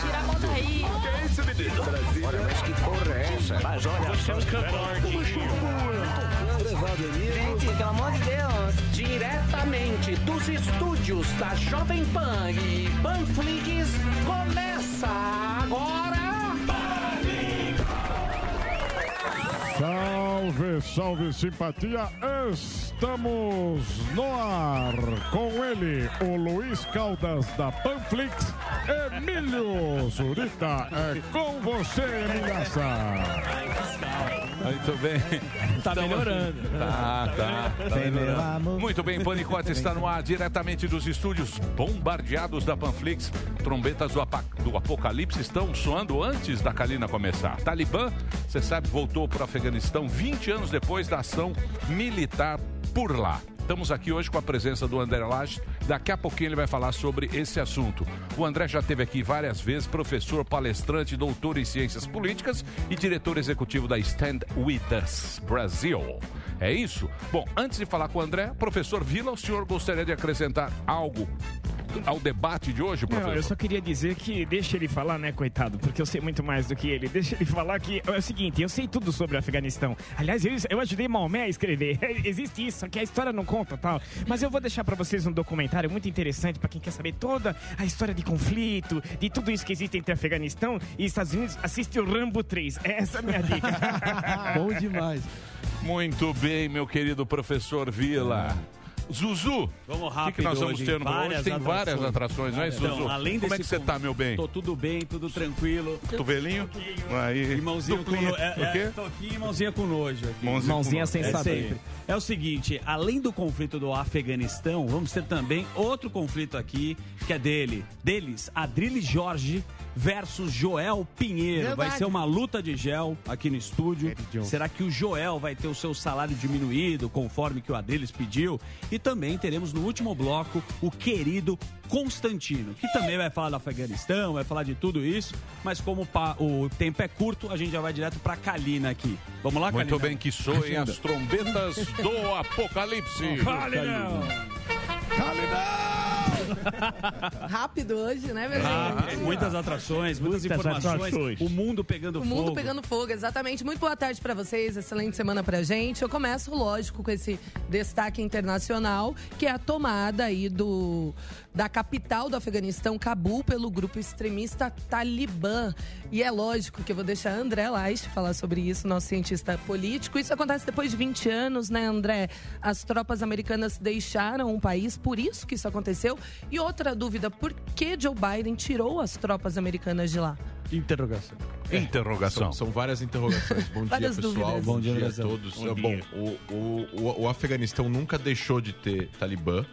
Tira a mão daí. Que isso, menino? Olha, mas que porra é essa? Mas olha cantor, Gente, pelo amor de Deus. Diretamente dos estúdios da Jovem Pan e Panflix, começa agora. Salve, salve simpatia! Estamos no ar com ele, o Luiz Caldas da Panflix, Emílio Zurita. É com você, Emilhaça. Muito bem. Tá melhorando. Tá, tá. tá Bem, melhorando. Muito bem, Panicote está no ar, diretamente dos estúdios bombardeados da Panflix. Trombetas do, apa- do Apocalipse estão soando antes da Kalina começar. Talibã, você sabe, voltou para o Afeganistão 20 anos depois da ação militar por lá. Estamos aqui hoje com a presença do André Lage. Daqui a pouquinho ele vai falar sobre esse assunto. O André já esteve aqui várias vezes, professor, palestrante, doutor em ciências políticas e diretor executivo da Stand With Us Brasil. É isso? Bom, antes de falar com o André, professor Vila, o senhor gostaria de acrescentar algo ao debate de hoje, Não, eu professor? só queria dizer que deixa ele falar, né, coitado, porque eu sei muito mais do que ele. Deixa ele falar que é o seguinte, eu sei tudo sobre o Afeganistão. Aliás, eu, eu ajudei Maomé a escrever. Existe isso, só que a história não conta tal. Mas eu vou deixar pra vocês um documentário muito interessante pra quem quer saber toda a história de conflito, de tudo isso que existe entre Afeganistão e Estados Unidos. Assiste o Rambo 3. Essa é a minha dica. Bom demais. Muito bem, meu querido professor Vila. Zuzu, Vamos o que, rápido que nós vamos hoje, ter no várias Hoje tem várias atrações, não é, Então, Zuzu? além Como é que você tá, meu bem? Tô tudo bem, tudo tranquilo. Cotovelinho? Aí. E mãozinha com nojo. É, O quê? é, toquinho e mãozinha com nojo. aqui. Mãozinha Mãozinha com nojo. sem é saber. sempre. É o seguinte, além do conflito do Afeganistão, vamos ter também outro conflito aqui, que é dele. Deles, Adrilles Jorge versus Joel Pinheiro. Vai Verdade. ser uma luta de gel aqui no estúdio. Será que o Joel vai ter o seu salário diminuído, conforme que o Adrilles pediu? E também teremos no último bloco o querido Constantino, que também vai falar do Afeganistão, vai falar de tudo isso, mas como o tempo é curto, a gente já vai direto pra Kalina aqui. Vamos lá, Muito Kalina? bem que soem Agenda. as trombetas do apocalipse. Rápido hoje, né, meu Ah, gente? muitas atrações, muitas, Muitas informações. atrações. O mundo pegando O mundo fogo. pegando fogo, exatamente. Muito boa tarde pra vocês, excelente semana pra gente. Eu começo, lógico, com esse destaque internacional, que é a tomada aí do da capital do Afeganistão, Cabul, pelo grupo extremista Talibã. E é lógico que eu vou deixar André Laist falar sobre isso, nosso cientista político. Isso acontece depois de 20 anos, né, André? As tropas americanas deixaram o país, por isso que isso aconteceu. E outra dúvida, por que Joe Biden tirou as tropas americanas de lá? Interrogação. Interrogação. São, são várias interrogações. Bom dia, Várias pessoal. dúvidas. Bom, Bom dia, dia, a todos. Bom Bom, dia. o, o, o, o Afeganistão nunca deixou de ter Talibã,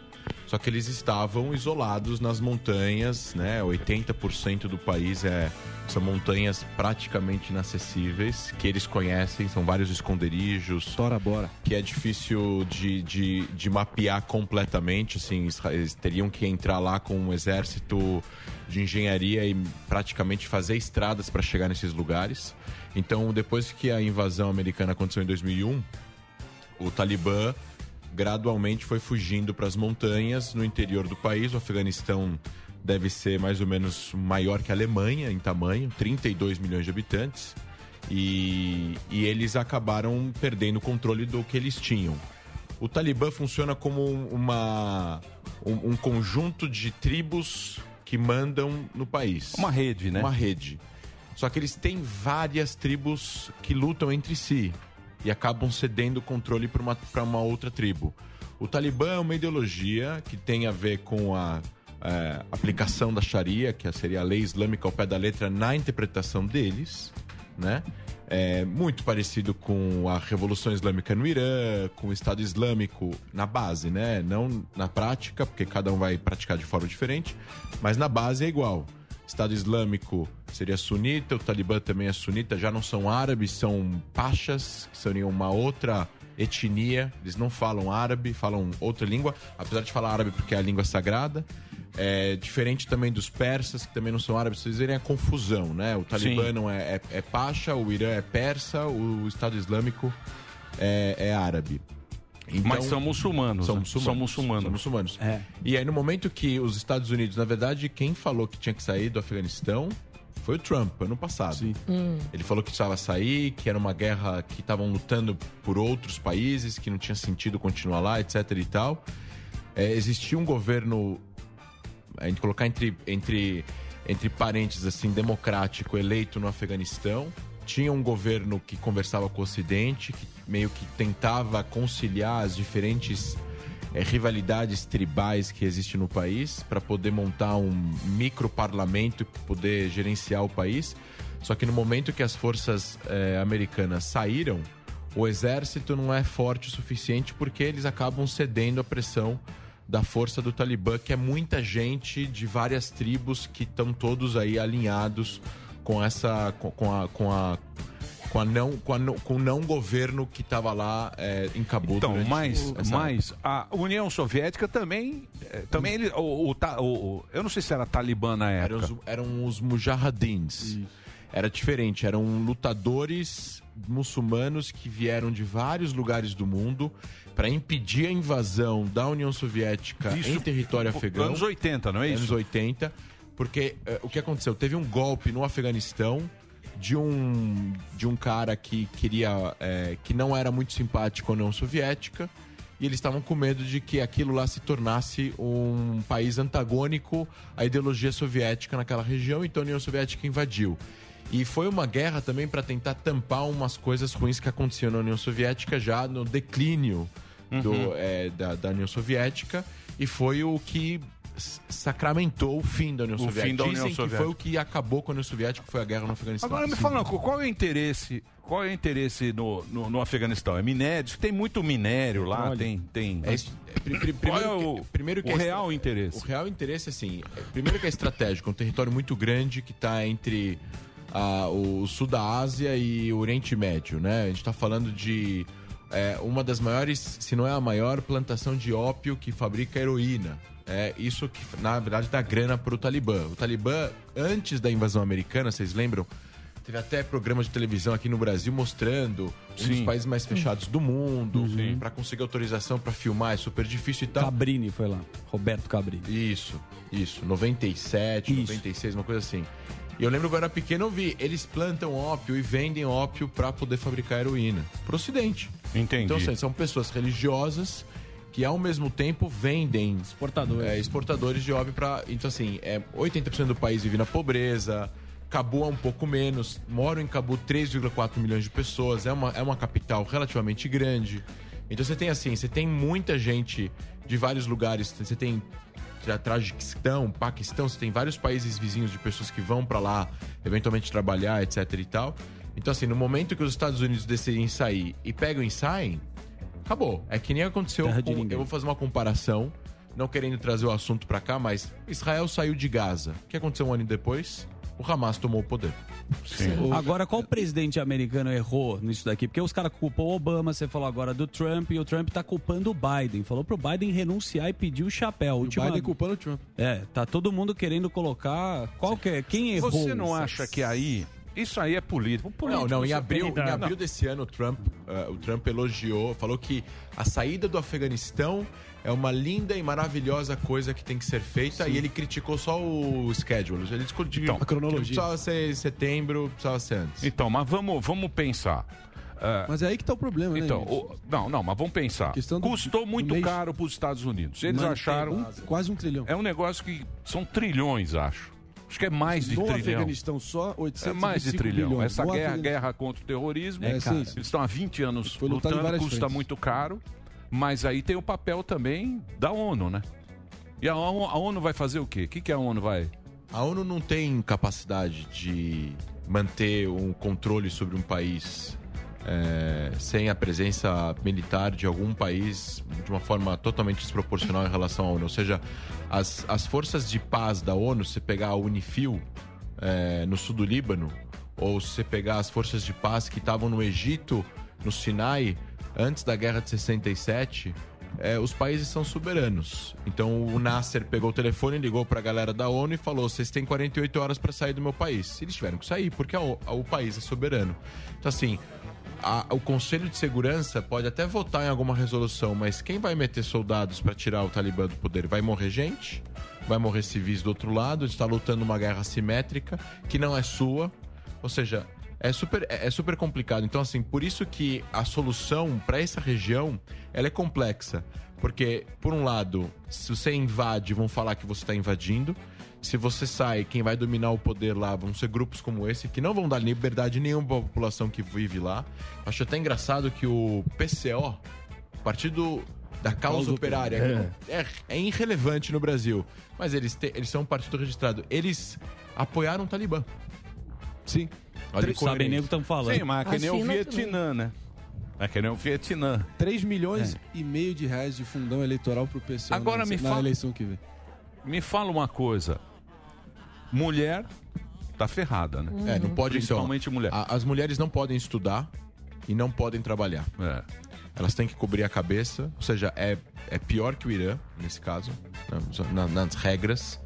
só que eles estavam isolados nas montanhas, né? 80% do país é, são montanhas praticamente inacessíveis, que eles conhecem, são vários esconderijos. Bora, bora. Que é difícil de, de, de mapear completamente, assim, eles teriam que entrar lá com um exército de engenharia e praticamente fazer estradas para chegar nesses lugares. Então, depois que a invasão americana aconteceu em 2001, o Talibã gradualmente foi fugindo para as montanhas no interior do país. O Afeganistão deve ser mais ou menos maior que a Alemanha em tamanho, 32 milhões de habitantes. E, e eles acabaram perdendo o controle do que eles tinham. O Talibã funciona como uma, um, um conjunto de tribos que mandam no país. Uma rede, né? Uma rede. Só que eles têm várias tribos que lutam entre si e acabam cedendo o controle para uma, uma outra tribo. O Talibã é uma ideologia que tem a ver com a é, aplicação da Sharia, que seria a lei islâmica ao pé da letra, na interpretação deles, né? É muito parecido com a Revolução Islâmica no Irã, com o Estado Islâmico na base, né? Não na prática, porque cada um vai praticar de forma diferente, mas na base é igual. Estado Islâmico seria sunita, o Talibã também é sunita, já não são árabes, são pachas, que seriam uma outra etnia, eles não falam árabe, falam outra língua, apesar de falar árabe porque é a língua sagrada. É diferente também dos persas, que também não são árabes, vocês verem a confusão, né? O Talibã Sim. não é, é, é pacha, o Irã é persa, o Estado Islâmico é, é árabe. Mas são muçulmanos, São né? muçulmanos. São muçulmanos. São muçulmanos. É. E aí, no momento que os Estados Unidos, na verdade, quem falou que tinha que sair do Afeganistão foi o Trump, ano passado. Ele falou que precisava sair, que era uma guerra que estavam lutando por outros países, que não tinha sentido continuar lá, etc e tal. É, existia um governo, a gente colocar entre, entre, entre parênteses, assim, democrático eleito no Afeganistão. Tinha um governo que conversava com o Ocidente, que meio que tentava conciliar as diferentes é, rivalidades tribais que existem no país para poder montar um micro parlamento e poder gerenciar o país. Só que no momento que as forças é, americanas saíram, o exército não é forte o suficiente porque eles acabam cedendo à pressão da força do Talibã, que é muita gente de várias tribos que estão todos aí alinhados com essa com, com a com a com, a não, com, a não- com o não governo que estava lá é, em Cabul. Então, mas, essa mas a União Soviética também. eh, também ele, o, o o- o- eu não sei se era Talibã na Eram época. os, eram os mujahidins. Era diferente, eram lutadores muçulmanos que vieram de vários lugares do mundo para impedir a invasão da União Soviética Isso, em território afegão. anos 80, não é isso? Anos 80, porque eh, o que aconteceu? Teve um golpe no Afeganistão de um, de um cara que queria. eh, que não era muito simpático à União Soviética. E eles estavam com medo de que aquilo lá se tornasse um país antagônico à ideologia soviética naquela região, então a União Soviética invadiu. E foi uma guerra também para tentar tampar umas coisas ruins que aconteciam na União Soviética já no declínio do, Uhum. eh, da, da União Soviética. E foi o que sacramentou o fim da União O Soviética. fim da União Dizem que Soviética. foi o que acabou com a União Soviética, foi a guerra no Afeganistão. Agora me fala, uma coisa, qual é o interesse? Qual é o interesse no, no, no Afeganistão? É minério? Tem muito minério lá, Olha, tem. tem... É. É, Qual é primeiro o, que- primeiro que o é real interesse? O real interesse, assim, primeiro que é estratégico, é um território muito grande que está entre ah, o sul da Ásia e o Oriente Médio, né? A gente está falando de é, uma das maiores, se não é a maior, plantação de ópio que fabrica heroína. É isso que, na verdade, dá grana para o Talibã. O Talibã, antes da invasão americana, vocês lembram? Teve até programas de televisão aqui no Brasil mostrando um dos Sim. países mais fechados do mundo. Para conseguir autorização para filmar é super difícil e tal. Cabrini foi lá. Roberto Cabrini. Isso, isso. 97, 96, uma coisa assim. E eu lembro quando eu era pequeno, eu vi. Eles plantam ópio e vendem ópio para poder fabricar heroína. Pro ocidente. Entendi. Então, assim, são pessoas religiosas que ao mesmo tempo vendem Exportadores. é, exportadores de ópio para então assim é 80% do país vive na pobreza Cabu é um pouco menos moram em Cabu 3,4 milhões de pessoas é uma, é uma capital relativamente grande então você tem assim você tem muita gente de vários lugares você tem Tajiquistão, Paquistão, você tem vários países vizinhos de pessoas que vão para lá eventualmente trabalhar, etc e tal. Então assim, no momento que os Estados Unidos decidem sair e pegam e saem, acabou. É que nem aconteceu Terra de com, ninguém. eu vou fazer uma comparação, não querendo trazer o assunto para cá, mas Israel saiu de Gaza. O que aconteceu um ano depois? O Hamas tomou o poder. Agora, qual presidente americano errou nisso daqui? Porque os caras culpam o Obama, você falou agora do Trump, e o Trump tá culpando o Biden. Falou pro Biden renunciar e pedir o chapéu. Última... Biden culpando o Trump. É, tá todo mundo querendo colocar. Qual que é? Quem errou? Você não acha que aí. Isso aí é político. Não, político não, em você abril, em abril desse ano, o Trump, eh, o Trump elogiou, falou que a saída do Afeganistão é uma linda e maravilhosa coisa que tem que ser feita e ele criticou só o schedule. Ele discutiu Então, a cronologia. Precisava ser em setembro, precisava ser antes. Então, mas vamos, vamos pensar. Ah, Mas é aí que tá o problema, então, né? o- não, não, mas vamos pensar. Do- Custou do muito mês- caro para os Estados Unidos. Eles acharam. um- quase um trilhão. É um negócio que são trilhões, acho. Acho que é mais de no trilhão. Afeganistão só, 825 É mais de trilhão. bilhões. Essa No guerra, Afeganistão- guerra contra o terrorismo, É, cara. eles estão há 20 anos lutando, custa frentes. muito caro, mas aí tem o papel também da ONU, né? E a ONU, a ONU vai fazer o quê? O que, que a ONU vai... A ONU não tem capacidade de manter um controle sobre um país é, sem a presença militar de algum país de uma forma totalmente desproporcional em relação à ONU. Ou seja, as, as forças de paz da ONU, se pegar a Unifil é, no sul do Líbano, ou se pegar as forças de paz que estavam no Egito, no Sinai, antes da guerra de 67, é, os países são soberanos. Então o Nasser pegou o telefone, ligou para a galera da ONU e falou: vocês têm 48 horas para sair do meu país. Eles tiveram que sair, porque a a- o país é soberano. Então, assim, a- o Conselho de Segurança pode até votar em alguma resolução, mas quem vai meter soldados para tirar o Talibã do poder? Vai morrer gente? Vai morrer civis do outro lado? Está lutando uma guerra assimétrica que não é sua. Ou seja, é super, é é super complicado. Então, assim, por isso que a solução para essa região ela é complexa. Porque, por um lado, se você invade, vão falar que você está invadindo. Se você sai, quem vai dominar o poder lá vão ser grupos como esse, que não vão dar liberdade nenhuma para a população que vive lá. Acho até engraçado que o PCO, Partido da Causa, Causa Operária, é. É, irrelevante no Brasil. Mas eles, te- eles são um partido registrado. Eles apoiaram o Talibã. Sim. Olha que Sabem nem o que estão falando. Sim, mas é que nem o Vietnã, né? É que nem o Vietnã. 3 milhões e meio de reais de fundão eleitoral pro PCO Agora na, me na fala- eleição que vem. Me fala uma coisa. Mulher tá ferrada, né? É, não pode então. Principalmente mulher. a- As mulheres não podem estudar e não podem trabalhar. É. Elas têm que cobrir a cabeça, ou seja, é, é pior que o Irã, nesse caso, né, na- nas regras.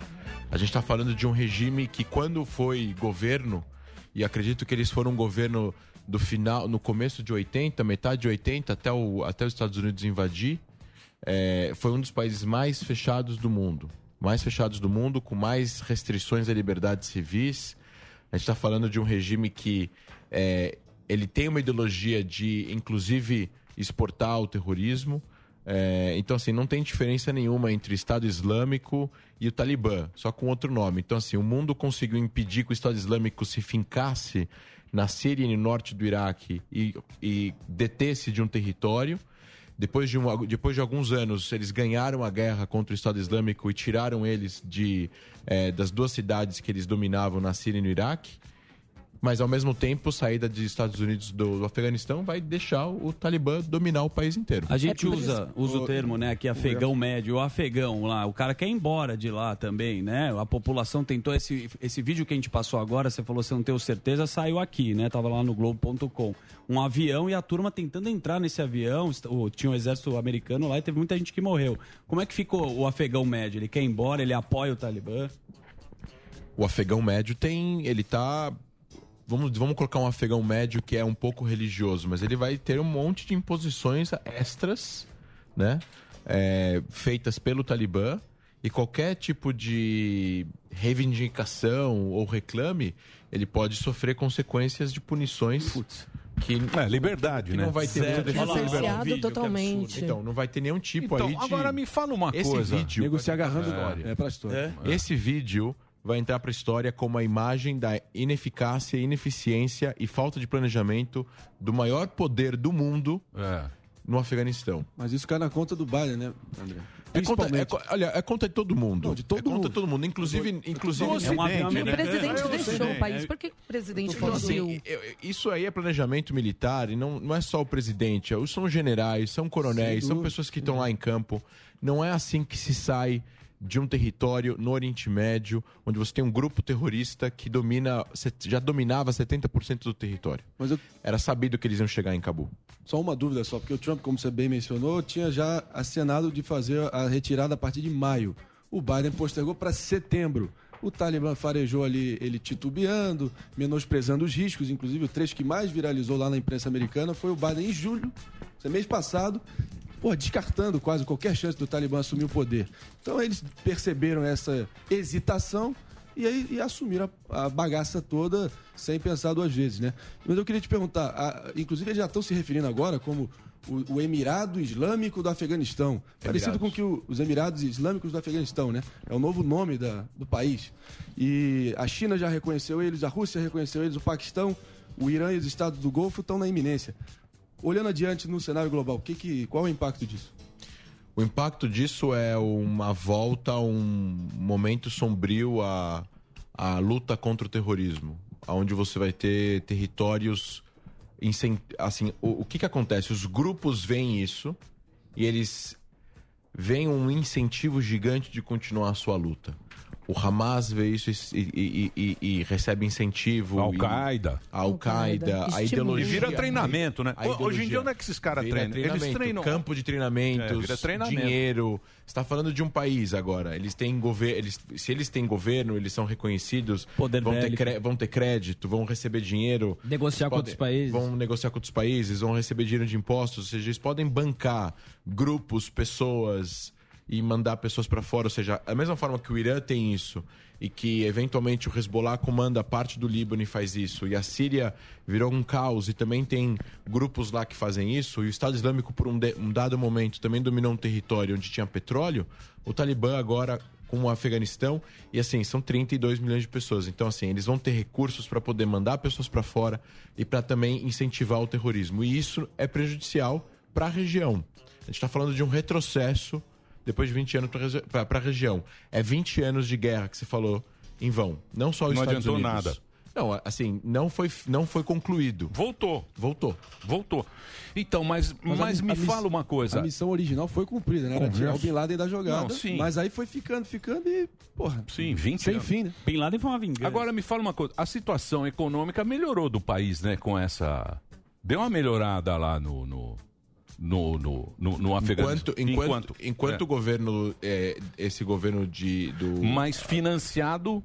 A gente está falando de um regime que, quando foi governo, e acredito que eles foram um governo do final, no começo de 80, metade de 80, até, o, até os Estados Unidos invadir, é, foi um dos países mais fechados do mundo. Mais fechados do mundo, com mais restrições a liberdades civis. A gente está falando de um regime que é, ele tem uma ideologia de, inclusive, exportar o terrorismo. É, então, assim, não tem diferença nenhuma entre Estado Islâmico e o Talibã, só com outro nome. Então, assim, o mundo conseguiu impedir que o Estado Islâmico se fincasse na Síria e no norte do Iraque e, e detesse de um território. Depois de, um- depois de alguns anos, eles ganharam a guerra contra o Estado Islâmico e tiraram eles de, eh, das duas cidades que eles dominavam na Síria e no Iraque. Mas, ao mesmo tempo, saída dos Estados Unidos do, do Afeganistão vai deixar o Talibã dominar o país inteiro. A gente É usa, usa o termo, né, aqui afegão médio, o afegão lá, o cara quer ir embora de lá também, né? A população tentou esse, esse vídeo que a gente passou agora, você falou você não tem certeza, saiu aqui, né? Tava lá no globo.com. Um avião e a turma tentando entrar nesse avião, o- tinha um exército americano lá e teve muita gente que morreu. Como é que ficou o afegão médio? Ele quer ir embora, ele apoia o Talibã? O afegão médio tem. Ele tá. Vamos, vamos colocar um afegão médio que é um pouco religioso, mas ele vai ter um monte de imposições extras, né? É, feitas pelo Talibã. E qualquer tipo de reivindicação ou reclame, ele pode sofrer consequências de punições que, É, liberdade, que né? não vai ter Vídeo, que totalmente. Então, não vai ter nenhum tipo Então, aí de... agora me fala uma Esse coisa. vídeo... Nego se agarrando É. é, pra história. Esse vídeo vai entrar para a história como a imagem da ineficácia, ineficiência e falta de planejamento do maior poder do mundo É. no Afeganistão. Mas isso cai na conta do Biden, né, André? É conta, é, olha, é conta de todo mundo. Não, de todo é conta mundo. de todo mundo. Inclusive, inclusive Do É um avião Ocidente, O né? presidente É, deixou o país. Por que o presidente Então, assim, isso aí é planejamento militar e não, não é só o presidente. é- São generais, são coronéis, Sem são pessoas que estão lá em campo. Não é assim que se sai de um território no Oriente Médio, onde você tem um grupo terrorista que domina, já dominava 70% do território. Mas eu, Era sabido que eles iam chegar em Cabu. só uma dúvida só, porque o Trump, como você bem mencionou, tinha já acenado de fazer a retirada a partir de maio. O Biden postergou para setembro. O Talibã farejou ali ele titubeando, menosprezando os riscos. Inclusive, o trecho que mais viralizou lá na imprensa americana foi o Biden em julho, esse mês passado, pô, descartando quase qualquer chance do Talibã assumir o poder. Então, eles perceberam essa hesitação e aí e assumiram a, a bagaça toda sem pensar duas vezes, né? Mas eu queria te perguntar, a- inclusive eles já estão se referindo agora como o, o Emirado Islâmico do Afeganistão, parecido com que o- os Emirados Islâmicos do Afeganistão, né? É o novo nome da- do país. E a China já reconheceu eles, a Rússia reconheceu eles, o Paquistão, o Irã e os Estados do Golfo estão na iminência. Olhando adiante no cenário global, que que, qual é o impacto disso? O impacto disso é uma volta a um momento sombrio à, à luta contra o terrorismo, onde você vai ter territórios. Assim, o, o que, que acontece? Os grupos veem isso e eles veem um incentivo gigante de continuar a sua luta. O Hamas vê isso e, e- e- e recebe incentivo. Al-Qaeda. e- A Al-Qaeda, a ideologia. E vira treinamento, né? Hoje em dia, onde é que esses caras treinam? Eles treinam. Campo de É, treinamentos, vira treinamento. dinheiro. Você está falando de um país agora. Eles têm governo. Eles, se eles têm governo, eles são reconhecidos. Poder vão ter, cre- vão ter crédito, vão receber dinheiro. Negociar Eles com outros países. Vão negociar com outros países, vão receber dinheiro de impostos. Ou seja, eles podem bancar grupos, pessoas e mandar pessoas para fora. Ou seja, a mesma forma que o Irã tem isso e que eventualmente o Hezbollah comanda parte do Líbano e faz isso, e a Síria virou um caos e também tem grupos lá que fazem isso, e o Estado Islâmico, por um, de- um dado momento, também dominou um território onde tinha petróleo, o Talibã agora com o Afeganistão, e assim, são 32 milhões de pessoas. Então, assim, eles vão ter recursos para poder mandar pessoas para fora e para também incentivar o terrorismo. E isso é prejudicial para a região. A gente está falando de um retrocesso depois de 20 anos para a região. É 20 anos de guerra que você falou em vão. Não só os Não Estados adiantou Unidos. nada. Não, assim, não foi, não foi concluído. Voltou. Voltou. Voltou. Então, mas, mas, a- me a fala uma coisa. A missão original foi cumprida, né? Era tirar o Bin Laden da jogada. Não, sim. Mas aí foi ficando, ficando e, porra. Sim, 20 Sem anos. fim, né? Bin Laden foi uma vingança. Agora me fala uma coisa, a situação econômica melhorou do país, né, com essa... Deu uma melhorada lá no... no... No, no, no, no Afeganistão. Enquanto, enquanto, enquanto é. o governo, é, esse governo de, do... Mas financiado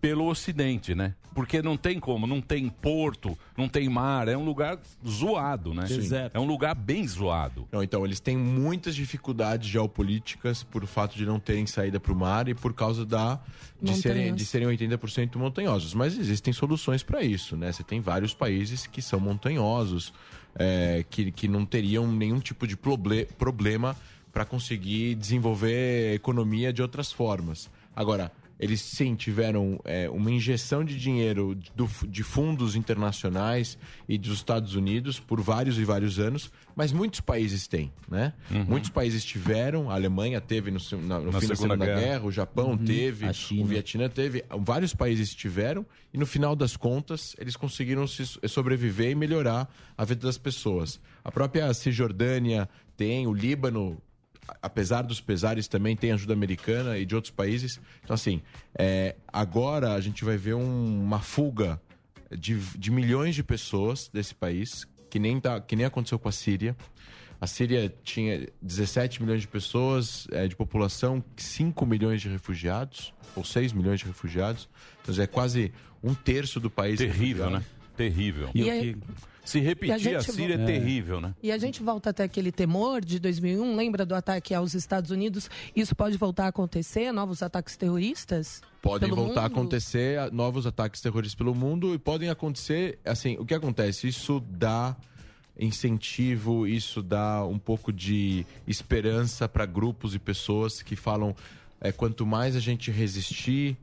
pelo Ocidente, né? Porque não tem como, não tem porto, não tem mar, é um lugar zoado, né? Deserto. É um lugar bem zoado. Não, então, eles têm muitas dificuldades geopolíticas por fato de não terem saída para o mar e por causa da de serem, de serem 80% montanhosos. Mas existem soluções para isso, né? Você tem vários países que são montanhosos, é, que, que não teriam nenhum tipo de proble- problema para conseguir desenvolver economia de outras formas. Agora, eles sim tiveram é, uma injeção de dinheiro do- de fundos internacionais e dos Estados Unidos por vários e vários anos, mas muitos países têm, né? Muitos países tiveram, a Alemanha teve no, na- no Na fim da Segunda Guerra. Guerra, o Japão teve, o Vietnã teve, vários países tiveram e no final das contas eles conseguiram se sobreviver e melhorar a vida das pessoas. A própria Cisjordânia tem, o Líbano apesar dos pesares, também tem ajuda americana e de outros países. Então, assim, é, agora a gente vai ver um- uma fuga de, de milhões de pessoas desse país, que nem, tá, que nem aconteceu com a Síria. A Síria tinha 17 milhões de pessoas é, de população, 5 milhões de refugiados, ou 6 milhões de refugiados. Então, é quase um terço do país. Terrível, refugiado. né? Terrível. E aí- Se repetir a, gente Síria vo- é terrível, né? E a gente volta até aquele temor de 2001, lembra do ataque aos Estados Unidos? Isso pode voltar a acontecer, novos ataques terroristas? Podem pelo voltar a mundo? acontecer a- novos ataques terroristas pelo mundo e podem acontecer, assim, o que acontece? Isso dá incentivo, isso dá um pouco de esperança para grupos e pessoas que falam é, quanto mais a gente resistir,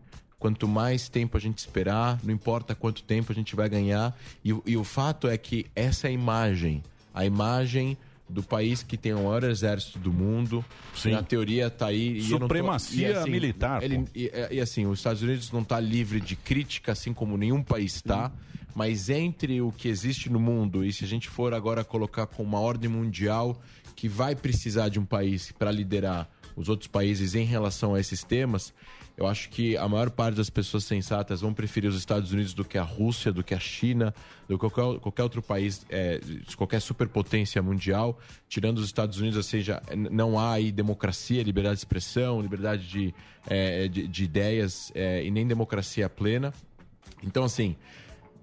quanto mais tempo a gente esperar, não importa quanto tempo a gente vai ganhar. E, o- e o fato é que essa imagem, a imagem do país que tem o maior exército do mundo, Sim. na teoria tá aí. e não tô- Supremacia e, assim, militar, ele- e, e, assim, os Estados Unidos não está livre de crítica, assim como nenhum país está. Mas entre o que existe no mundo e se a gente for agora colocar com uma ordem mundial que vai precisar de um país para liderar os outros países em relação a esses temas, eu acho que a maior parte das pessoas sensatas vão preferir os Estados Unidos do que a Rússia, do que a China, do que qualquer, qualquer outro país, é, qualquer superpotência mundial. Tirando os Estados Unidos, ou seja, não há aí democracia, liberdade de expressão, liberdade de, é, de, de ideias é, e nem democracia plena. Então, assim,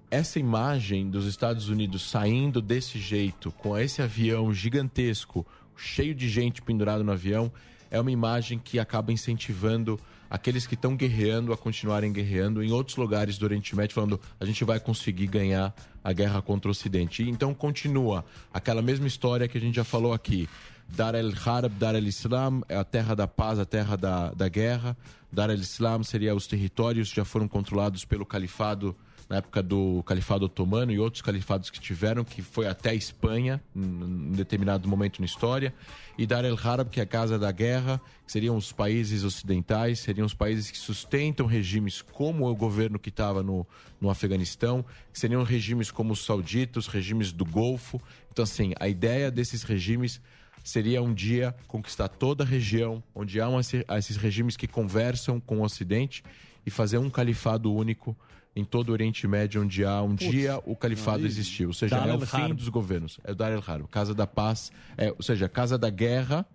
essa imagem dos Estados Unidos saindo desse jeito, com esse avião gigantesco, cheio de gente pendurado no avião, é uma imagem que acaba incentivando aqueles que estão guerreando a continuarem guerreando em outros lugares do Oriente Médio, falando a gente vai conseguir ganhar a guerra contra o Ocidente. E então continua aquela mesma história que a gente já falou aqui. Dar el-Harb, Dar el-Islam é a terra da paz, a terra da, da guerra. Dar el-Islam seria os territórios que já foram controlados pelo califado na época do Califado Otomano e outros califados que tiveram, que foi até a Espanha, em determinado momento na história, e Dar el Harab, que é a casa da guerra, que seriam os países ocidentais, seriam os países que sustentam regimes como o governo que estava no, no Afeganistão, que seriam regimes como os sauditos, regimes do Golfo. Então, assim, a ideia desses regimes seria um dia conquistar toda a região, onde há um- esses regimes que conversam com o Ocidente e fazer um califado único em todo o Oriente Médio, onde há um dia o califado aí- existiu. Ou seja, Dar é o fim dos governos. É o Dar el Harb, Casa da Paz, é, ou seja, Casa da Guerra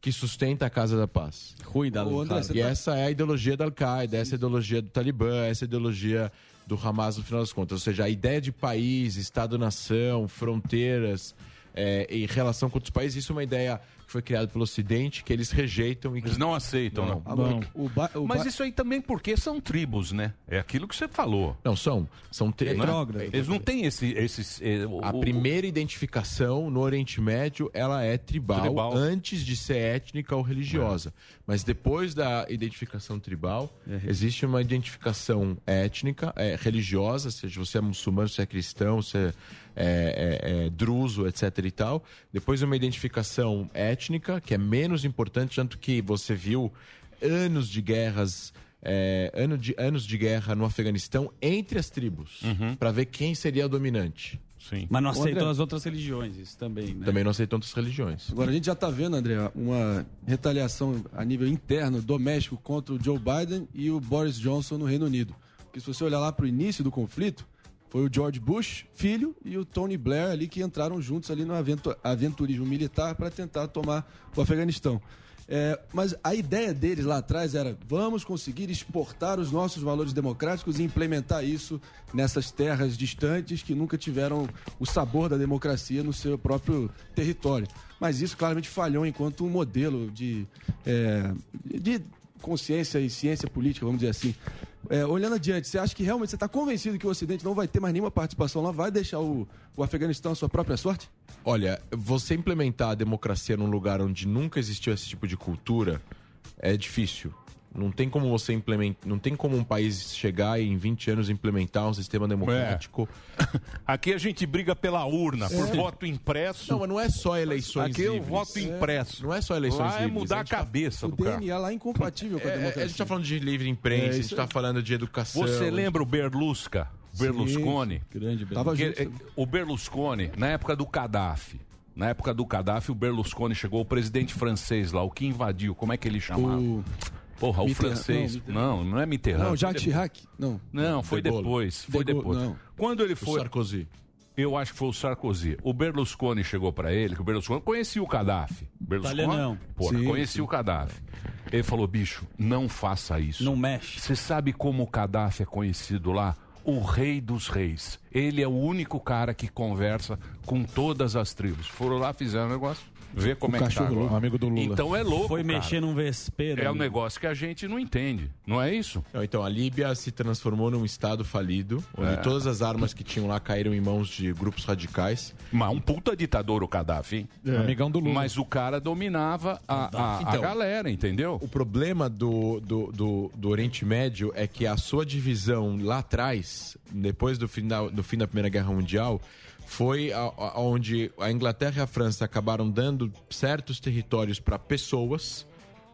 que sustenta a Casa da Paz. Rui da André, E tá- essa é a ideologia da Al-Qaeda, essa é a ideologia do Talibã, essa é a ideologia do Hamas no final das contas. Ou seja, a ideia de país, Estado-nação, fronteiras é, e relação com outros países, isso é uma ideia que foi criada pelo Ocidente, que eles rejeitam e que Eles não aceitam, não. Agora, o ba- o Mas ba- isso aí também porque são tribos, né? É aquilo que você falou. Não, são. São tri- Não é? Eles não têm esse, esses. o- A primeira identificação no Oriente Médio, ela é tribal, Tribal. antes de ser étnica ou religiosa. Mas depois da identificação tribal, existe uma identificação étnica, é, religiosa, seja você é muçulmano, se é cristão, se é, é, é, é druso, etc e tal. Depois uma identificação étnica, que é menos importante, tanto que você viu anos de guerras... é, ano de, anos de guerra no Afeganistão entre as tribos, para ver quem seria o dominante. Sim. Mas não aceitam André. as outras religiões, isso também, né? Também não aceitam outras religiões. Agora a gente já está vendo, André, uma retaliação a nível interno, doméstico, contra o Joe Biden e o Boris Johnson no Reino Unido. Porque se você olhar lá para o início do conflito, foi o George Bush, filho, e o Tony Blair ali que entraram juntos ali no aventu- aventurismo militar para tentar tomar o Afeganistão. É, mas a ideia deles lá atrás era: vamos conseguir exportar os nossos valores democráticos e implementar isso nessas terras distantes que nunca tiveram o sabor da democracia no seu próprio território. Mas isso claramente falhou enquanto um modelo de, é, de consciência e ciência política, vamos dizer assim. É, olhando adiante, você acha que realmente você está convencido que o Ocidente não vai ter mais nenhuma participação lá, vai deixar o, o Afeganistão à sua própria sorte? Olha, você implementar a democracia num lugar onde nunca existiu esse tipo de cultura é difícil. Não tem como você implementar, não tem como um país chegar e em 20 anos implementar um sistema democrático. Aqui a gente briga pela urna, por É. voto impresso. Não, mas não é só eleições Aqui é o livres. voto impresso. Não é só eleições Lá é livres. mudar a tá- cabeça O do cara. DNA lá é incompatível com a É, democracia. a gente tá falando de livre imprensa, É, a gente tá aí. falando de educação. Você lembra o Berlusca? Berlusconi? Grande Tava Porque, junto. eh, o Berlusconi, na época do Gaddafi, na época do Gaddafi, o Berlusconi chegou, o presidente francês lá, o que invadiu, como é que ele chamava? O... Porra, o francês. não, Mitterrand. Não, não é Mitterrand. Não, Jacques. Chirac? Não. Não, foi De Gaulle. depois. Foi De Gaulle, depois. não. Quando ele O foi. Sarkozy. Eu acho que foi o Sarkozy. O Berlusconi chegou pra ele, que o Berlusconi conhecia o Gaddafi. Berlusconi, Italianão. Porra, Sim, conhecia sim. o Gaddafi. Ele falou, bicho, não faça isso. Não mexe. Você sabe como o Gaddafi é conhecido lá? O rei dos reis. Ele é o único cara que conversa com todas as tribos. Foram lá, fizeram o negócio. Vê como O é que tá cachorro agora. louco. Amigo do Lula. Então é louco, Foi cara. mexer num vespeiro. É um ali. negócio que a gente não entende. Não é isso? Então, a Líbia se transformou num estado falido, onde É. todas as armas que tinham lá caíram em mãos de grupos radicais. Mas um puta ditador o Gaddafi, hein? Amigão do Lula. Mas o cara dominava a, a, a Então, galera, entendeu? O problema do, do, do, do Oriente Médio é que a sua divisão lá atrás, depois do fim da, do fim da Primeira Guerra Mundial, foi a- a- onde a Inglaterra e a França acabaram dando certos territórios para pessoas,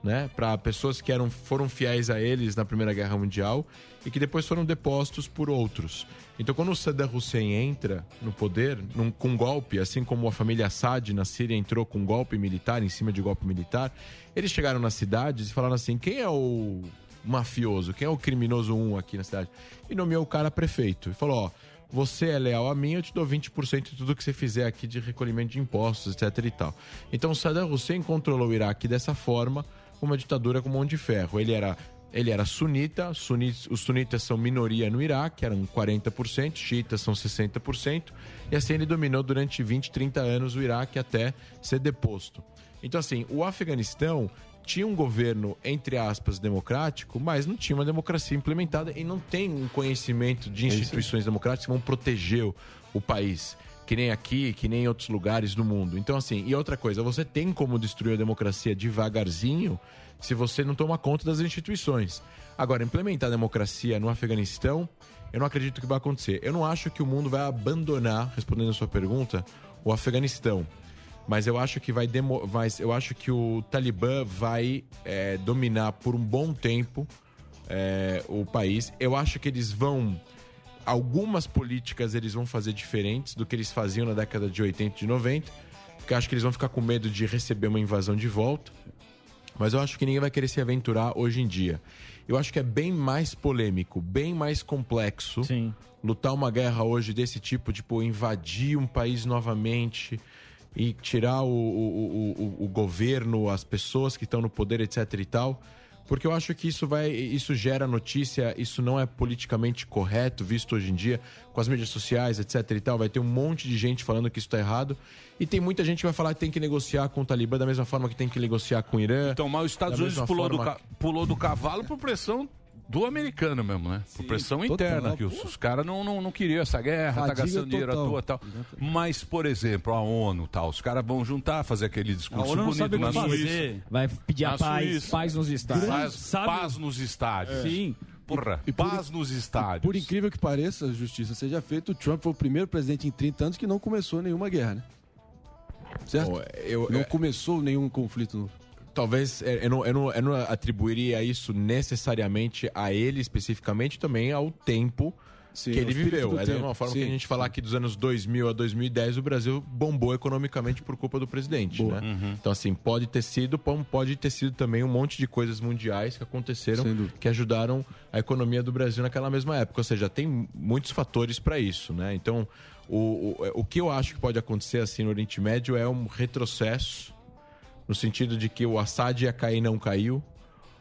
né, para pessoas que eram, foram fiéis a eles na Primeira Guerra Mundial e que depois foram depostos por outros. Então, quando o Saddam Hussein entra no poder, num, com um golpe, assim como a família Assad na Síria entrou com um golpe militar, em cima de golpe militar, eles chegaram nas cidades e falaram assim: quem é o mafioso? Quem é o criminoso um aqui na cidade? E nomeou o cara prefeito. E falou: ó, você é leal a mim, eu te dou 20% de tudo que você fizer aqui de recolhimento de impostos, etc e tal. Então, Saddam Hussein controlou o Iraque dessa forma, uma ditadura com mão de ferro. Ele era ele era sunita, sunitas, os sunitas são minoria no Iraque, eram 40%, xiitas são 60%, e assim ele dominou durante 20, 30 anos o Iraque até ser deposto. Então, assim, o Afeganistão tinha um governo, entre aspas, democrático, mas não tinha uma democracia implementada e não tem um conhecimento de instituições democráticas que vão proteger o, o país. Que nem aqui, que nem em outros lugares do mundo. Então, assim, e outra coisa, você tem como destruir a democracia devagarzinho se você não toma conta das instituições. Agora, implementar a democracia no Afeganistão, eu não acredito que vai acontecer. Eu não acho que o mundo vai abandonar, respondendo a sua pergunta, o Afeganistão. Mas eu acho que vai, demo... eu acho que o Talibã vai é, dominar por um bom tempo é, o país. Eu acho que eles vão algumas políticas eles vão fazer diferentes do que eles faziam na década de 80 e de 90. porque eu acho que eles vão ficar com medo de receber uma invasão de volta. Mas eu acho que ninguém vai querer se aventurar hoje em dia. Eu acho que é bem mais polêmico, bem mais complexo lutar uma guerra hoje desse tipo, tipo, invadir um país novamente e tirar o, o, o, o governo, as pessoas que estão no poder, etc e tal. Porque eu acho que isso vai, isso gera notícia, isso não é politicamente correto, visto hoje em dia, com as mídias sociais, etc e tal. Vai ter um monte de gente falando que isso está errado. E tem muita gente que vai falar que tem que negociar com o Talibã da mesma forma que tem que negociar com o Irã. Então, mas os Estados Unidos pulou do, forma- ca- pulou do cavalo por pressão do americano mesmo, né? Por pressão interna, que os, os caras não, não, não queriam essa guerra, tá Fadiga gastando dinheiro à total. toa e tal. Mas, por exemplo, a ONU tal, os caras vão juntar, fazer aquele discurso A ONU não bonito sabe o que na fazer. Suíça. Vai pedir a paz, Suíça. paz nos estádios. Paz, Sabe- paz nos estádios. Sim. Porra, E por- paz nos estádios. Por incrível que pareça, justiça seja feita, o Trump foi o primeiro presidente em 30 anos que não começou nenhuma guerra, né? Certo? Bom, eu- não é- começou nenhum conflito. No... Talvez é, eu não, eu, não, eu não atribuiria isso necessariamente a ele especificamente, também ao tempo Sim, que ele viveu. É da mesma forma sim. que a gente falar aqui dos anos 2000 a 2010, o Brasil bombou economicamente por culpa do presidente. Né? Uhum. Então, assim, pode ter sido, pode ter sido também um monte de coisas mundiais que aconteceram que ajudaram a economia do Brasil naquela mesma época. Ou seja, tem muitos fatores para isso, né? Então, o, o, o que eu acho que pode acontecer assim no Oriente Médio é um retrocesso no sentido de que o Assad ia cair não caiu.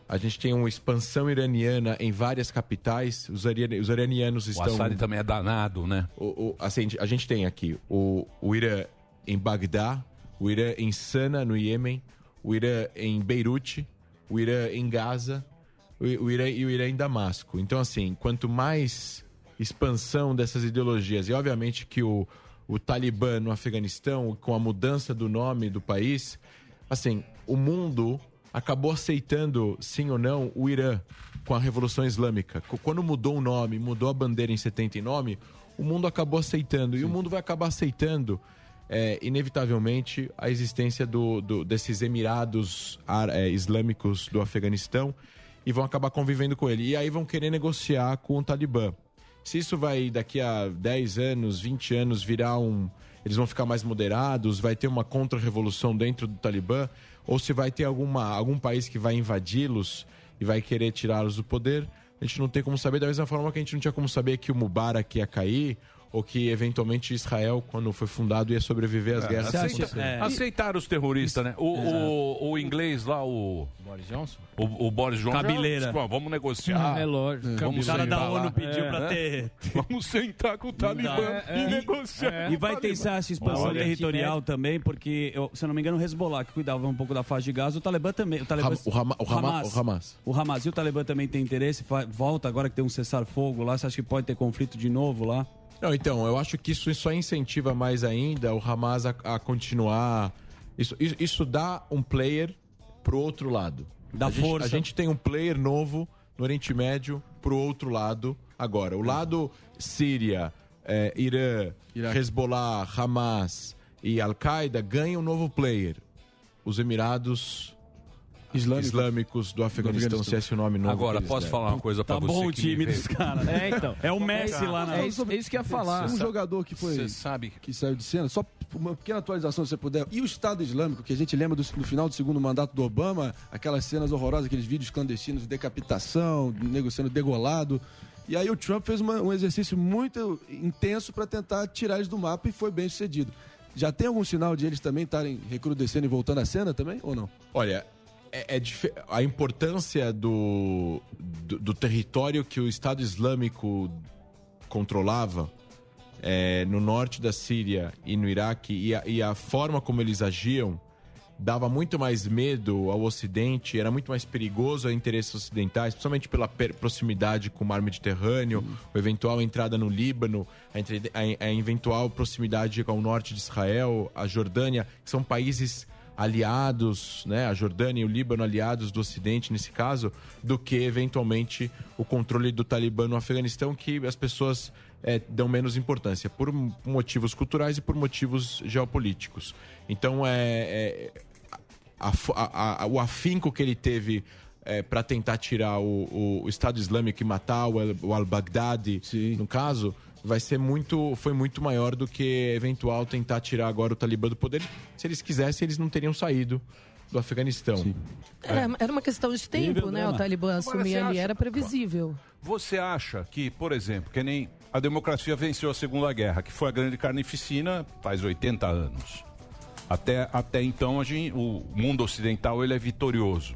A gente tem uma expansão iraniana em várias capitais. Os, os iranianos O estão. Assad também é danado, né? O, o- assim, a gente tem aqui o, o Irã em Bagdá, o Irã em Sana, no Iêmen, o Irã em Beirute, o Irã em Gaza, o, o Irã e o Irã em Damasco. Então, assim, quanto mais expansão dessas ideologias, e obviamente que o, o Talibã no Afeganistão, com a mudança do nome do país, assim, o mundo acabou aceitando, sim ou não, o Irã com a Revolução Islâmica. Qu- Quando mudou o nome, mudou a bandeira em 79, o mundo acabou aceitando. E o mundo vai acabar aceitando, é, inevitavelmente, a existência do, do- desses Emirados é, Islâmicos do Afeganistão e vão acabar convivendo com ele. E aí vão querer negociar com o Talibã. Se isso vai, daqui a 10 anos, 20 anos, virar um. Eles vão ficar mais moderados, vai ter uma contra-revolução dentro do Talibã, ou se vai ter alguma, algum país que vai invadi-los e vai querer tirá-los do poder, a gente não tem como saber. Da mesma forma que a gente não tinha como saber que o Mubarak ia cair, ou que eventualmente Israel, quando foi fundado, ia sobreviver às É, guerras. aceita- aconteceram. Aceitaram os terroristas, né? O, o, o inglês lá, o. Boris Johnson? O, o Boris Johnson. Cabeleira. Pô, vamos negociar. É lógico. Vamos O cara da ONU pediu É. pra ter. Vamos sentar com o Talibã É, e é. negociar. E vai ter essa expansão Olha, territorial também, porque, eu- se eu não me engano, o Hezbollah, que cuidava um pouco da faixa de Gaza, o Talibã também. O, Talibã, o Hama- o Hama- o Hamas. O Hamas. E o Talibã também tem interesse, volta agora que tem um cessar-fogo lá, você acha que pode ter conflito de novo lá? Não, então, eu acho que isso só incentiva mais ainda o Hamas a, a continuar. Isso, isso, isso dá um player pro outro lado. Dá a gente, força. a gente tem um player novo no Oriente Médio pro outro lado agora. O lado Síria, eh, Irã, Hezbollah, Hamas e Al-Qaeda ganha um novo player. Os Emirados Islâmicos. Islâmicos do Afeganistão, Afeganistão. se é esse o nome novo. Agora, posso deram. falar uma coisa pra Tá você? bom o time me dos caras. É, então. É o Messi lá na. É isso, é isso que ia falar. Um jogador que foi Você sabe. que saiu de cena, só uma pequena atualização se você puder. E o Estado Islâmico, que a gente lembra do, do final do segundo mandato do Obama, aquelas cenas horrorosas, aqueles vídeos clandestinos de decapitação, nego sendo degolado. E aí o Trump fez uma- um exercício muito intenso para tentar tirar eles do mapa e foi bem sucedido. Já tem algum sinal de eles também estarem recrudescendo e voltando à cena também, ou não? Olha, é, é a importância do, do, do território que o Estado Islâmico controlava é, no norte da Síria e no Iraque e a, e a forma como eles agiam dava muito mais medo ao Ocidente, era muito mais perigoso a interesses ocidentais, principalmente pela proximidade com o mar Mediterrâneo, a eventual entrada no Líbano, a, a- a eventual proximidade com o norte de Israel, a Jordânia, que são países aliados, né, a Jordânia e o Líbano aliados do Ocidente nesse caso, do que eventualmente o controle do Talibã no Afeganistão, que as pessoas é, dão menos importância por motivos culturais e por motivos geopolíticos. Então é, é- a- a- a- o afinco que ele teve para tentar tirar o, o- Estado Islâmico e matar o, o al-Baghdadi, no caso, vai ser muito, foi muito maior do que eventual tentar tirar agora o Talibã do poder. Se eles quisessem, eles não teriam saído do Afeganistão. Era, era uma questão de tempo, né? O Talibã assumir ali, acha- era previsível. Você acha que, por exemplo, que nem a democracia venceu a Segunda Guerra, que foi a grande carnificina faz 80 anos. Até, até então, a gente, o mundo ocidental ele é vitorioso.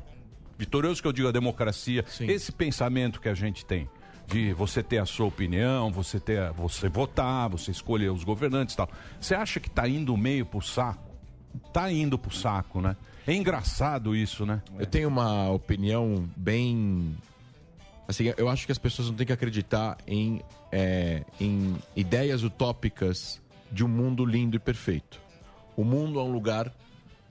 Vitorioso que eu digo a democracia, esse pensamento que a gente tem de você ter a sua opinião, você ter, você votar, você escolher os governantes e tal. Você acha que está indo meio pro saco? Tá indo pro saco, né? É engraçado isso, né? Eu tenho uma opinião bem. Assim, eu acho que as pessoas não têm que acreditar em, é, em ideias utópicas de um mundo lindo e perfeito. O mundo é um lugar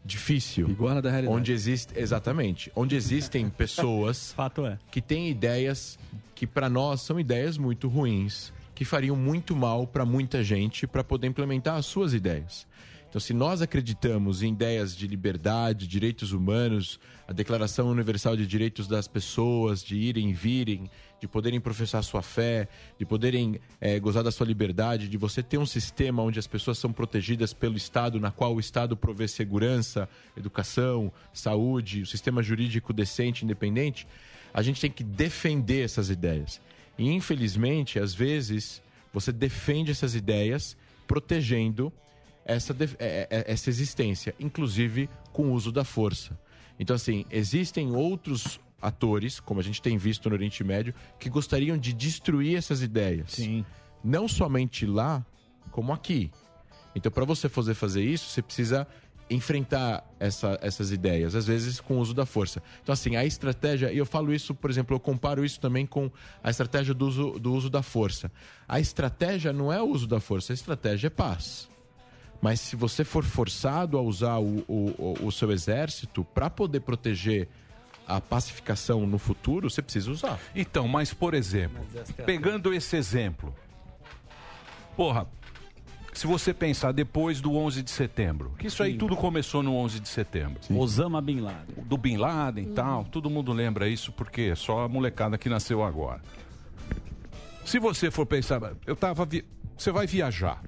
difícil. Iguana da realidade. Onde existe. Exatamente. Onde existem pessoas Fato é. que têm ideias que para nós são ideias muito ruins, que fariam muito mal para muita gente para poder implementar as suas ideias. Então, se nós acreditamos em ideias de liberdade, direitos humanos, a Declaração Universal de Direitos das Pessoas, de irem e virem, de poderem professar sua fé, de poderem eh, gozar da sua liberdade, de você ter um sistema onde as pessoas são protegidas pelo Estado, na qual o Estado provê segurança, educação, saúde, o sistema jurídico decente, independente, a gente tem que defender essas ideias. E, infelizmente, às vezes, você defende essas ideias protegendo essa, def- é- é- essa existência, inclusive com o uso da força. Então, assim, existem outros atores, como a gente tem visto no Oriente Médio, que gostariam de destruir essas ideias. Sim. Não somente lá, como aqui. Então, para você fazer, fazer isso, você precisa enfrentar essa- essas ideias, às vezes com o uso da força. Então, assim, a estratégia, e eu falo isso, por exemplo, eu comparo isso também com a estratégia do uso, do uso da força. A estratégia não é o uso da força, a estratégia é paz. Mas se você for forçado a usar o, o, o- o seu exército para poder proteger a pacificação no futuro, você precisa usar. Então, mas por exemplo, pegando esse exemplo, porra, se você pensar depois do 11 de setembro, que isso aí tudo começou no 11 de setembro. Osama Bin Laden. Do Bin Laden e tal, todo mundo lembra isso porque é só a molecada que nasceu agora. Se você for pensar, eu tava, vi- você vai viajar.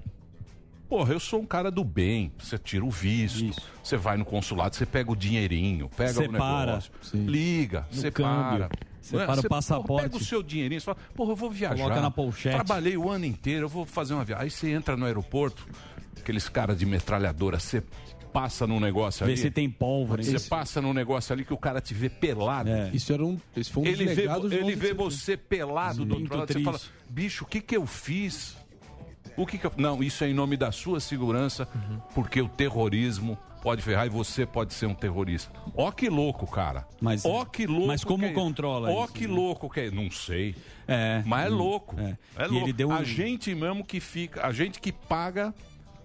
Porra, eu sou um cara do bem. Você tira o visto, você vai no consulado, você pega o dinheirinho, pega Separa. o negócio, liga, No separa. câmbio. Não é? Separa o passaporte. porra, pega o seu dinheirinho, você fala, porra, eu vou viajar. Coloca na pochete. Trabalhei o ano inteiro, eu vou fazer uma viagem. Aí você entra no aeroporto, aqueles caras de metralhadora, você passa num negócio Vê ali. se tem pólvora. Você passa num negócio ali que o cara te vê pelado. Isso era um, esse foi um Ele vê, ele 11 de vê você pelado do outro lado. Você fala, bicho, o que que eu fiz? O que que eu... Não, isso é em nome da sua segurança, porque o terrorismo pode ferrar e você pode ser um terrorista. Ó que louco, cara. Mas- Ó que louco. mas como que é- controla Ó isso, que né? louco que é. Não sei. É. Mas é Hum, louco. é. É, E louco. ele deu um- A gente mesmo que fica, a gente que paga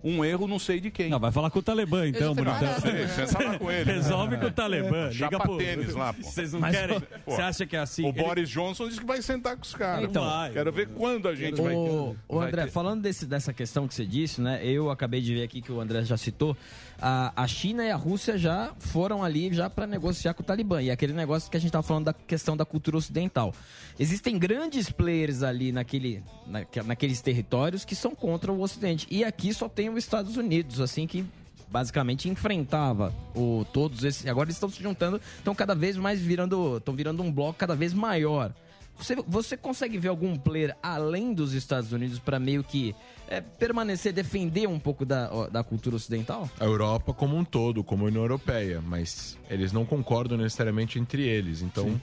um erro não sei de quem. Não, vai falar com o Talibã então, bonitão. né? Você fala com ele. Resolve com o Talibã. Liga Chapa pro... tênis lá, pô. Vocês não Mas, querem... Você acha que é assim? O Ele- Boris Johnson disse que vai sentar com os caras. Então, Vai. Quero ver quando a gente vai o, o vai André, ter- falando desse, dessa questão que você disse, né? Eu acabei de ver aqui que o André já citou. A, a China e a Rússia já foram ali já para negociar com o Talibã. E aquele negócio que a gente estava falando da questão da cultura ocidental. Existem grandes players ali naquele, naque- naqueles territórios que são contra o Ocidente. E aqui só tem os Estados Unidos, assim, que basicamente enfrentava o, todos esses. Agora eles estão se juntando, estão cada vez mais virando. estão virando um bloco cada vez maior. Você, você consegue ver algum player além dos Estados Unidos para meio que é, permanecer, defender um pouco da, da cultura ocidental? A Europa como um todo, como a União Europeia, mas eles não concordam necessariamente entre eles. Então,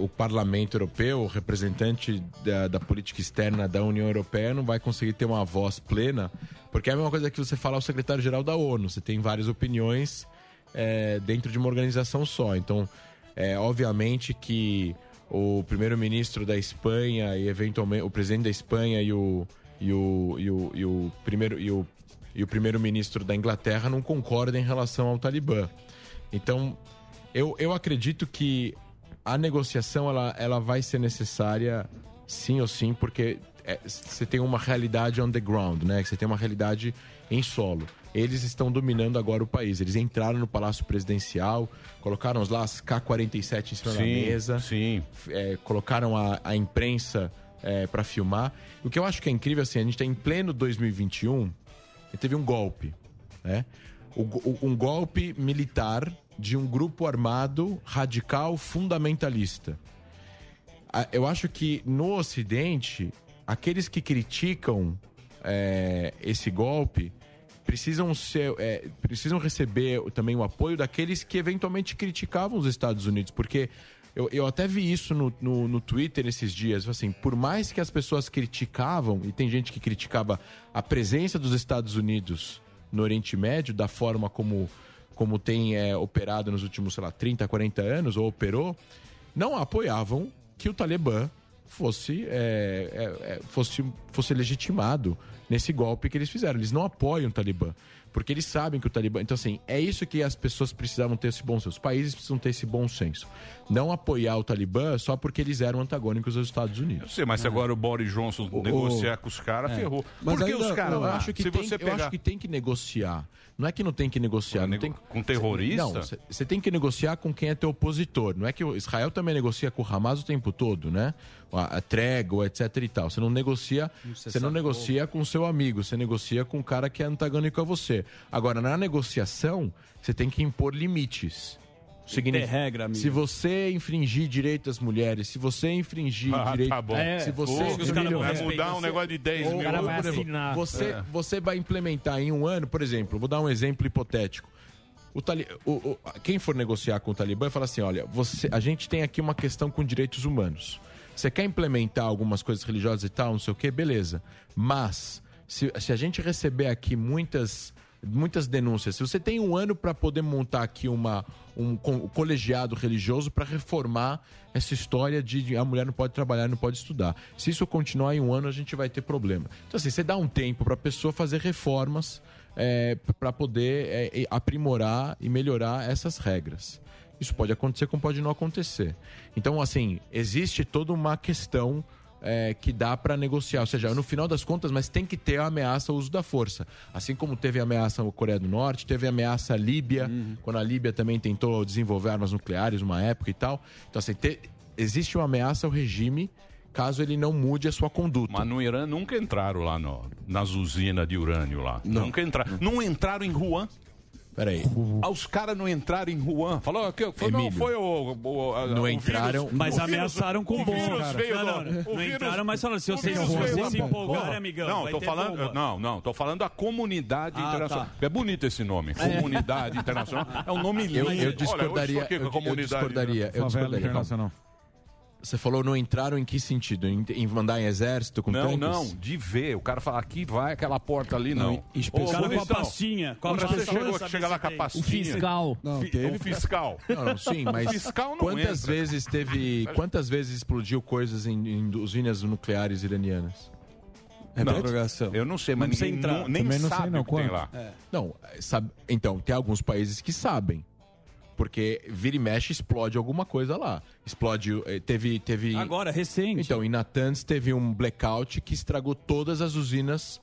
o Parlamento Europeu, o representante da, da política externa da União Europeia, não vai conseguir ter uma voz plena, porque é a mesma coisa que você falar ao secretário-geral da ONU. Você tem várias opiniões eh, dentro de uma organização só. Então, é, obviamente que o primeiro-ministro da Espanha e eventualmente o presidente da Espanha e o, e o, e o, e o primeiro e o, e o primeiro-ministro da Inglaterra não concordam em relação ao Talibã. Então, eu, eu acredito que a negociação ela, ela vai ser necessária sim ou sim, porque é, você tem uma realidade on the ground, né? Você tem uma realidade em solo. Eles estão dominando agora o país. Eles entraram no Palácio Presidencial, colocaram lá as K-47 em cima da Sim, mesa, sim. é, colocaram a, a imprensa para filmar. O que eu acho que é incrível, assim, a gente está em pleno 2021 e teve um golpe, né? O o- um golpe militar de um grupo armado radical fundamentalista. Eu acho que no Ocidente, aqueles que criticam é, esse golpe precisam ser é, precisam receber também o apoio daqueles que eventualmente criticavam os Estados Unidos, porque eu, eu até vi isso no, no, no Twitter esses dias, assim, por mais que as pessoas criticavam, e tem gente que criticava a presença dos Estados Unidos no Oriente Médio, da forma como, como tem é, operado nos últimos, sei lá, 30, 40 anos, ou operou, não apoiavam que o Talibã fosse, é, é, é, fosse, fosse legitimado nesse golpe que eles fizeram. Eles não apoiam o Talibã, porque eles sabem que o Talibã. Então, assim, é isso que as pessoas precisavam ter esse bom senso. Os países precisam ter esse bom senso. Não apoiar o Talibã só porque eles eram antagônicos aos Estados Unidos. Eu sei, mas se agora o Boris Johnson negociar com os caras, É. ferrou. Mas Porque ainda- os caras eu acho que tem, você eu pegar... acho que tem que negociar. Não é que não tem que negociar. Não tem... Com terrorista? Não, você- tem que negociar com quem é teu opositor. Não é que o Israel também negocia com o Hamas o tempo todo, né? A, a trégua, etc e tal. Você não negocia, você não negocia com o seu amigo, você negocia com o cara que é antagônico a você. Agora, na negociação, você tem que impor limites. Significa- ter regra, amigo. Se você infringir direito das mulheres, se você infringir Ah, direito. tá bom. Se você. Pô, os caras vão Emílio, mudar um negócio de 10 Ou, mil. cara vai assinar. Você, É. você vai implementar em um ano, por exemplo, vou dar um exemplo hipotético. O Tali- o- o- quem for negociar com o Talibã fala assim: olha, você, a gente tem aqui uma questão com direitos humanos. Você quer implementar algumas coisas religiosas e tal, não sei o que, beleza. Mas, se, se a gente receber aqui muitas, muitas denúncias, se você tem um ano para poder montar aqui uma, um co- colegiado religioso para reformar essa história de, de a mulher não pode trabalhar, não pode estudar. Se isso continuar em um ano, a gente vai ter problema. Então, assim, você dá um tempo para a pessoa fazer reformas para poder é, é, aprimorar e melhorar essas regras. Isso pode acontecer como pode não acontecer. Então, assim, existe toda uma questão é, que dá para negociar. Ou seja, no final das contas, mas tem que ter a ameaça ao uso da força. Assim como teve a ameaça à Coreia do Norte, teve a ameaça à Líbia, quando a Líbia também tentou desenvolver armas nucleares uma época e tal. Então, assim, te- existe uma ameaça ao regime caso ele não mude a sua conduta. Mas no Irã nunca entraram lá no, nas usinas de urânio lá. Não. Nunca entraram. Não entraram em Wuhan. Peraí. Ah, os caras não entraram em Wuhan. Falou que foi, não, foi o, o- a- Não o entraram, vírus- Mas ameaçaram com o bomba, vírus cara. veio Não, não, o não vírus- entraram, mas falaram, se o vocês- vírus se vocês se empolgarem, amigão, Não, vai tô ter falando, bomba. não, não, tô falando da comunidade Ah, internacional. tá. É bonito esse nome, comunidade internacional. É um nome lindo. Eu, Olha, eu eu discordaria. aqui com a eu, eu comunidade discordaria. Eu Favela discordaria. internacional. Você falou não entraram em que sentido? Em, em mandar em exército com Não, tanques? não, de ver. O cara fala, aqui vai aquela porta ali, não. Não, inspeção. O cara com a pastinha, com a você chegou, sabe chega lá com a tem. pastinha. O fiscal. Não, teve. O fiscal. Não, não, sim, mas fiscal não quantas entra. vezes teve, quantas vezes explodiu coisas em, em usinas nucleares iranianas? Reprogração. Eu não sei, mas Não ninguém entrar. não- nem Também não sei sabe não o que tem quanto. lá. Não, sabe, então tem alguns países que sabem, porque vira e mexe explode alguma coisa lá. Explode, eh, teve, teve. Agora, recente. Então, em Natanz teve um blackout que estragou todas as usinas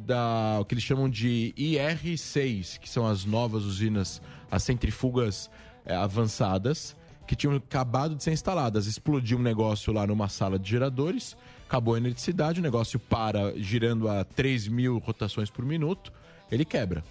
da o que eles chamam de IR6, que são as novas usinas, as centrifugas eh, avançadas, que tinham acabado de ser instaladas. Explodiu um negócio lá numa sala de geradores, acabou a eletricidade, o negócio para girando a 3 mil rotações por minuto, ele quebra.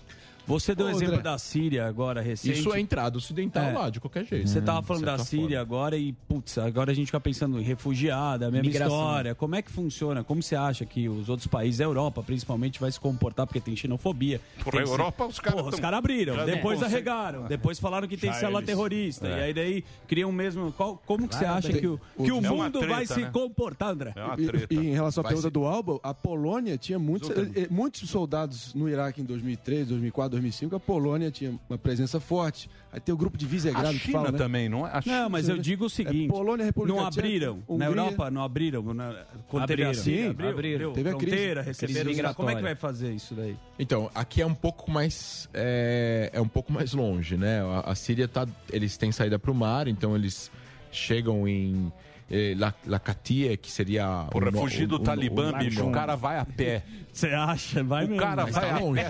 Você deu o exemplo André. da Síria agora, recente. Isso é entrada ocidental É. lá, de qualquer jeito. Você tava falando da certa Síria forma. agora e, putz, agora a gente fica pensando em refugiada, a mesma Migração. história. Como é que funciona? Como você acha que os outros países, a Europa principalmente, vai se comportar? Porque tem xenofobia. Porra, tem a Europa, os caras Porra, os tão- caras abriram, Já depois arregaram, depois falaram que tem Já célula eles- terrorista. É. E aí daí criam mesmo... Qual- como que você acha tem- que o, que o É mundo treta, vai se né? comportar, André? É uma E- treta. E, em relação à Vai pergunta ser- do Alba, a Polônia tinha muitos, eh, eh, muitos soldados no Iraque em 2003, 2004, 2005. A Polônia tinha uma presença forte. Aí tem o grupo de A Visegrado que China fala, né? também, não é? A China- Não, mas eu digo o seguinte: É Polônia, República não Tcheca, abriram. Na Hungria. Europa, não abriram. Na, quando teve a Abriram. Abriram. abriu, Teve a crise. fronteira, Crise receberam. Como é que vai fazer isso daí? Então, aqui é um pouco mais é, é um pouco mais longe, né? A, a Síria tá, eles têm saída para o mar, então eles chegam em eh, La- Lakatia, que seria... O fugir do o- o- Talibã, o- bicho, o cara vai a pé. Você acha? Vai O mesmo. cara Mas vai tá longe.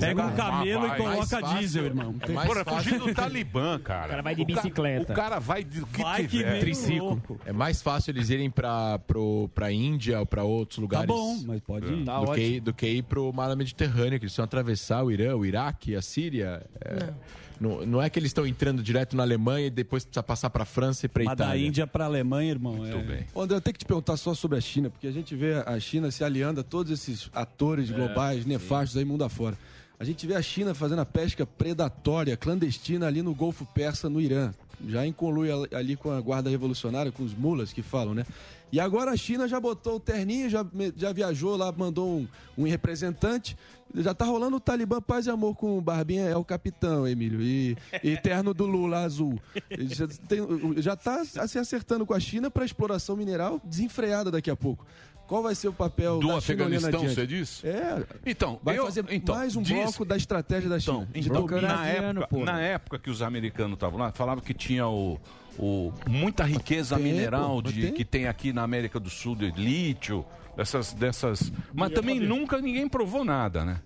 Pega é um camelo vai, e coloca fácil. diesel, irmão. É mais Porra, fácil. fugir do Talibã, cara. O cara vai de O ca- bicicleta. O cara vai de o que Vai que tiver. vem Triciclo. louco. É mais fácil eles irem pra, pro, pra Índia ou pra outros Tá lugares. bom, mas pode ir. Tá do, que, ótimo. do que ir pro mar Mediterrâneo, que eles vão atravessar o Irã, o Iraque, a Síria. É, não. Não, é que eles estão entrando direto na Alemanha e depois precisa passar pra França e pra Mas da Itália. Índia pra Alemanha, irmão. Muito é... bem. André, eu tenho que te perguntar só sobre a China, porque a gente vê a China se aliando a todos esses atores globais, nefastos aí mundo afora. A gente vê a China fazendo a pesca predatória, clandestina ali no Golfo Persa, no Irã. Já em conluio ali- com a guarda revolucionária, com os mulas que falam, né? E agora a China já botou o terninho, já, já viajou lá, mandou um, um representante. Já tá rolando o Talibã Paz e Amor com o Barbinha, é o capitão, Emílio. E, e terno do Lula azul. Já, tem- já tá se acertando com a China para exploração mineral desenfreada daqui a pouco. Qual vai ser o papel Do China Afeganistão, você disse? É, Então, vai eu- fazer então, mais um diz- bloco da estratégia da China. Então, de então dominar. na, época, na época que os americanos estavam lá, falavam que tinha o, o- muita riqueza Tem, mineral de, tem. que tem aqui na América do Sul, de lítio, dessas. dessas mas também nunca ninguém provou nada, né?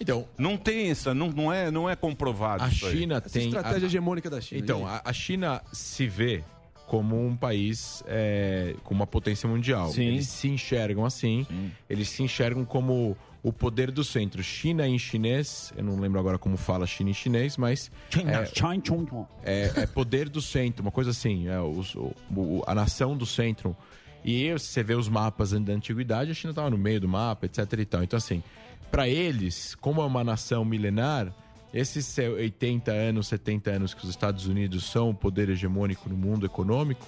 Então, Não tem essa, não, não, é, não é comprovado. a isso aí. China Essa tem. estratégia a- hegemônica da China. Então, a, a China se vê como um país é, com uma potência mundial. Sim. Eles se enxergam assim, eles se enxergam como o poder do centro. China em chinês, eu não lembro agora como fala China em chinês, mas China, é, China, China. é, é poder do centro, uma coisa assim, é, os- o- o- a nação do centro. E você vê os mapas da antiguidade, a China estava no meio do mapa, etc e tal. Então, assim, para eles, como é uma nação milenar, esses 80 anos, 70 anos que os Estados Unidos são o poder hegemônico no mundo econômico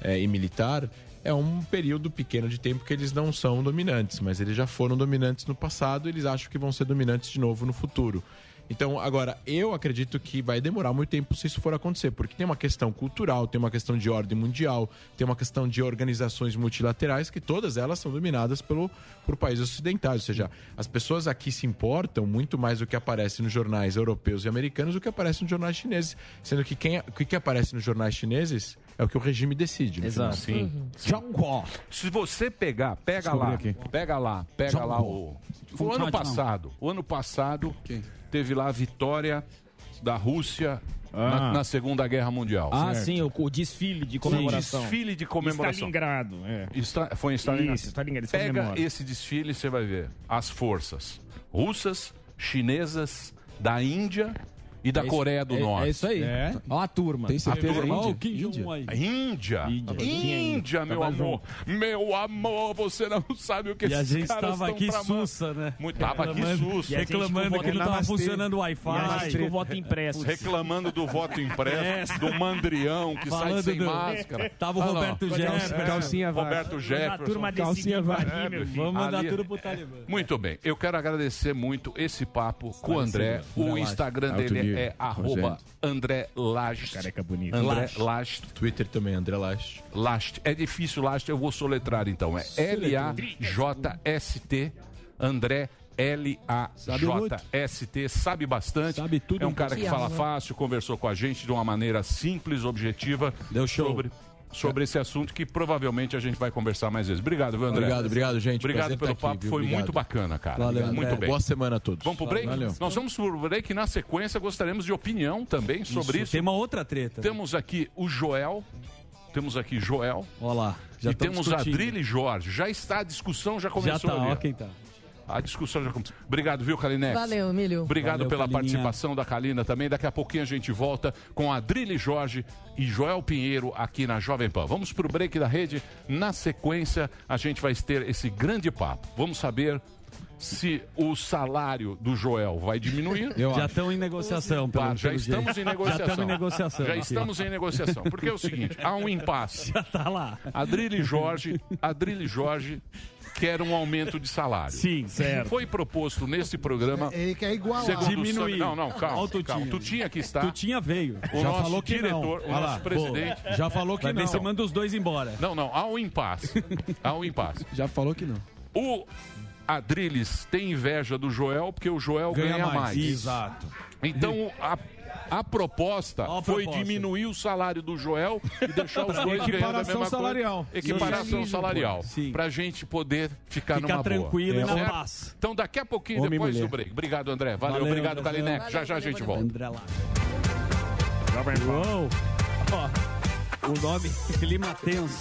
é, e militar, é um período pequeno de tempo que eles não são dominantes, mas eles já foram dominantes no passado e eles acham que vão ser dominantes de novo no futuro. Então, agora, eu acredito que vai demorar muito tempo se isso for acontecer, porque tem uma questão cultural, tem uma questão de ordem mundial, tem uma questão de organizações multilaterais, que todas elas são dominadas pelo, por países ocidentais. Ou seja, as pessoas aqui se importam muito mais do que aparece nos jornais europeus e americanos do que aparece nos jornais chineses. Sendo que quem, o que aparece nos jornais chineses é o que o regime decide. no Exato. Sim. Se você pegar, pega lá, pega lá, pega lá o. O ano passado, o ano passado teve lá a vitória da Rússia na, Ah. na Segunda Guerra Mundial. Ah, sim, o, o desfile de comemoração. Desfile de comemoração. Stalingrado, é. Está, foi em Stalingrado. Isso, Stalingrado, Pega esse desfile e você vai ver as forças russas, chinesas, da Índia e da É Coreia do é- Norte. É isso aí. Ó a turma. Tem certeza turma- Índia? Ó, o Kim aí. A Índia. Índia. Índia, meu Tava amor. Meu amor, você não sabe o que E a esses gente caras tava estão aqui tramando. sussa, né? Muito, tava aqui sussa. Reclamando que não tava funcionando o E a gente Wi-Fi. com o voto impresso. Reclamando do voto impresso, do mandrião que sai sem máscara. Tava o. Roberto Jefferson. Calcinha. Roberto A Jefferson. Calcinha filho. Vamos mandar tudo pro Talibã. Muito bem, eu quero agradecer muito esse papo com o André. O Instagram dele é arroba André Last. Careca bonito. André Last. Twitter também, André Last. Last. É difícil Last, eu vou soletrar então. É L-A-J-S-T. André L-A-J-S-T. Sabe bastante. Sabe tudo É um cara que fala fácil, conversou com a gente de uma maneira simples, objetiva. Deu show. Sobre, sobre esse assunto que provavelmente a gente vai conversar mais vezes. Obrigado, viu, André? Obrigado, obrigado, gente. Obrigado Prazer pelo estar aqui, papo, viu? foi Obrigado. muito bacana, cara. Valeu, muito André. bem. Boa semana a todos. Vamos pro break? Valeu. Nós vamos pro break. Na sequência, gostaríamos de opinião também sobre isso. Tem uma outra treta. Temos aqui o Joel. Temos aqui Joel. Olha lá. Já e temos a discutindo. Adrile Jorge. Já está a discussão, já Já começou tá, ali. ó quem tá. A discussão já começou. Obrigado, viu, Kalinex? Valeu, Emílio. Obrigado Valeu, pela Kalininha. participação da Kalina também. Daqui a pouquinho a gente volta com a Adrile Jorge e Joel Pinheiro aqui na Jovem Pan. Vamos pro break da rede. Na sequência, a gente vai ter esse grande papo. Vamos saber se o salário do Joel vai diminuir. Já estão em negociação, pelo, Pá, já pelo estamos jeito. em negociação. Já estamos em negociação. Já aqui. estamos em negociação. Porque é o seguinte, há um impasse. Já tá lá. Adrile Jorge, Adrile Jorge quer um aumento de salário. Sim, certo. Foi proposto nesse programa. Ele quer igualar. Segundo o Diminuir. Não, não, calma. Tutinha. calma. Tu tinha que estar. Tu tinha veio. O Já nosso falou que não. diretor, o Olha nosso lá, presidente. Já falou que Vai não. se manda os dois embora. Não, não, há um impasse. Há um impasse. Já falou que não. O Adriles tem inveja do Joel porque o Joel ganha, mais. Exato. Então, a- A proposta a foi proposta. diminuir o salário do Joel e deixar os dois ganhando a Equiparação mesma salarial. coisa. Equiparação salarial. Sim. Pra gente poder ficar Ficar numa boa. tranquilo e na Certo? paz. Então daqui a pouquinho, Homem depois do break. Obrigado, André. Valeu, Valeu, obrigado. Kalinec. Já já a gente volta. André lá. Uou. Ó, o nome Clima Tenso.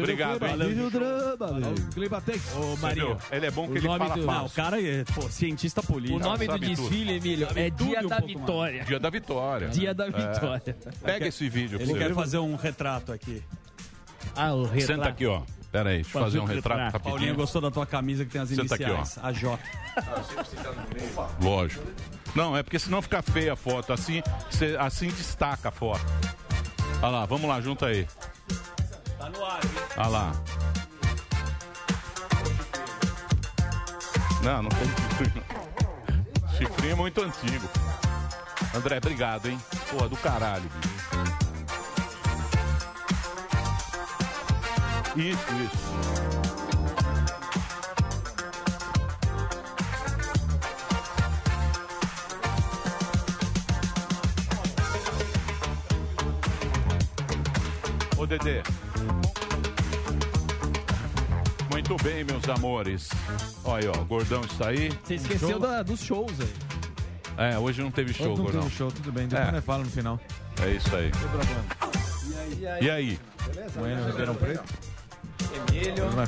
Obrigado, hein? Valeu. drama, Clima tem. Ô, Marinho. Ele é bom que O ele nome fala do- Não, fácil. o cara é pô, cientista político. O nome do desfile, Emílio, é Dia da. Vitória. Dia da vitória. Dia da É. Vitória. Pega esse vídeo Ele quer fazer um retrato aqui. Ah, o retrato. Senta aqui, ó. Pera aí, deixa eu fazer um retrato retrato. Paulinho rapidinho. gostou da tua camisa que tem as Senta aqui, iniciais. A J. Lógico. Não, é porque senão fica feia a foto. Assim, cê- assim destaca a foto. Olha lá, vamos lá, junta aí. Tá no ar, hein? Olha lá. Não, não tem chifrinho. não. Chifrinho é muito antigo. André, obrigado, hein? Porra, do caralho, bicho. Isso, isso. Dedê. Muito bem, meus amores. Olha aí, ó, o Gordão está aí. Você esqueceu da- dos shows aí. É, hoje não teve show, Não Gordão. teve show, tudo bem. Depois É. nós fala no final. É isso aí. E aí? Ribeirão Preto.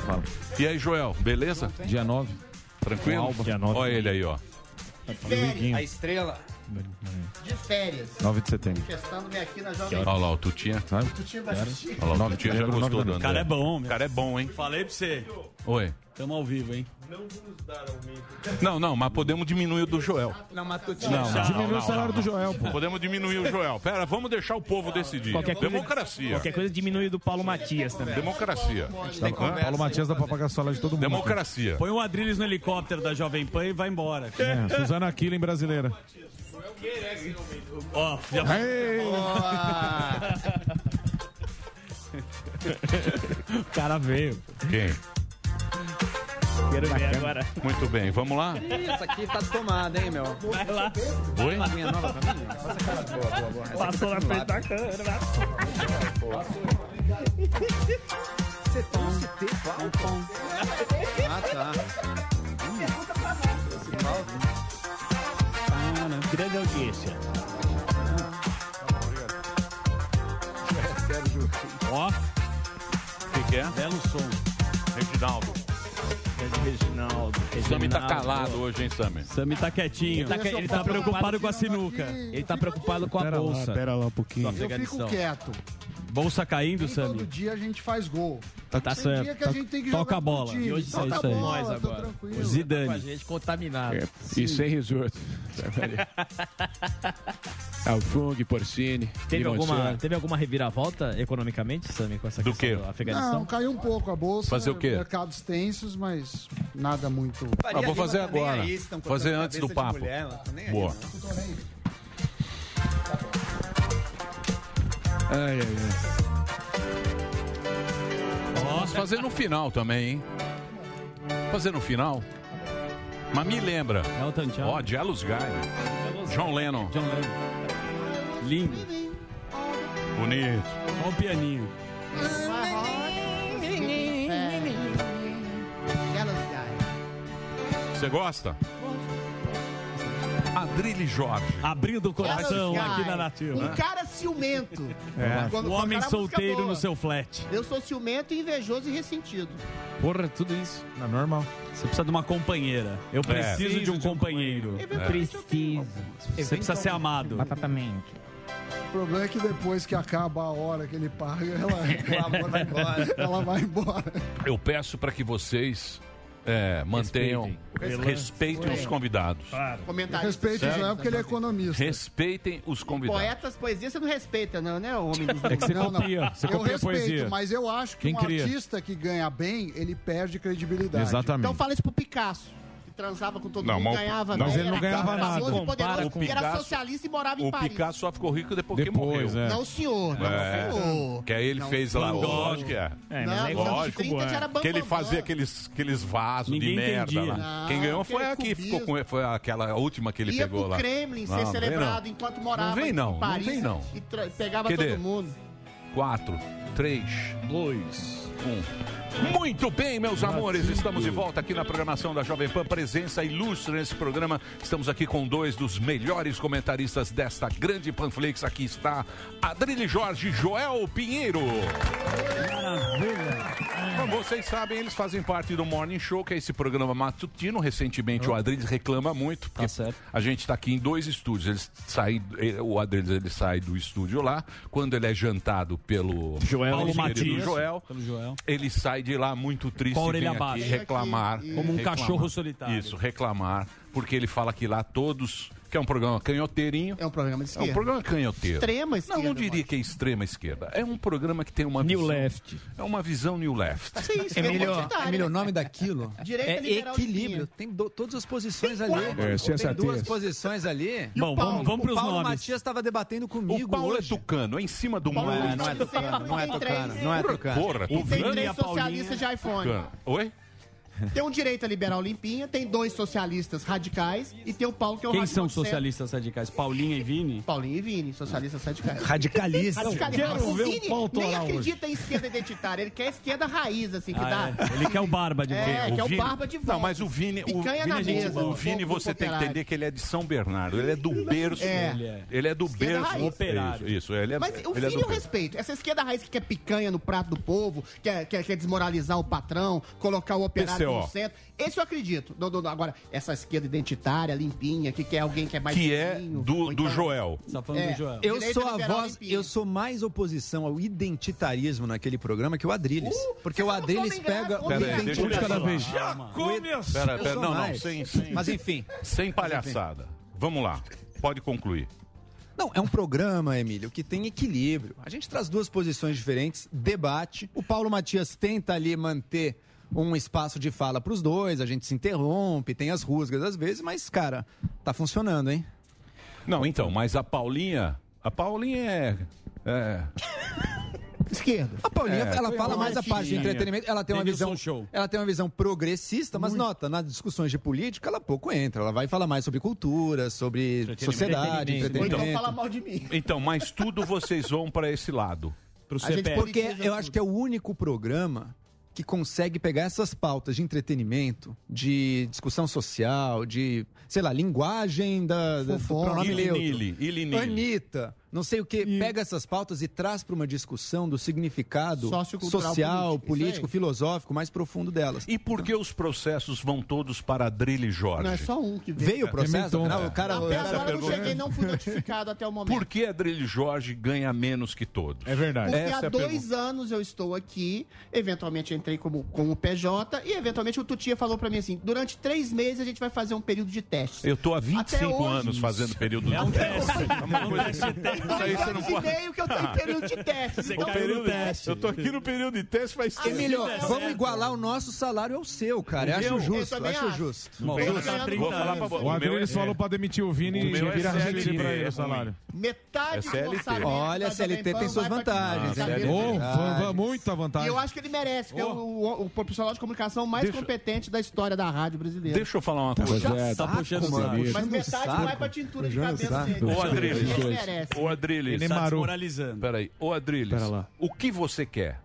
Fala. E aí, Joel, beleza? Dia 9. Tranquilo? Alba. Dia nove. Olha ele aí, ó. A estrela de férias. 9 de setembro. Testando-me aqui na Jovem Olha lá, o Tutinha. Sabe? Tu tinha bastante. Olha lá, o Nove Tutinha já gostou do O cara é bom, O meu. cara é bom, hein? Falei pra você. Oi. Tamo ao vivo, hein? Não, não, mas podemos diminuir o do Joel. Não, mas tu tinha. Não, não, Diminui não, o salário não, do Joel, pô. Podemos diminuir o Joel. Pera, vamos deixar o povo decidir. Qualquer coisa- Democracia. Qualquer coisa diminui do Paulo Matias também. Democracia. Paulo Matias dá pra pagar o salário de todo mundo. Democracia. Põe o Adrilles no helicóptero da Jovem Pan e vai embora. É, Suzana Aquila Ó, já! O cara veio. Quem? Quero ver agora. Muito bem, vamos lá? Essa aqui tá tomada, hein, meu? Vai lá. Oi? Nova pra mim? Passa a cara. Boa, boa, boa. Essa aqui Passou tá na frente da câmera. Você um CT, Paulo? Ah, tá. Grande audiência. Ó, O que, que é? belo som. Reginaldo. Reginaldo. Sami tá calado hoje, hein, Sami? Sami tá quietinho. Ele tá- ele tá preocupado com a sinuca. Ele tá preocupado com a Pera lá, bolsa. pera lá um pouquinho. Eu fico quieto. Bolsa caindo, Nem todo Sami. dia a gente faz gol. Tá Tem certo. dia que a gente tem que Toca jogar a bola. E hoje Toca é isso aí. bola, Nós tô agora. tranquilo. Com a Zidane. gente contaminado. E sem risoto. Alfung, porcine. Teve alguma, teve alguma reviravolta economicamente, Sami, com essa Do questão quê? do Afeganistão? Não, caiu um pouco a bolsa. Fazer o quê? Mercados tensos, mas nada muito. Ah, vou fazer agora. Fazer antes do papo. Boa. Ai, ai, ai. Vamos fazer no final também, hein? Fazer no final. Mas me lembra. Elton John. Ó, Jealous Guy. John Lennon. John Lennon. Lindo. Bonito. Só o pianinho. Você gosta? Adrilho Jorge. Abrindo o coração Jealous aqui na Nativa. Um cara ciumento. É. Quando- O homem cara, solteiro no seu flat. Eu sou ciumento, invejoso e ressentido. Porra, tudo isso. Não, normal. Você precisa de uma companheira. Eu preciso de um companheiro. Preciso. Você precisa ser amado. Batatamente. O problema é que depois que acaba a hora que ele paga, ela, amor vai embora. ela vai embora. Eu peço para que vocês é, mantenham, Respeitem. respeitem os convidados. Eu Comentário. respeito o Certo. Porque ele é economista. Respeitem os convidados. Poetas, poesia, você não respeita, não, né, homem? dos É que você Não, não. copia. Você eu copia respeito, poesia. mas eu acho que Quem um cria? artista que ganha bem, ele perde credibilidade. Exatamente. Então fala isso pro Picasso. Que transava com todo Não, mundo, mas o- ganhava mas ele era não ganhava nada. e poderoso, o que era Picasso. socialista e morava em O Paris. Picasso só ficou rico depois, que Depois, morreu. é. Não, senhor. Não, É, senhor. que aí ele Não, fez lá, lógico que é. É, Não, anos Lógico, 30 já era que ele fazia aqueles, aqueles vasos Ninguém de merda lá. Não, Quem ganhou foi aquele a que ficou com foi aquela última que ele Ia pegou lá. Kremlin Não, ser não vem celebrado não. enquanto morava Não vem em não, não Paris vem não. e pegava todo mundo. 4, 3, 2, 1. Muito bem, meus amores, estamos de volta aqui na programação da Jovem Pan. Presença ilustre nesse programa. Estamos aqui com dois dos melhores comentaristas desta grande Panflix. Aqui está Adrilho Jorge Joel Pinheiro. Como vocês sabem, eles fazem parte do Morning Show, que é esse programa matutino. Recentemente o Adriles reclama muito, porque a gente está aqui em dois estúdios. Eles saem, ele- o Adriles ele sai do estúdio lá, quando ele é jantado pelo Joel Paulo Matias. Joel, Pelo Joel. ele sai de lá muito triste Com a e orelha vem aqui baixa. reclamar. Como um reclamar. cachorro solitário. Isso, reclamar, porque ele fala que lá todos... Que é um programa canhoteirinho. É um programa de É esquerda. um programa canhoteiro. Extrema esquerda. Não, não diria que é extrema esquerda. É um programa que tem uma New visão... left. É uma visão new left. Sim, esquerda Emílio, identitária, Emílio, o né? nome daquilo Direita é liberal equilíbrio. Tem do- todas as posições ali. quatro. É, Tem duas posições ali. E o Bom, Paulo? vamos, vamos O pros Paulo nomes. Matias estava debatendo comigo O Paulo hoje. é tucano, é em cima do Paulo muro. Não é, não é Tem tucano, não é três- tucano, não é tucano. Porra, O Tem tucano. E três a Paulinha. socialistas de iPhone. Oi? Tem um direita liberal limpinha, tem dois socialistas radicais e tem o Paulo que é o Quem são socialistas radicais? Paulinha e Vini? Paulinho e Vini, socialistas radicais. Radicalista. Radicalista. quero O ver o Vini nem acredita em esquerda identitária, ele quer esquerda raiz, assim, que Ah, dá. é. Ele quer o barba de É, volta. que é o Vini- barba de volta. Não, mas o Vini, o Picanha Vini, na mesa, o Vini você tem que entender que ele é de São Bernardo. Ele é do berço. É. Ele é. É do Esquerda berço. Operário. Isso, isso, ele é, Mas o ele é Vini eu berço. respeito. Essa esquerda raiz que quer picanha no prato do povo, quer, quer, quer desmoralizar o patrão, colocar o operário. No centro. Esse eu acredito. Do- do- do- agora, essa esquerda identitária, limpinha, que quer alguém que é mais. Que é do, ou do então- Joel. Tá falando É. do Joel. Eu Direita sou a voz, limpinha. eu sou mais oposição ao identitarismo naquele programa que o Adrilles. Uh, porque o tá Adrilles pega o Pera aí, deixa eu Um de cada vez. Já começou. Pera, pera, não, não, sem, sem, Mas enfim. sem palhaçada. Vamos lá, pode concluir. Não, é um programa, Emílio, que tem equilíbrio. A gente traz duas posições diferentes, debate. O Paulo Matias tenta ali manter um espaço de fala para os dois, a gente se interrompe, tem as rusgas às vezes, mas, cara, tá funcionando, hein? Não, então, mas a Paulinha. A Paulinha é. é Esquerda. A Paulinha, É, ela fala mais a parte de entretenimento, ela tem uma Denilson visão, Show. ela tem uma visão progressista, mas nota, nas discussões de política ela pouco entra, ela vai falar mais sobre cultura, sobre sociedade, Ou então entretenimento. fala mal de mim. Então, mas tudo vocês vão para esse lado. Pro A gente. Porque eu acho que é o único programa que consegue pegar essas pautas de entretenimento, de discussão social, de, sei lá, linguagem da, da pronome neutro. Ilinili, ilinili. Anitta, não sei o que, pega essas pautas e traz para uma discussão do significado social, político, político, filosófico mais profundo delas. E por que os processos vão todos para Adrilho e Jorge? Não é só um que veio. Veio o processo, afinal, o cara... Até Essa agora eu não cheguei, não fui notificado até o momento. Por que Adrilho e Jorge ganha menos que todos? É verdade. Porque Essa é há a dois pergunta. anos eu estou aqui, eventualmente entrei como, como PJ e eventualmente o Tutia falou pra mim assim, durante três meses a gente vai fazer um período de teste. Eu tô há Até 25 hoje. anos fazendo período É um de teste. É uma coisa- teste Isso dois aí você anos não e meio que eu tô em período de teste. Você Então, caiu no teste. Eu tô aqui no período de teste faz tempo. Emílio, É vamos igualar o nosso salário ao seu, cara. O acho justo, acho justo. Bom, vou dar 30 falar pra. O meu é- Adriles falou pra demitir o Vini O e meu é vira CLT, pra ele é o salário. metade É do orçamento Olha, a CLT tem suas vantagens, cabeça muita vantagem. eu acho que ele merece, porque é o, o, o profissional de comunicação mais competente da história da rádio brasileira. Deixa eu falar uma coisa. Tá puxando o. Mas o metade vai pra tintura de o cabelo saco. dele. Ô, Adriles. Ele merece. Ô, Adriles. Ele Tá Maru. desmoralizando. Peraí. Ô, Adriles. Pera lá. O que você quer?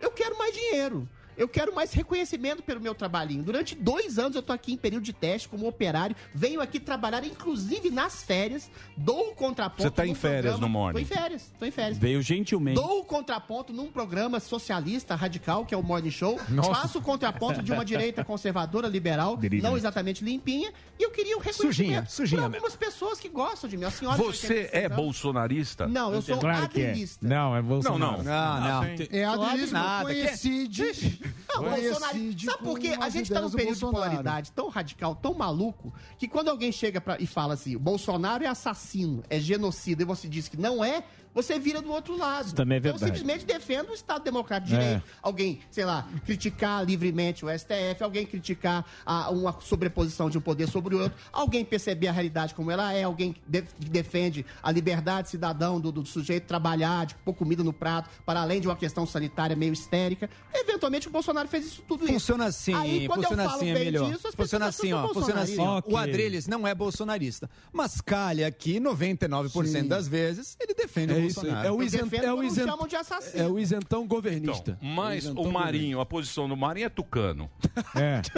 Eu quero mais dinheiro. Eu quero mais reconhecimento pelo meu trabalhinho. Durante dois anos eu tô aqui em período de teste como operário. Venho aqui trabalhar, inclusive nas férias. Dou o contraponto. Você tá em férias programa- no Morning? Tô em férias, tô em férias. Veio gentilmente. Dou o contraponto num programa socialista radical, que é o Morning Show. Nossa. Faço o contraponto de uma direita conservadora, liberal, Delícia. não exatamente limpinha. E eu queria o reconhecimento Sujinha, sujinha por algumas pessoas que gostam de mim. A senhora Você de 86 é anos. bolsonarista? Não, eu sou Claro é. Não, é Não, Bolsonaro. não. Não, não. É adrilismo nada, que- coincide. Não, Bolsonaro. Sabe por quê? A gente tá num período de polaridade tão radical, tão maluco, que quando alguém chega pra, e fala assim, Bolsonaro é assassino, é genocida, e você diz que não é, você vira do outro lado. também é então, verdade. simplesmente defenda o Estado Democrático de É. Direito. Alguém, sei lá, criticar livremente o STF, alguém criticar a, uma sobreposição de um poder sobre o outro, alguém perceber a realidade como ela é, alguém que de- que defende a liberdade cidadão do, do sujeito trabalhar, de pôr comida no prato, para além de uma questão sanitária meio histérica. Eventualmente o Bolsonaro fez isso tudo isso. Funciona assim, Aí, quando funciona eu falo assim, bem Emílio. disso, as funciona pessoas assim, ó. Funciona assim, bolsonaristas. O Adriles não é bolsonarista. Mas calha aqui, 99% Sim. das vezes, ele defende É o isso. Bolsonaro. É o Eu isent- defendo é o quando isent- chamam de assassino. É o isentão governista. Então, mas isentão o Marinho, a posição do Marinho é tucano. É.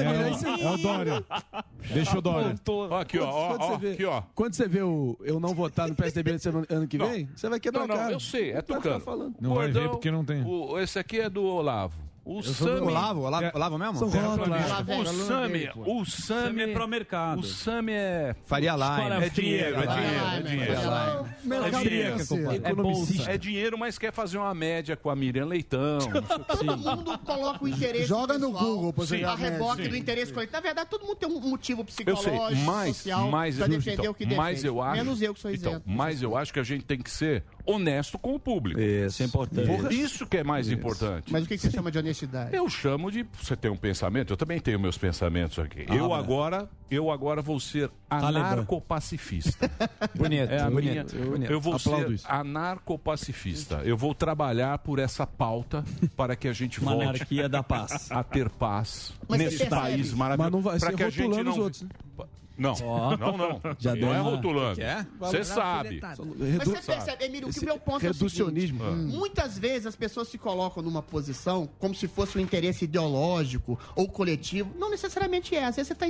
É, é o Dória. Deixa o Dória. Aqui, ó, ó, Quando ó, você vê- aqui, ó. Quando você vê o eu não votar no PSDB ano- ano que Não. vem, você vai quebrar Não, não, a cara. eu sei, é ficar tucano. falando. Não vai ver porque não tem. o- esse aqui é do Olavo. O sou do Sami... Olavo, Olavo- Olavo mesmo? São. O Sami, o Sami é pro mercado. O Sami é Faria Lime. é dinheiro, é dinheiro, é dinheiro. É dinheiro, é bolsa. É dinheiro, mas quer fazer uma média com a Miriam Leitão. Todo mundo coloca o interesse Joga no pessoal Google Sim. ver a reboque Sim. do interesse coletivo. Na verdade, todo mundo tem um motivo Eu psicológico, sei, mas, social, mas, pra defender então, o que defende. mas eu acho, Menos eu que sou então, isento. mas eu acho que a gente tem que ser honesto com o público. Isso é importante. Isso que é mais importante. Mas o que que você chama de honestidade? Eu chamo de você tem um pensamento, eu também tenho meus pensamentos aqui. eu agora, eu agora vou ser anarcopacifista. Bonito, É a minha, bonito, bonito. eu vou Aplaudo ser isso. anarcopacifista. Eu vou trabalhar por essa pauta para que a gente Uma volte anarquia da paz. a ter paz Mas nesse país maravilhoso. Mas não vai para ser que a gente rotulando não os outros, né? Não, não, não. Já não é uma- rotulando. Que é? Você sabe. Mas você percebe, Emílio, que Esse o meu ponto é o seguinte. reducionismo. Muitas vezes as pessoas se colocam numa posição como se fosse um interesse ideológico ou coletivo. Não necessariamente é. Às vezes você está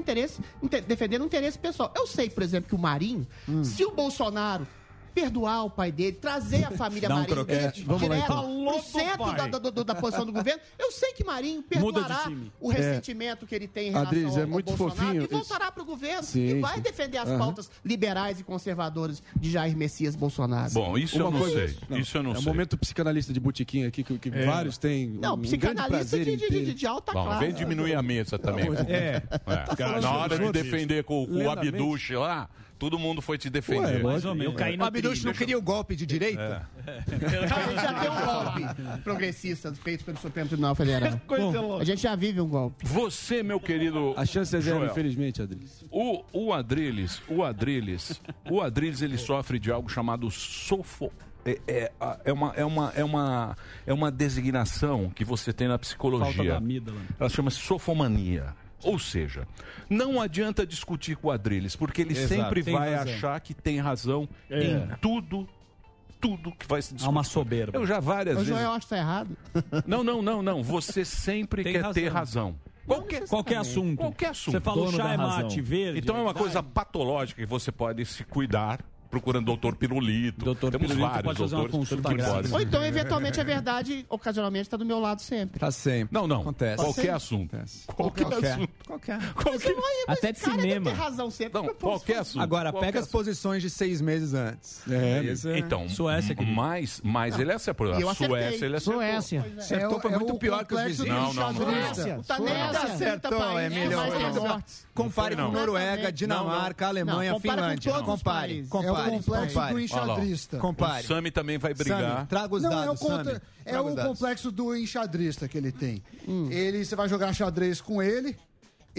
defendendo um interesse pessoal. Eu sei, por exemplo, que o Marinho, Hum. se o Bolsonaro perdoar o pai dele, trazer a família Dá um Marinho croquete. direto Vamos lá, então. Do centro da, da- da- da posição do governo, eu sei que Marinho perdoará o ressentimento que ele tem em relação ao, é ao muito Bolsonaro fofinho e voltará para o governo Sim, e vai sim. defender as Aham. pautas liberais e conservadoras de Jair Messias Bolsonaro. Bom, isso eu Uma não coisa- sei. Isso eu não é um sei. momento psicanalista de botiquim aqui que, que vários têm. Não, um psicanalista de, de, de, de alta Bom, classe. vem diminuir a mesa também. É. É. Na hora de defender com, com o. Abduche lá, todo mundo foi te Ué, defender. lógico. ou menos. Eu caí O no Abduch não trilho. queria o golpe de direita? A gente já tem um golpe progressista feito pelo Supremo Tribunal Federal. Bom, a gente já vive um golpe. Você, meu querido. A chance é zero, Joel, infelizmente, Adriles. O, o Adriles, o Adriles, o Adriles, ele sofre de algo chamado sofo. É, é, é uma, é, uma, é, uma, é uma designação que você tem na Falta psicologia. da amígdala. Ela chama-se sofomania. Ou seja, não adianta discutir com o Adriles, porque ele Exato, sempre tem vai razão. achar que tem razão É. em tudo, tudo que vai se Há discutir. uma soberba. Eu já várias O vezes. Joel acho que tá errado. Não, não, não, não. Você sempre Tem quer razão. ter razão. Qualquer, Qualquer assunto. Qualquer assunto. Você fala o Dono chá é razão. mate verde. Então é uma coisa patológica que você pode se cuidar procurando doutor Pirulito. Doutor Temos Pirulito vários pode fazer uma doutores consulta. Ou então, eventualmente, a verdade, ocasionalmente, está do meu lado sempre. Tá sempre. Não, não. Acontece. Qualquer assunto. Acontece. Qualquer Qualquer. assunto. Qualquer. Qualquer... Até de Cara, cinema. ter razão sempre. Não, qualquer fazer. assunto. Agora, qualquer pega as assunto. posições de seis meses antes. É, Isso Então, Suécia, querido. mas, mas ele acertou. E eu A. Suécia, ele acertou. Suécia. Acertou, É foi o- é muito pior que os vizinhos. Não, não, não. Suécia. Tá Suécia. 30 Acertou, tem Não foi, mortes. Compare Não com foi, não. Noruega, Dinamarca, Alemanha, Não, Finlândia. todos os Compare. É o Compare. complexo compare. do enxadrista. O. Sami também vai brigar. Sami, traga os Não, é o, dados, contra- Sami. é o os dados. complexo do enxadrista que ele tem. Hum. Ele, você vai jogar xadrez com ele,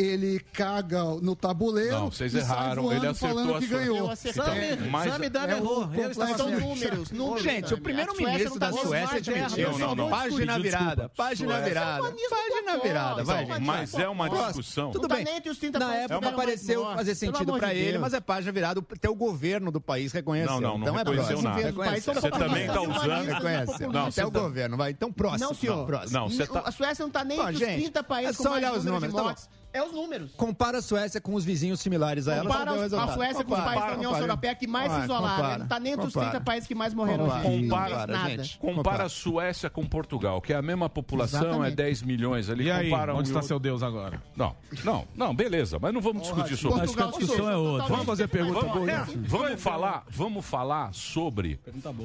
ele caga no tabuleiro. Não, vocês erraram. Ele acertou falando a que sua- ganhou. Então, mas- Sami Dami É o errou. São números, números. Gente, o primeiro-ministro da não Suécia terra, admitiu. Não. Página virada. Página virada. Página virada. Vai, gente. Mas é uma discussão. Tudo Não tá bem. nem entre os 30 Na países época pareceu fazer sentido pra ele, mas é página virada. Até o governo do país reconheceu. Não, não, não então é reconheceu próximo. nada. Você também tá usando-. Não, Até o tá- governo. Vai, então próximo. Não, senhor. Não, você tá- A Suécia não tá nem entre os gente, 30 países é só com mais olhar os número números, de tá mortes. É os números. Compara a Suécia com os vizinhos similares a ela. Compara deu o a. Suécia com os Compara, países da União compara. Europeia que mais se Compara, isolaram. compara, não tá nem entre os compara. 30 países que mais morreram Compara. hoje. Não Compara, nada. gente. Compara Compara. a Suécia com Portugal, que é a mesma população, é Exatamente. 10 milhões ali. E aí, compara um onde está seu Deus agora? Não, não, não, beleza, mas não vamos discutir sobre Acho que a isso. discussão é outra. Vamos fazer pergunta boa, é, vamos falar, vamos falar sobre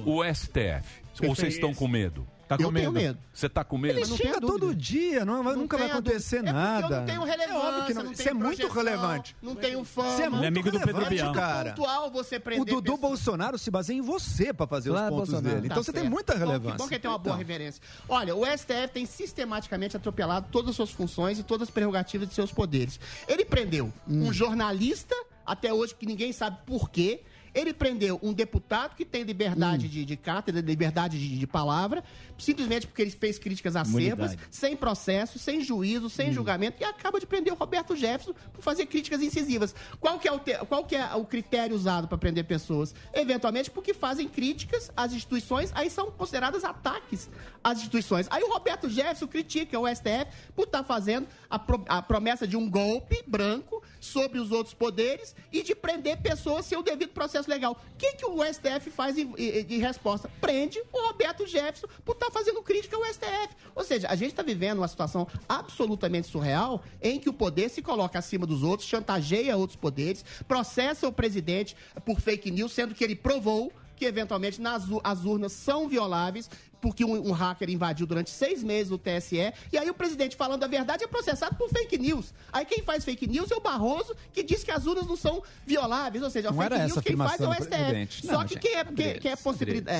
o STF. Ou vocês estão com medo? Tá com eu tenho medo. Você tá com medo? Ele xinga todo dia, não, nunca vai acontecer dúvida. É nada. porque eu não tenho relevância, É óbvio que não, não Você é muito relevante. Não tenho fama. Você é muito amigo do Pedro Bial. cara. pontual você prender O Dudu pessoas. Bolsonaro se baseia em você pra fazer Claro, os pontos Bolsonaro. dele. Tá Então você tem certo. muita Bom que- relevância. Bom que tem uma boa Então. reverência. Olha, o STF tem sistematicamente atropelado todas as suas funções e todas as prerrogativas de seus poderes. Ele prendeu Hum. um jornalista, até hoje que ninguém sabe por quê. Ele prendeu um deputado que tem Hum. liberdade de, de cátedra, liberdade de, de palavra, simplesmente porque ele fez críticas acerbas, sem processo, sem juízo, Hum. sem julgamento, e acaba de prender o Roberto Jefferson por fazer críticas incisivas. Qual que é o, te- qual que é o critério usado para prender pessoas? Eventualmente porque fazem críticas às instituições, aí são consideradas ataques às instituições. Aí o Roberto Jefferson critica o STF por estar fazendo a, pro- a promessa de um golpe branco sobre os outros poderes e de prender pessoas sem o devido processo legal. O que, que o STF faz em, em- em resposta? Prende o Roberto Jefferson por estar fazendo crítica ao STF. Ou seja, a gente está vivendo uma situação absolutamente surreal em que o poder se coloca acima dos outros, chantageia outros poderes, processa o presidente por fake news, sendo que ele provou que eventualmente nas, as urnas são violáveis, porque um, um hacker invadiu durante seis meses o TSE, e aí o presidente falando a verdade é processado por fake news. Aí quem faz fake news é o Barroso, que diz que as urnas não são violáveis, ou seja, Não fake news quem faz é o STF. presidente. Só Não, que gente, quem é, quem, quem é possibilidade,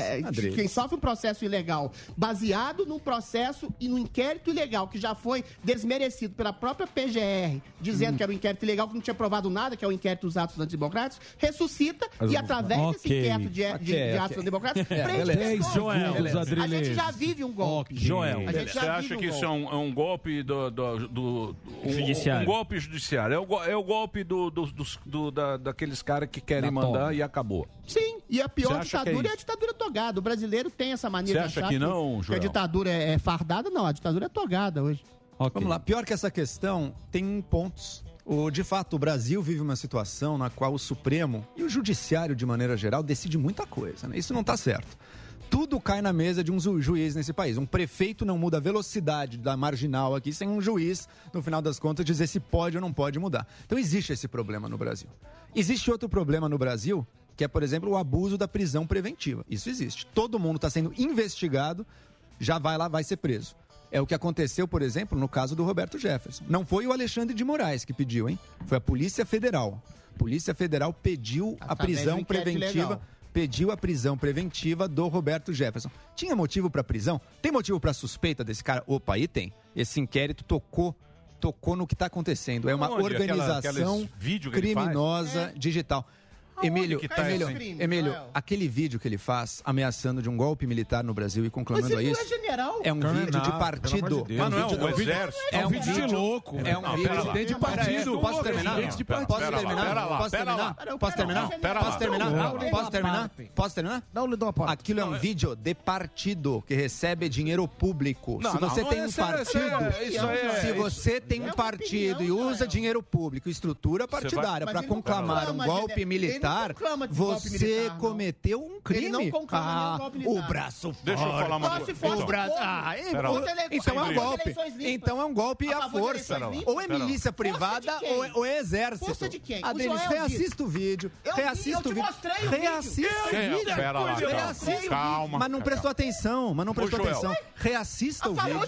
é, quem sofre um processo ilegal baseado num processo e num inquérito ilegal que já foi desmerecido pela própria PGR, dizendo Hum. que era um inquérito ilegal que não tinha provado nada, que é o inquérito dos atos antidemocráticos, ressuscita Mas e através desse Ok. inquérito de, de- Ok, de atos antidemocráticos, É, prende pessoas. Joel, Beleza. A gente já vive um golpe. Joel, A gente você já acha vive um que isso é golpe. um, é um golpe do, do, do- um, Judiciário. um golpe judiciário? É o, é o golpe do, do- da- daqueles caras que querem Da mandar toma. e acabou. Sim, e a pior acha que é ditadura é, a ditadura togada. O brasileiro tem essa mania Você de acha achar que não, que a Joel? ditadura é é fardada. Não, a ditadura é togada hoje. Vamos lá, pior que essa questão, tem pontos. O, de fato, o Brasil vive uma situação na qual o Supremo e o Judiciário, de maneira geral, decide muita coisa. Né? Isso não está certo. Tudo cai na mesa de um ju- juiz nesse país. Um prefeito não muda a velocidade da marginal aqui sem um juiz, no final das contas, dizer se pode ou não pode mudar. Então existe esse problema no Brasil. Existe outro problema no Brasil, que é, por exemplo, o abuso da prisão preventiva. Isso existe. Todo mundo está sendo investigado, já vai lá, vai ser preso. É o que aconteceu, por exemplo, no caso do Roberto Jefferson. Não foi o Alexandre de Moraes que pediu, hein? Foi a Polícia Federal. A Polícia Federal pediu a prisão preventiva. legal. Pediu a prisão preventiva do Roberto Jefferson. Tinha motivo para prisão? Tem motivo para suspeita desse cara? Opa, aí tem. Esse inquérito tocou tocou no que está acontecendo. É uma Onde? Aquela- organização faz? criminosa digital. Emílio, que tá Emílio? Emílio, aquele vídeo que ele faz ameaçando de um golpe militar no Brasil e conclamando isso. não é general. É um Não é vídeo de partido. de. Mas não é vídeo- um exército. É um vídeo de louco. É um Não, vídeo de partido. Posso terminar? Presidente de partido. Posso terminar? pera lá, Posso terminar? Posso terminar? Posso terminar? Posso terminar? Posso terminar? Não lhe dou a. Aquilo é um vídeo de partido que recebe dinheiro público. Se você tem um isso é- partido, é- se você tem um partido e usa dinheiro público, estrutura partidária para ele não conclamar um golpe não militar, você militar, não. cometeu um crime. Ele não conclama nenhum ah, golpe o militar. braço forte. Deixa eu falar uma coisa. for O Então, braço. como? Ah, então é um golpe. Então é um golpe A à força. Ou é milícia privada ou é, ou é exército. Força de quem? O Joel reassista o vídeo. Reassista eu te o vídeo. mostrei o vídeo. Reassista o é? vídeo. Pera lá, calma. Mas não prestou atenção, mas não prestou atenção. Reassista A o vídeo.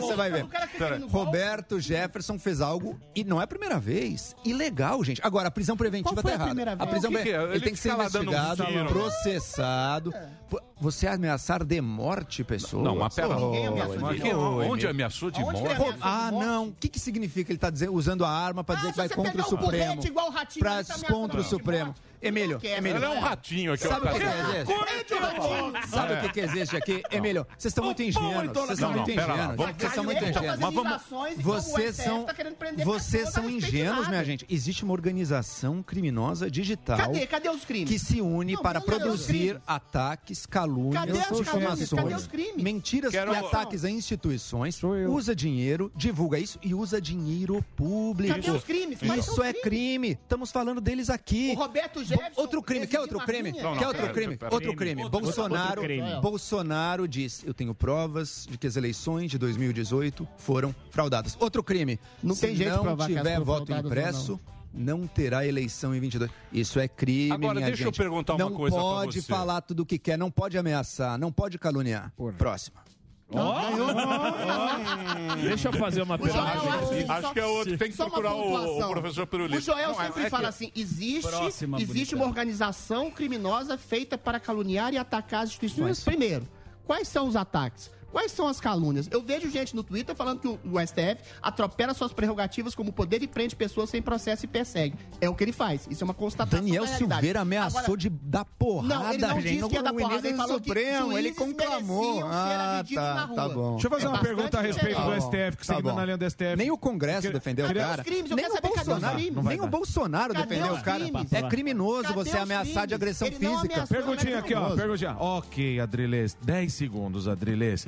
Você vai ver. o. Roberto Jefferson fez algo, e não é a primeira vez, ilegal, gente. Agora, a prisão preventiva tá a errada. A prisão Que é? ele, Ele tem que ser dando um investigado, tiro. processado. Pô, Você ameaçar de morte pessoas? Não, mas pera lá. Ninguém ameaçou de morte. Onde Emílio. ameaçou de morte? ameaçou? Ah, de morte? não. O que, que significa ele tá dizendo, usando a arma para dizer Ah, que vai contra o um Supremo? porrete igual o ratinho, Pra, ele tá contra o Supremo. Emílio, Emílio. Ele é um ratinho aqui, Sabe o que, que cara. existe? Sabe o que, que existe aqui? Emílio, vocês estão muito ingênuos. Vocês são muito ingênuos. vamos- Vocês são muito tá ingênuos. fazendo Mas vamos- invasões, então Vocês são, tá vocês são ingênuos, minha gente. Existe uma organização criminosa digital Cadê? Cadê os crimes? que se une Não, para produzir ataques, calúnias, crimes? mentiras e ataques a instituições, usa dinheiro, divulga isso e usa dinheiro público. Cadê os crimes? Isso é crime. Estamos falando deles aqui. O Roberto Jefferson. Outro crime, quer outro crime? Não, não, Quer outro pera, crime? pera, Outro crime. crime. Bolsonaro, outro crime. Bolsonaro diz: Eu tenho provas de que as eleições de 2018 foram fraudadas. Outro crime. Não Se tem jeito não tiver voto impresso, não terá eleição em 22. Isso é crime, Agora, minha deixa eu gente. perguntar uma não coisa pra pode você. falar tudo o que quer, não pode ameaçar, não pode caluniar. Próxima. Deixa eu fazer uma pergunta. acho, Acho que é outro, tem que procurar o, o professor Pirulito. O Joel Não, é- sempre é que- fala assim: existe, Próxima, existe bonita. uma organização criminosa feita para caluniar e atacar as instituições. Primeiro, quais são os ataques? Quais são as calúnias? Eu vejo gente no Twitter falando que o, o STF atropela suas prerrogativas como poder e prende pessoas sem processo e persegue. É o que ele faz. Isso é uma constatação Daniel. Silveira ameaçou Agora, de dar porrada, Não, ele não gente. disse que ia dar porrada, ele falou que Supremo, ele juízes conclamou. Ah, tá, na rua. tá bom. Deixa eu fazer É uma pergunta a respeito diferente. do STF, que Tá seguindo bom. na linha do STF. Nem o Congresso defendeu o cara. os crimes? Eu Nem quero o saber cadê os Bolsonaro, crimes? nem o Bolsonaro Cadê defendeu o cara. É criminoso Cadê você ameaçar de agressão Ele física. Perguntinha aqui, ó. Perguntinha. Ok, Adrilês. 10 segundos, Adrilês.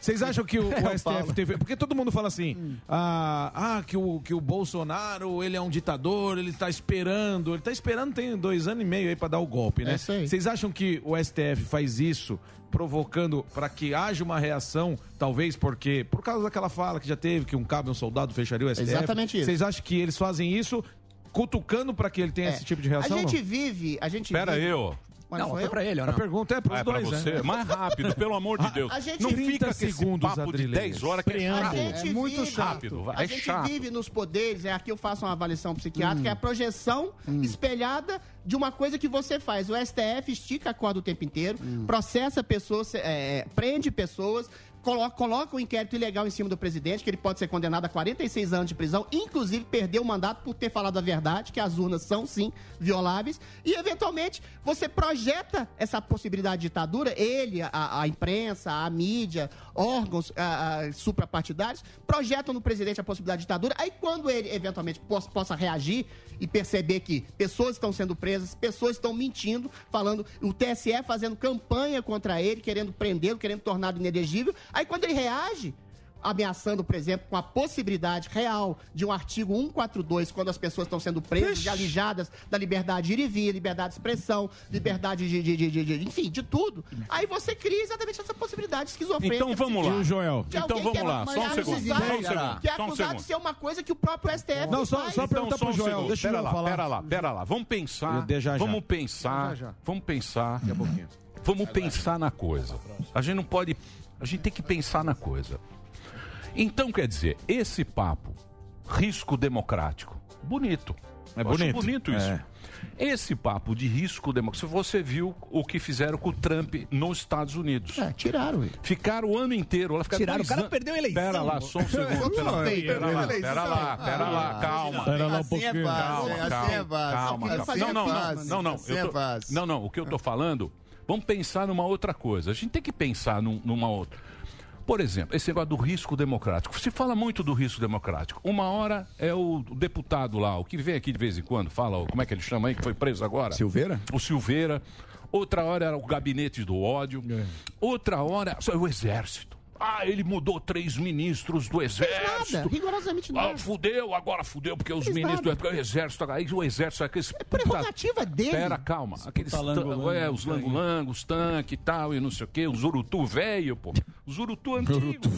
Vocês acham que o, o É o STF teve. Porque todo mundo fala assim: ah, ah, que, o, que o Bolsonaro ele é um ditador, ele tá esperando. Ele tá esperando, tem dois anos e meio aí pra dar o golpe, né? É isso aí. Vocês acham que o STF faz isso provocando para que haja uma reação, talvez porque. Por causa daquela fala que já teve, que um cabo e um soldado fecharia o STF? Exatamente isso. Vocês acham que eles fazem isso cutucando para que ele tenha É. esse tipo de reação? A gente não? vive. A gente Pera vive... aí, ó. Mas Não, foi eu? pra ele, ou A não? pergunta é pros Ah, é pra dois, você. né? Mais rápido, pelo amor de Deus. a gente- não 30 fica segundos, papo de Adrilês. 10 horas que é A chato. gente É muito vive, chato. Rápido, vai. A É gente chato. vive nos poderes, é aqui eu faço uma avaliação psiquiátrica, Hum. é a projeção espelhada de uma coisa que você faz. O STF estica a corda o tempo inteiro, Hum. processa pessoas, é, prende pessoas. Coloca, coloca um inquérito ilegal em cima do presidente, que ele pode ser condenado a 46 anos de prisão, inclusive perder o mandato por ter falado a verdade, que as urnas são sim violáveis. E, eventualmente, você projeta essa possibilidade de ditadura, ele, a, a imprensa, a mídia, órgãos a, a, suprapartidários, projetam no presidente a possibilidade de ditadura. Aí, quando ele eventualmente possa, possa reagir e perceber que pessoas estão sendo presas, pessoas estão mentindo, falando, o TSE fazendo campanha contra ele, querendo prendê-lo, querendo torná-lo inelegível. Aí, quando ele reage, ameaçando, por exemplo, com a possibilidade real de um artigo 142, quando as pessoas estão sendo presas e alijadas da liberdade de ir e vir, liberdade de expressão, liberdade de, de, de, de- de- enfim, de tudo. Aí você cria exatamente essa possibilidade esquizofrênica. Então vamos lá. Joel? Então vamos lá, só um segundo. Só um segundo. Que é Só um acusado segundo. de ser uma coisa que o próprio STF Não, só- faz. só pergunta Então, pro só um Joel, segundo. deixa o pera Joel lá, falar. Pera lá, pera lá. Vamos pensar. Eu dei já, já. Vamos pensar. Já, já. Vamos pensar. Vamos pensar na coisa. A gente não pode. A gente tem que pensar na coisa. Então, quer dizer, esse papo, risco democrático, bonito. É bonito. bonito isso. É. Esse papo de risco democrático, você viu o que fizeram com o Trump nos Estados Unidos. É, tiraram ele. Ficaram o ano inteiro. Lá, ficaram Tiraram, o cara perdeu a eleição. Pera lá, só um segundo. Pera lá, Perdeu pera a lá, eleição. pera lá, pera lá, calma. Pera lá um Assim é pouquinho. Calma, assim calma, é calma, calma. Não, não, não, não, não. assim é tô-. Não, não. O que eu tô falando, vamos pensar numa outra coisa. A gente tem que pensar num- numa outra. Por exemplo, esse negócio do risco democrático. Se fala muito do risco democrático. Uma hora é o deputado lá, o que vem aqui de vez em quando, fala, como é que ele chama aí, que foi preso agora? Silveira? O Silveira. Outra hora era o gabinete do ódio. Outra hora, só o exército. Ah, ele mudou três ministros do exército. Nada, rigorosamente Ah, nada. fudeu, agora fudeu, porque os ministros nada. do porque o exército, aí o exército, aqueles. É prerrogativa dele. Pera, calma. Aqueles lango-lango, tan- é, os langolangos, tanque e tal, e não sei o quê, os urutu velho, pô. Os urutu antigos.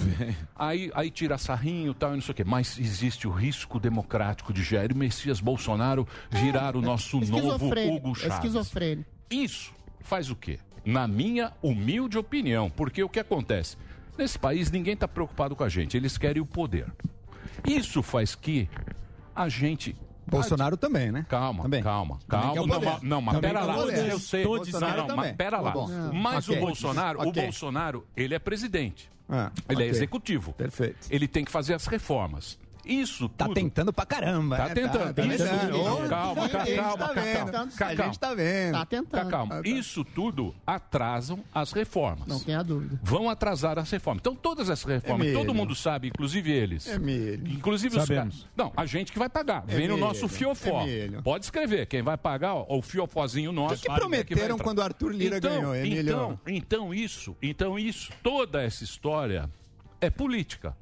Aí, aí tira sarrinho e tal, e não sei o quê. Mas existe o risco democrático de Jair Messias Bolsonaro virar o nosso novo Hugo é Chaves. esquizofrênico. Isso faz o quê? Na minha humilde opinião, porque o que acontece? Nesse país ninguém está preocupado com a gente, eles querem o poder. Isso faz que a gente. Bolsonaro também, né? Calma, Também. calma, calma. o Não, mas- não, mas Também pera lá. o. Eu sei. Tô dizendo não, não, também. mas pera lá. Tá bom. Mas Ok. o Bolsonaro, o Ok. Bolsonaro, ele é presidente. Ah, Ele é ok. executivo. Perfeito. Ele tem que fazer as reformas. Isso Tá tudo. tentando pra caramba. Tá né? tentando. Tá, Isso, tentando. calma, a calma, gente calma, tá calma, vendo. calma. A gente tá vendo. Tá tentando. Tá, calma. Isso tudo atrasam as reformas. Não tenha dúvida. Vão atrasar as reformas. Então, todas as reformas, Emílio. todo mundo sabe, inclusive eles. Emílio. Inclusive os Sabemos. caras. Não, a gente que vai pagar. Vem no Emílio. nosso fiofó. Emílio. Pode escrever. Quem vai pagar, ó, o fiofozinho nosso. O que é prometeram quando o Arthur Lira então, ganhou, Emílio? Então, então isso, então isso, toda essa história é política.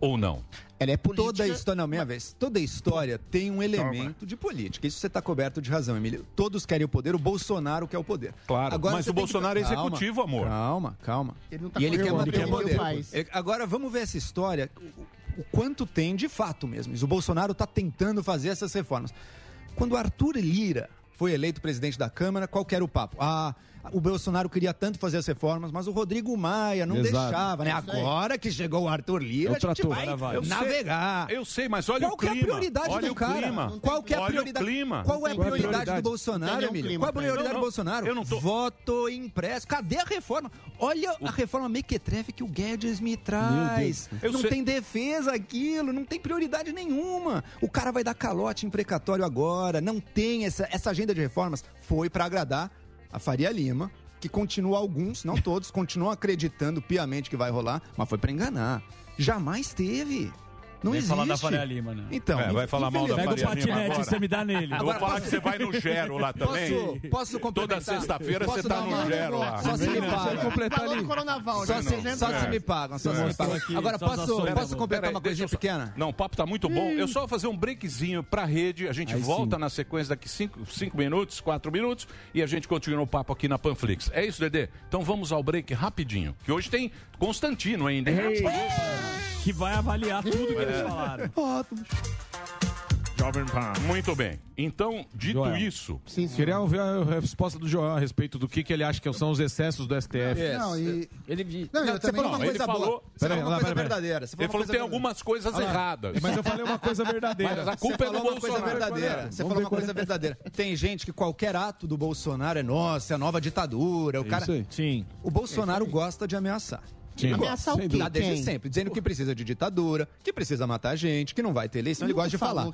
Ou não? Ela é política. Toda história, não, minha vez, toda história tem um elemento de política. Isso você está coberto de razão, Emílio. Todos querem o poder, o Bolsonaro quer o poder. Claro, mas você o tem que- Bolsonaro é Calma, executivo, amor. Calma, calma. Ele não tá e ele quer manter o o poder. Ele- Agora vamos ver essa história, o, o quanto tem de fato mesmo. Isso, O Bolsonaro está tentando fazer essas reformas. Quando o Arthur Lira foi eleito presidente da Câmara, qual que era o papo? Ah, o Bolsonaro queria tanto fazer as reformas, mas o Rodrigo Maia não Exato. deixava, né? Agora que chegou o Arthur Lira, eu a gente vai eu navegar. Sei, eu sei, mas olha Qual o clima. Qual é a prioridade olha do cara? Clima. Qual que é a prioridade? Clima. Qual é a prioridade, do Bolsonaro, Emílio? Clima, Qual é a prioridade não, do Bolsonaro? Eu não tô... Voto impresso. Cadê a reforma? Olha o... a reforma mequetrefe que o Guedes me traz. não sei. tem defesa aquilo, não tem prioridade nenhuma. O cara vai dar calote imprecatório agora, não tem essa, essa agenda de reformas. Foi para agradar a Faria Lima, que continua alguns, não todos, continuam acreditando piamente que vai rolar, mas foi para enganar. Jamais teve. Não existe. falar da Faria Lima, né? Então, é, vai falar mal da Faria Lima. Pega o patinete e você me dá nele. Agora, Vou falar posso... que você vai no Gero lá também. Posso, posso complementar? Toda sexta-feira você tá no Gero lá. Só se me né? é. pagam. Só se, me pagam. Só se me pagam. Agora, posso, posso completar uma coisinha pequena? Não, o papo tá muito bom. Eu só vou fazer um breakzinho pra rede. A gente volta na sequência daqui cinco minutos, quatro minutos. E a gente continua o papo aqui na Panflix. É isso, Dedê? Então vamos ao break rapidinho. Que hoje tem Constantino ainda. Ei que vai avaliar tudo que eles é. falaram. Ótimo. Jovem Pan. Muito bem. Então, dito Joel. isso. Sim, sim. Queria ouvir a resposta do Joel a respeito do que, que ele acha que são os excessos do STF. Não, e... Ele, não, você falou uma coisa falou... boa. Você falou uma coisa verdadeira. Você falou ele falou que tem algumas coisas erradas. Mas eu falei uma coisa verdadeira. Mas a culpa é do Bolsonaro. Verdadeira. Você falou uma coisa é. verdadeira. Tem gente que qualquer ato do Bolsonaro é nossa, é nova ditadura. O é cara... Sim. O Bolsonaro gosta de ameaçar. Sim. Ameaçar o quê? Desde sempre, dizendo que precisa de ditadura, que precisa matar a gente, que não vai ter eleição, ele gosta de falar.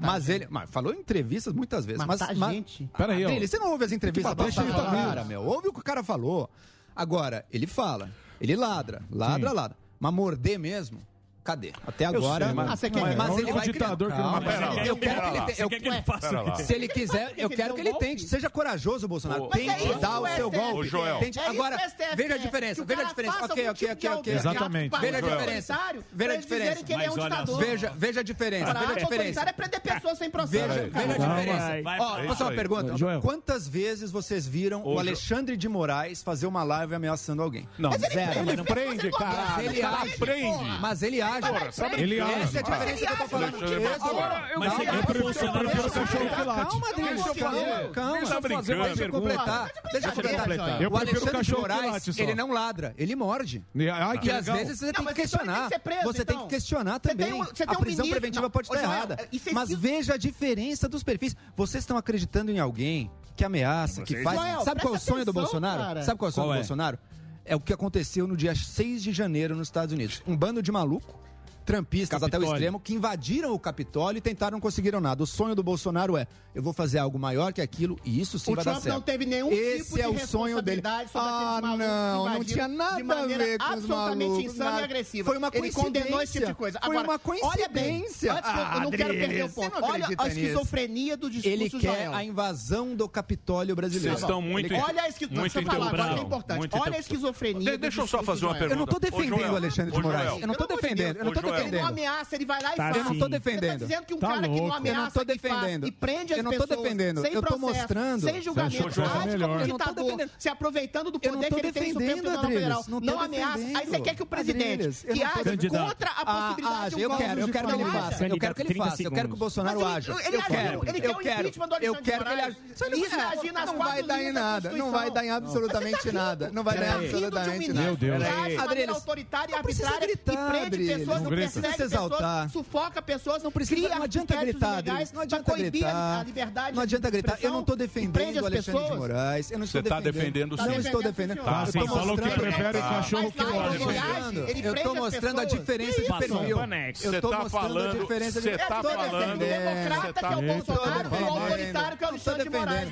Mas ele falou em entrevistas muitas vezes. Matar a gente? Peraí, você não ouve as entrevistas do cara, meu. Ouve o que o cara falou. Agora, ele fala, ele ladra, ladra, ladra. Mas morder mesmo, Cadê? Até agora. Sei, mas, ah, mas, ele é um vai ditador que não Calma, mas eu quero que ele tente. Eu... Que se ele quiser, eu quero que ele tente. Seja corajoso, Bolsonaro. Tente dar o, seu golpe. Ô, Joel. Tente... Agora, veja a diferença. Veja a diferença. Ok, ok, ok. Exatamente. Veja a diferença. Veja a diferença. Veja, veja a diferença. Veja a diferença. é prender pessoas sem processo. Veja, veja a diferença. Ó, posso uma pergunta? Quantas vezes vocês viram o Alexandre de Moraes fazer uma live ameaçando alguém? Não, zero. Ele prende, cara. Ele prende. Mas ele acha sacanagem. Porra, tá ele Essa é a diferença que eu tô falando. É Agora, Mas eu prefiro o cachorro que late. Calma, Adriano. Calma, deixa eu tá fazer uma pergunta. completar. Deixa eu completar. Eu prefiro o Alexandre que. Ele não ladra, ele morde. E às vezes você tem que questionar. Você tem que questionar também. A prisão preventiva pode estar errada. Mas veja a diferença dos perfis. Vocês estão acreditando em alguém que ameaça, que faz. É sabe qual é o sonho do Bolsonaro? Sabe qual é o sonho do Bolsonaro? é o que aconteceu no dia 6 de janeiro nos Estados Unidos. Um bando de maluco trampistas Capitólio. até o extremo que invadiram o Capitólio e tentaram, não conseguiram nada. O sonho do Bolsonaro é: eu vou fazer algo maior que aquilo e isso sim o vai Trump dar certo. não teve nenhum tipo Esse tipo de é o sonho dele. Ah, não, não tinha nada a ver com isso. absolutamente insano nada. e agressivo. Foi uma Ele condenou esse tipo de coisa. Agora, Foi uma coincidência. Olha bem, ah, eu não Adriles, quero ah, perder o ponto. Olha a esquizofrenia nisso. do discurso Ele quer Joel. a invasão do Capitólio brasileiro. Vocês estão muito Olha a esquizofrenia. Olha a esquizofrenia. Deixa eu só fazer uma pergunta. Eu não estou defendendo o Alexandre de Moraes. Eu não estou defendendo. Eu não estou defendendo defendendo. Ele não ameaça, ele vai lá e tá faz. Eu não tô defendendo. Eu tô dizendo que um tá cara louco. que não ameaça, eu não tô defendendo. e prende as eu não tô defendendo. sem eu tô mostrando. sem julgamento, age é não um tá defendendo se aproveitando do poder que ele tem no Supremo Tribunal Federal. Não ameaça. Aí você quer que o presidente, que age contra a ah, possibilidade de ah, um Eu quero, que ele faça. Eu quero que ele faça. Eu quero que o Bolsonaro aja. Eu quero. Ele quer o impeachment do Eu quero que ele haja. Isso agir vai dar em tá nada. Não vai dar em tá absolutamente nada. Não vai dar em absolutamente nada. Meu Deus. Age de maneira autoritária e arbitrária e prende pessoas no precisa se exaltar. Sufoca pessoas, não precisa. Cria não adianta gritar. Legais, não adianta gritar. A liberdade não adianta gritar. Eu não estou defendendo o Alexandre pessoas. de Moraes. Eu não estou Você está defendendo. o senhor. Não estou defendendo. Tá, sim, falou que prefere cachorro que o Alexandre. Eu estou mostrando a diferença de perfil. Eu estou mostrando a diferença de perfil. Você está falando. O democrata que é o Bolsonaro e o autoritário que é o Alexandre de Moraes.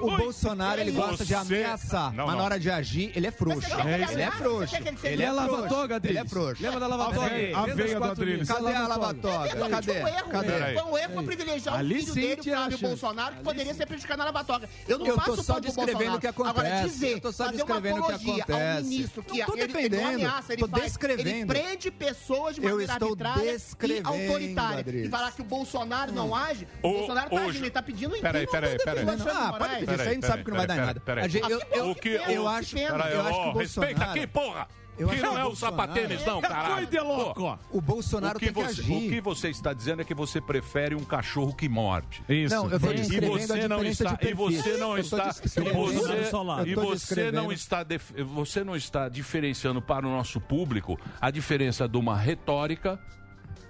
O Bolsonaro, ele gosta de ameaçar. Mas na hora de agir, ele é frouxo. É ele é frouxo. Ele é lava-toga, Ele é frouxo. Lembra da lava-toga? A veia quatro. Cadê a lavatoga? Cadê? Cadê? Foi um erro pra privilegiar o filho dele, Flávio Bolsonaro, que poderia ser prejudicado na lavatoga. Eu não passo só descrevendo o que acontece. Agora, dizer, eu tô só descrevendo o ao ministro que não, tô ele, ameaça, ele, tô faz, ele prende pessoas de maneira arbitrária e autoritária. Adriles. E falar que o Bolsonaro não hum. age, o, Bolsonaro tá agindo, ele tá pedindo emprego. Peraí, tá peraí, ah, peraí. Ah, pode pedir, isso aí sabe que não vai dar nada. Eu acho que o Bolsonaro... Respeita aqui, porra! Eu que não é o sapatênis, não, é cara. O Bolsonaro o que tem que você, agir. O que você está dizendo é que você prefere um cachorro que morde. Isso. Não, eu estou e você não está, e você não está, e você, e você não está, você não está diferenciando para o nosso público a diferença de uma retórica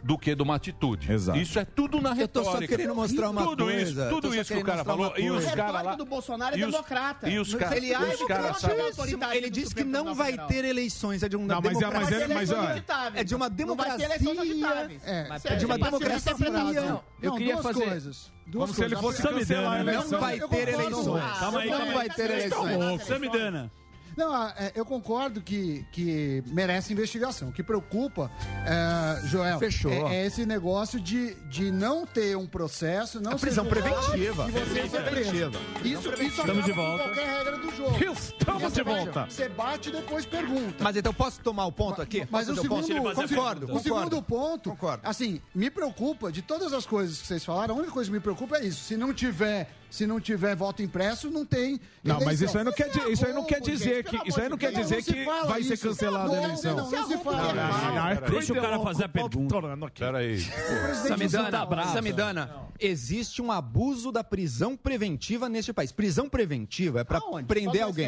do que de uma atitude. Exato. Isso é tudo na retórica. Eu tô só querendo mostrar uma tudo coisa. Isso, tudo isso que o cara falou. E os caras lá... do Bolsonaro é e os, democrata. E os caras... Ele, é os cara é sabe... ele disse que não vai ter eleições. É de um não, mas, é- democracia. Mas, é, mas, mas, é de uma democracia. É de uma democracia. Eu queria fazer... coisas. Duas Como coisas. se ele fosse Samidana. Não vai ter eleições. Calma aí, calma aí. Não vai ter eleições. Samidana. Não, ah, é, eu concordo que, que merece investigação. O que preocupa, é, Joel, Fechou. É, é, esse negócio de, de não ter um processo, não é prisão preventiva. Isso, preventiva. isso Estamos de volta. qualquer regra do jogo. Estamos de volta. Você bate e depois pergunta. Mas então posso tomar o ponto aqui? Mas posso o segundo, ponto? Concordo, concordo. O segundo ponto, concordo. assim, me preocupa de todas as coisas que vocês falaram, a única coisa que me preocupa é isso. Se não tiver se não tiver voto impresso, não tem. Não, mas isso aí não quer, di- isso aí não quer dizer que isso aí não quer dizer que vai ser cancelada a eleição. Não, não se fala. Deixa o cara fazer a pergunta. Peraí. Samidana, Samidana, existe um abuso da prisão preventiva neste país. Prisão preventiva é para prender alguém.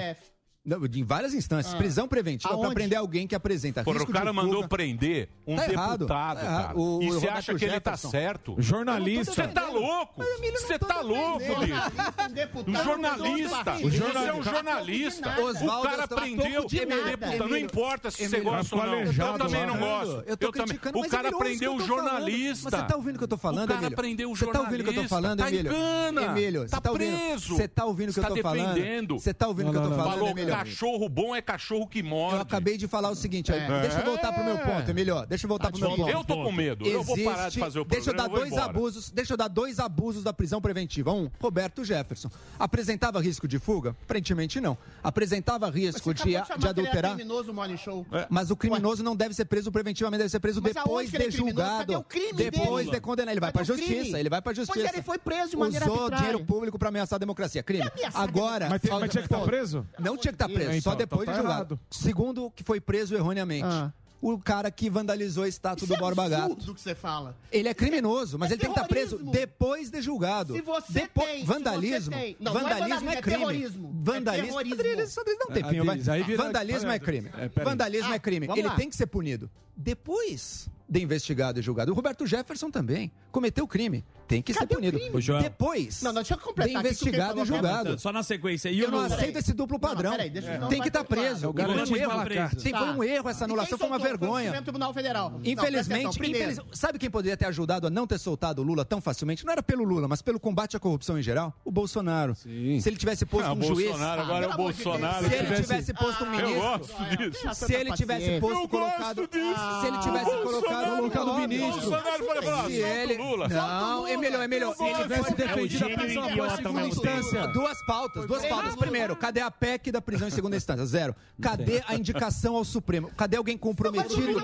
Não, em várias instâncias. Ah. Prisão preventiva para prender alguém que apresenta Por, risco O cara mandou prender um tá deputado, tá errado. cara. O, e você acha que ele tá certo? Jornalista. Você tá louco? Você tá louco, bicho. Um jornalista. Jornalista. Você é um tá jornalista. O cara prendeu deputado. Não importa se você gosta ou não. Tá eu também não gosto. Eu também O cara é prendeu o jornalista. Você tá ouvindo o que eu tô falando, Emílio? O cara prendeu o jornalista. Você tá ouvindo o que eu tô falando, Emílio? Tá Emílio, tá preso. Você tá ouvindo o que eu tô falando? Você tá ouvindo o que eu tô falando, Emílio? Cachorro bom é cachorro que morre. Eu acabei de falar o seguinte, é. deixa eu voltar pro meu é. ponto, é melhor. Deixa eu voltar pro meu ponto. Eu tô com medo. Existe... Eu vou parar de fazer o programa, Deixa eu dar eu dois embora. abusos, deixa eu dar dois abusos da prisão preventiva. Um, Roberto Jefferson. Apresentava risco de fuga? Aparentemente não. Apresentava risco de, de, de é adulterar. Criminoso, show. É. Mas o criminoso não deve ser preso preventivamente, deve ser preso Mas depois é de julgado. depois dele? de condenar, ele vai para justiça, ele vai para justiça. Pois ele foi preso de maneira Usou arbitrária. dinheiro público para ameaçar a democracia, crime. Agora, mas, mas tinha que estar tá preso? Não tinha que tá tá preso, é, então, só então depois tá de julgado. Errado. Segundo, que foi preso erroneamente. Ah o cara que vandalizou a estátua Isso do é Borba Gato. É que você fala. Ele é criminoso, mas é ele tem que estar preso depois de julgado. Se você Depo tem, vandalismo, você tem. Não, vandalismo, não é vandalismo, é, crime. Vandalismo. É terrorismo. Vandalismo crime. Vandalismo é crime. É vandalismo é crime. É ah, ele tem que ser punido. Depois de investigado e julgado, o Roberto Jefferson também cometeu crime. Tem que Cadê ser punido. Depois não, não, deixa eu completar de investigado e julgado. Só na sequência. E eu não, não aceito esse duplo padrão. Não, peraí, é. Tem que tá estar tá preso. Um erro. Tem, tá. Foi um erro essa anulação, foi uma vergonha. Tribunal Federal. Infelizmente, não, infeliz... sabe quem poderia ter ajudado a não ter soltado o Lula tão facilmente? Não era pelo Lula, mas pelo combate à corrupção em geral? O Bolsonaro. Sim. Se ele tivesse posto ah, um Bolsonaro, juiz. Agora ah, é o Bolsonaro. Se ele tivesse posto um ministro. Se ele tivesse posto colocado se ele tivesse colocado, colocado o ministro. Bolsonaro se ele... Lula. Não, é melhor, é melhor. Se ele tivesse defendido a prisão em segunda instância. Duas pautas, duas pautas. Primeiro, cadê a PEC da prisão em segunda instância? Zero. Cadê a indicação ao Supremo? Cadê alguém comprometido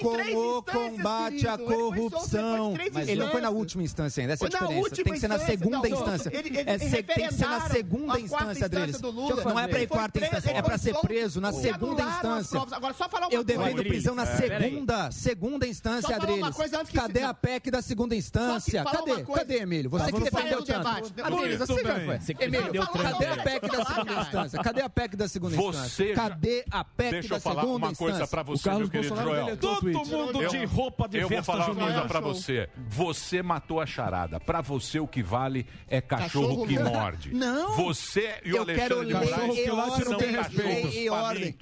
com o combate à corrupção? Ele não foi na última instância ainda, essa é a diferença. Tem que ser na segunda instância. É, tem que ser na segunda instância, Adriles. Não é pra ir quarta instância, é pra ser preso na segunda instância. Agora, só falar uma Eu defendo prisão na segunda segunda, segunda instância, Adriles. Cadê a PEC da segunda instância? Cadê? Cadê, Emílio? Você que defendeu tanto. Adriles, você já foi. Emílio, cadê a PEC da segunda instância? Cadê a PEC da segunda instância? Cadê a PEC da segunda instância? Deixa eu falar uma coisa pra você, meu querido Joel. Todo mundo de roupa de festa Eu vou falar uma coisa pra você. Você matou a charada. Pra você, o que vale é cachorro que morde. Não. Você e o Alexandre de Moraes. Cachorro que late não tem.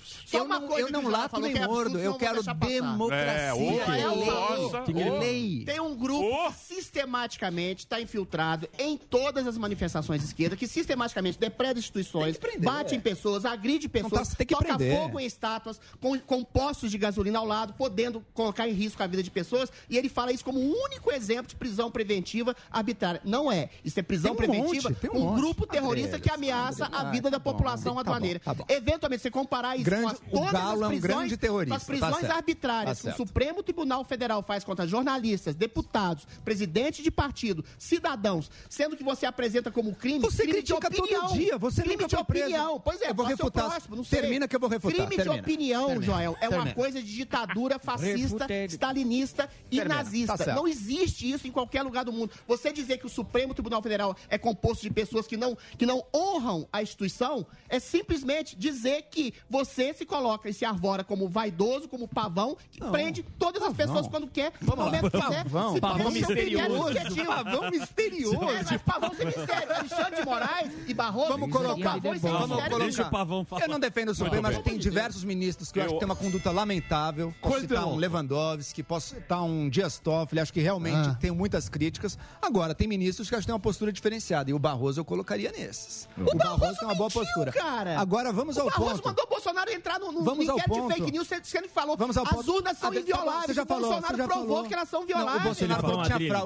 Eu não lato nem mordo. Eu quero demorar. Democracia. É, o, nossa, que lei. Tem um grupo que sistematicamente está infiltrado em todas as manifestações de esquerda, que sistematicamente depreda instituições, prender, bate é. em pessoas, agride pessoas, tá, toca prender. fogo em estátuas, com, com postos de gasolina ao lado, podendo colocar em risco a vida de pessoas. E ele fala isso como um único exemplo de prisão preventiva arbitrária. Não é. Isso é prisão um preventiva. Monte, um, um grupo terrorista que ameaça a vida da população aduaneira. Tá tá. Eventualmente, você comparar isso grande, com as, todas as prisões, é um as prisões arbitrárias tá que o Supremo Tribunal Federal faz contra jornalistas, deputados, presidente de partido, cidadãos, sendo que você apresenta como crime. Você crime critica de opinião, todo dia, você crime nunca de opinião. Preso. Pois é, eu vou é refutar. Próximo, Termina que eu vou refutar. Crime Termina. de opinião, Termina. Joel, é Termina. uma coisa de ditadura fascista, stalinista e tá nazista. Tá não existe isso em qualquer lugar do mundo. Você dizer que o Supremo Tribunal Federal é composto de pessoas que não, que não honram a instituição é simplesmente dizer que você se coloca e se arvora como vaidoso, como pavão que não. prende todas as pessoas quando quer, no momento que quiser. Pavão, se pavão misterioso. Pavão misterioso. É, mas pavão se mistério. Alexandre de Moraes e Barroso. Vamos colocar. É vamos colocar. Deixa o pavão falar. Eu não defendo o Supremo, mas tem diversos ministros que eu, acho que tem uma conduta lamentável. Posso citar um Lewandowski, posso citar um Dias Toffoli. Acho que realmente ah. tem muitas críticas. Agora, tem ministros que acho que tem uma postura diferenciada. E o Barroso eu colocaria nesses. O, o Barroso, Barroso tem uma boa mentiu, postura. Cara. Agora vamos o ao Barroso ponto. O Barroso mandou o Bolsonaro entrar no, no vamos de fake news, sendo que falou. Vamos ao ponto urnas são invioláveis. Você já falou, o Bolsonaro já provou falou. que elas são violadas. O,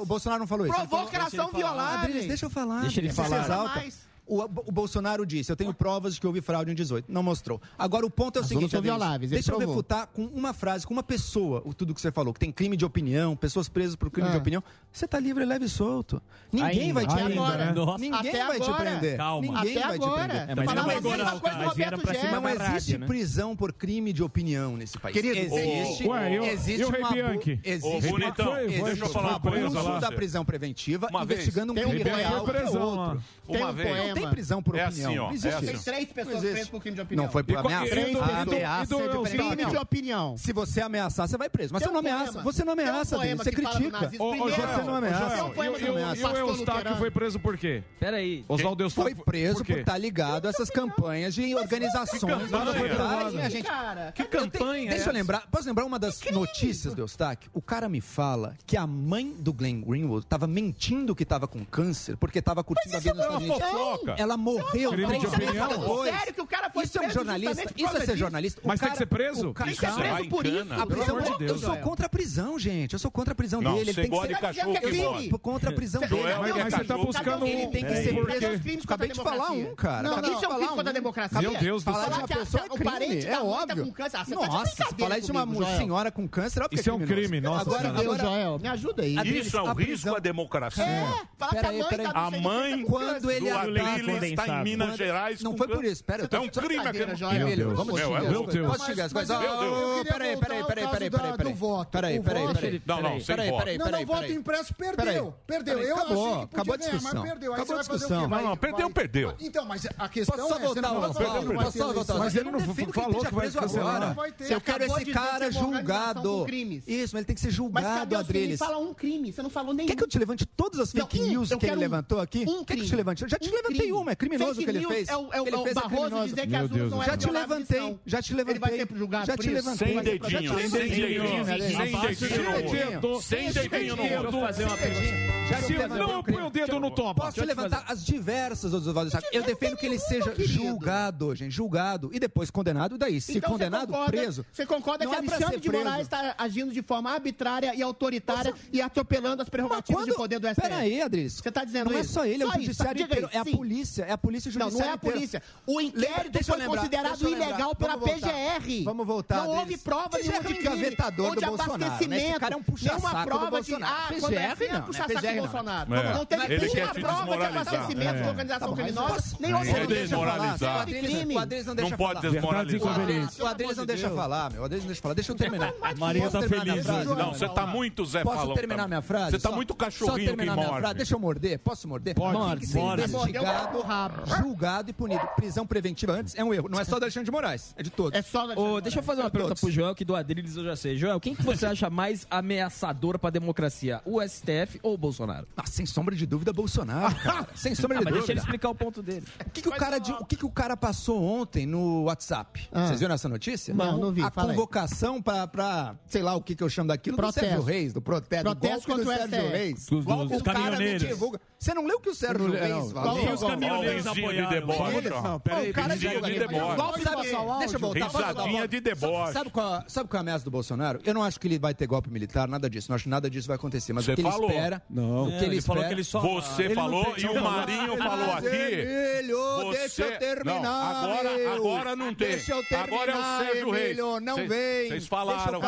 Bolsonaro não, falou isso. Provou que elas são violadas. Deixa eu falar. Deixa ele falar. Você exalta. Mais. O, o Bolsonaro disse: Eu tenho provas de que houve fraude em 18. Não mostrou. Agora, o ponto é o As seguinte: violáveis, Deixa provou. eu refutar com uma frase, com uma pessoa, tudo que você falou, que tem crime de opinião, pessoas presas por crime de é. opinião. Você está livre, leve e solto. Ninguém ainda, vai te prender. Né? Ninguém Até vai agora. te prender. Calma. Ninguém Até vai agora. te prender. É, mas não, pegou, não, coisa mas Roberto pra cima não existe né? prisão por crime de opinião nesse país. Querido, existe. Ué, eu, existe eu, eu uma, Bianchi. Existe, oh, bonitão, existe deixa eu falar uma abuso lá, da prisão preventiva uma investigando vez. um crime real. É tem um poema tem prisão por é assim, opinião. Assim, ó, não é existe. É assim. três pessoas presas por crime de opinião. Não foi por ameaça. E, do, ameaça do, do, de crime de opinião. Se você ameaçar, você vai preso. Mas você não ameaça. Poema. Você não ameaça, um Denis. Você critica. Você não ameaça. E o Eustáquio foi preso por quê? Peraí. Oswaldo Eustáquio foi preso por estar tá ligado a essas campanhas de organizações. Que tá campanha? É Deixa eu lembrar. Posso lembrar uma das notícias do Eustáquio? O cara me fala que a mãe do Glenn Greenwood estava mentindo que estava com câncer porque estava curtindo a vida nos Estados Unidos. Ela é morreu crime três de opinião. depois. É sério que o cara foi Isso é um jornalista? Isso é ser jornalista? Mas tem que ser preso? Tem que ser preso por isso. Eu sou contra a prisão, gente. Eu sou contra a prisão dele. Ele tem que ser crime. Contra a prisão dele. Mas você tá buscando Ele tem que ser preso aos crimes de falar um, cara. Não, isso é um crime contra a democracia. Meu Deus do céu. Falar tá é tá de uma pessoa é crime. É óbvio. Nossa, falar de uma senhora com câncer, óbvio Isso é um crime. Nossa, agora, agora, Joel. Me ajuda aí. Isso é um risco à democracia. É. Falar que a mãe tá A mãe quando ele ele está em Minas Gerais. Não foi por isso, pera. É um crime aquele. Meu Deus. Vamos Meu Deus. Chegar? Mas, oh, peraí, peraí, peraí, peraí, peraí. Peraí, peraí, peraí. peraí. Não, não, sem peraí, peraí, peraí. Não, não, voto impresso perdeu. Perdeu. Eu acabou, acabou a discussão. Acabou a discussão. Não, não, perdeu, perdeu. Então, mas a questão é... Posso só votar? Mas ele não falou que vai cancelar. Eu quero esse cara julgado. Isso, mas ele tem que ser julgado, Adriles. Fala um crime, você não falou nenhum. Quer que eu te levante todas as fake news que ele levantou aqui? Um. Quer que eu te levante? Eu já te levantei nenhuma, é criminoso o que ele fez. É o, é o, ele é fez é Barroso dizer que Meu as urnas não eram Já te levantei, já te levantei. Ele vai ser pro julgado já te levantei. Sem dedinho, sem dedinho. É sem dedinho. Sem dedinho. Não põe o dedo no topo. Posso levantar as diversas outras vozes. Eu defendo que ele seja julgado, gente, julgado e depois condenado. Daí, se então, condenado, preso. Você concorda que a Alexandre de Moraes está agindo de forma arbitrária e autoritária e atropelando as prerrogativas de poder do STF? Peraí, Adriles. Você está dizendo isso? Não é só ele, é o judiciário inteiro, é a polícia polícia, é a polícia judicial. Não, não é a polícia. O inquérito Lembra, foi considerado ilegal pela. PGR. Vamos voltar. Não houve prova é de gavetador do Bolsonaro. Né? Abastecimento. Esse cara é um puxa-saco prova de ah, PGR, é, não, é né? puxa Bolsonaro. É. Não teve nenhuma prova de tá abastecimento de organização criminosa, nem outra desmoralizar. Não pode desmoralizar. O Adriles não deixa falar, meu. O Adriles não deixa falar. Deixa eu então terminar. Maria tá feliz. Não, você tá muito Zé Falão. Posso terminar minha frase? Você tá muito cachorrinho que morde. Deixa eu morder. Posso morder? Pode. Morde julgado, julgado e punido. Prisão preventiva antes é um erro. Não é só do Alexandre de Moraes, é de todos. É só do Alexandre Deixa eu fazer uma é pergunta pro Joel, que do Adriles eu já sei. Joel, quem que você acha mais ameaçador pra democracia? O STF ou o Bolsonaro? Ah, sem sombra de dúvida, Bolsonaro, cara. Sem sombra de ah, Mas deixa ele explicar o ponto dele. O que, que o, cara, de- o que, que o cara passou ontem no WhatsApp? Ah. Vocês viram essa notícia? Não, não vi, A convocação pra, pra, sei lá o que, que eu chamo daquilo, Protesto. do Sérgio Reis, do protesto, Protesto do do o Sérgio STF. Reis. Dos- dos o cara não caminhoneiros. divulga. Você não leu o que o Sérgio Reis falou? caminhoneiros apoiaram. De deboche, eles, não, peraí, cara de, de deboche. Sabe, deixa eu voltar. Risadinha de deboche. Sabe, qual, é, sabe qual é a ameaça do Bolsonaro? Eu não acho que ele vai ter golpe militar, nada disso. Não acho que nada disso vai acontecer. Mas Você o que ele falou. espera... Não. O que ele, ele falou que ele só... Você falou e o Marinho falou aqui... É deixa eu terminar, Agora, agora não tem. Deixa eu terminar, Agora é o Sérgio Reis. Não vem. Vocês falaram.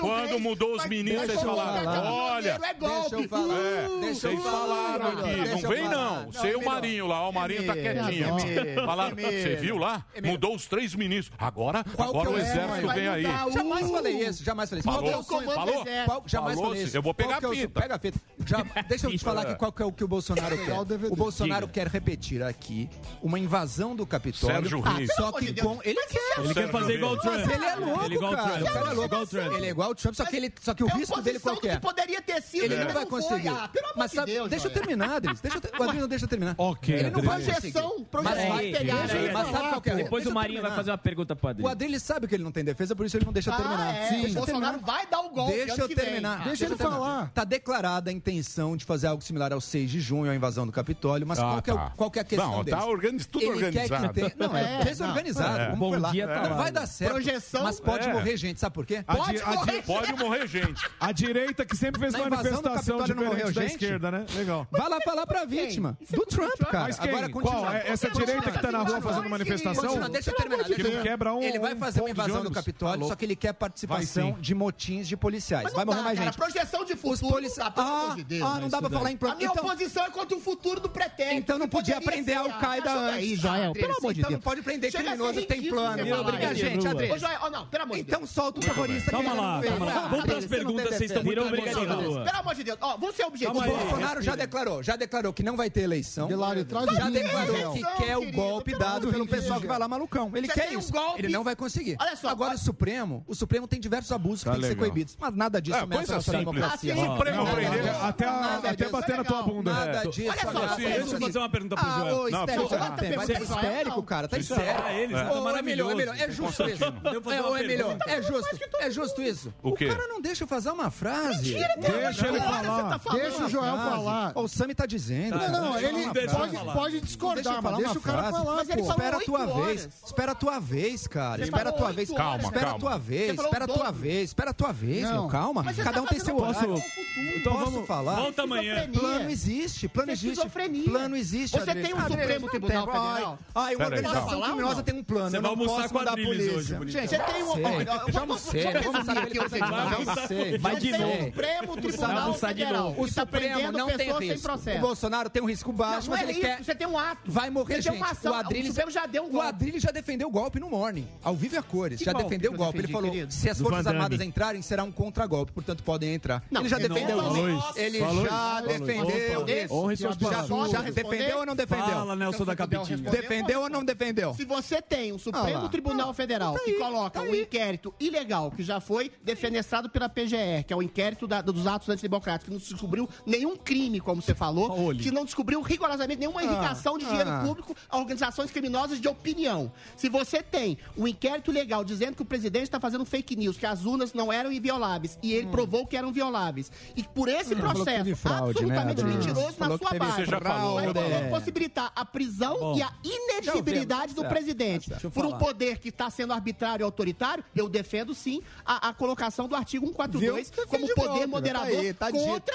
Quando mudou os meninos, vocês falaram. Olha... Deixa eu falar. Vocês falaram aqui. Não vem não. Sei o Marinho lá lá, o Marinho tá quietinho. Você viu lá? Mudou os três ministros. Agora, agora o exército vem aí. Jamais falei isso, jamais falei isso. Falou, falou, jamais falei isso. Eu vou pegar é a fita. Pega a fita. Deixa eu te falar aqui qual que é o que o Bolsonaro quer. O Bolsonaro quer repetir aqui uma invasão do Capitólio. Sérgio ah, Reis. Só que com... Ele quer. Ele quer fazer igual o Trump. Ele é louco, cara. O cara é louco. Ele é igual o Trump, só que, ele, só que o risco dele qual que é? poderia ter sido, ele, não vai conseguir. Mas deixa eu terminar, Adriles. Deixa eu, Adriles, deixa eu terminar. Ok ele não vai gestão, vai pegar. Deixa ele mas sabe qual que é? Depois o Marinho vai fazer uma pergunta pro Adriano. O Adriano sabe que ele não tem defesa, por isso ele não deixa ah, terminar. É. Sim. O Bolsonaro vai dar o golpe. Deixa ah, eu terminar. Deixa ele falar. Tá declarada a intenção de fazer algo similar ao 6 de junho, a invasão do Capitólio, mas ah, qual que é tá. qual que é a questão não. Tá organiz, tudo ele organizado. Quer que não, é, é desorganizado. É. Bom lá. dia, tá Não vai dar certo. Projeção. Mas pode é. morrer gente, sabe por quê? Pode, morrer. pode morrer gente. A direita que sempre fez manifestação de não da esquerda, né? Legal. Vai lá falar pra vítima. É do Trump, cara. Mas quem? Agora continua. Qual? Essa continua. direita que tá na rua fazendo manifestação? Continua, deixa eu terminar. Que não quebra um, ele vai fazer uma invasão do Capitólio, tá só que ele quer participação de motins de policiais. Vai morrer mais gente. projeção de futuro. Ah, ah, ah né, não dá pra falar em... A minha então- oposição é contra o futuro do pretérito. Então não podia prender Al-Qaeda ah, antes. Joel, é ah, pelo amor de então Deus. Então não pode prender criminoso tem plano. Obrigado, gente, Adriano. Pelo amor de então Deus. Então solta o terrorista. Calma lá, calma lá. Vamos pras perguntas, vocês estão muito emocionados. Pelo amor de Deus. Ó, vamos ser é objetivo. O Bolsonaro já declarou, já declarou que não vai ter eleição. Delário, traz Pode já declarou que quer o golpe dado pelo pessoal que vai lá malucão. Ele quer isso. Ele não vai conseguir. Olha só. Agora o Supremo, o Supremo tem diversos abusos que tem que ser coibidos. Mas nada disso é, coisa é simples. democracia. Assim, Supremo prender até até bater na tua bunda. Nada é. disso. Olha só. Deixa eu fazer uma pergunta pro ah, Joel. Não, mas histérico, cara. Tá histérico. É. Melhor, é, é justo isso. É, melhor. É justo. É justo isso. O cara não deixa eu fazer uma frase. Mentira, Deixa ele falar. Deixa o Joel falar. O Sami tá dizendo. Não, não. Ele pode pode discordar, mas deixa o cara falar. Mas ele espera a tua vez. Espera a tua vez, cara. Espera a tua vez. Calma, Espera a tua vez. Espera a tua vez. Espera a tua vez, meu. Calma. Cada tá um tem seu horário. Então vamos falar. Volta amanhã. Plano existe. Plano é existe. Plano existe. Você tem um Supremo Tribunal Federal. Ah, uma organização criminosa tem um plano. Você vai almoçar com a polícia. Gente, você tem um. Já almocei. Vai de novo. Supremo Tribunal Federal. O tá Supremo não tem risco. O Bolsonaro tem um risco baixo, mas ele quer você tem um ato. Vai morrer você gente. Tem uma ação. O, o Supremo já deu um golpe. O Adrilles já defendeu o golpe no Morning, ao vivo e a cores. Que já defendeu o golpe. Defendi, ele falou, querido. se as Forças Armadas entrarem, será um contragolpe, portanto podem entrar. Não, ele já defendeu. Ele já defendeu Já defendeu ou não defendeu? Fala, Nelson então, da então, Capitinha. Defendeu ou não defendeu? Se você tem um Supremo Tribunal tá Federal que tá coloca um inquérito ilegal, que já foi defenestrado pela PGR, que é o inquérito dos atos antidemocráticos, que não descobriu nenhum crime, como você falou, que não descobriu rigorosamente nenhuma sonegação de dinheiro público a organizações criminosas de opinião. Se você tem um inquérito legal dizendo que o presidente está fazendo fake news, que as urnas não eram invioláveis, e ele hum. provou que eram violáveis, e por esse hum, processo fraude, absolutamente né, mentiroso na sua base, vai poder possibilitar a prisão Bom, e a inegibilidade do certo, presidente. Certo. por um poder que está sendo arbitrário e autoritário, eu defendo sim a, a colocação do artigo 142 Viu? como poder moderador tá aí, tá contra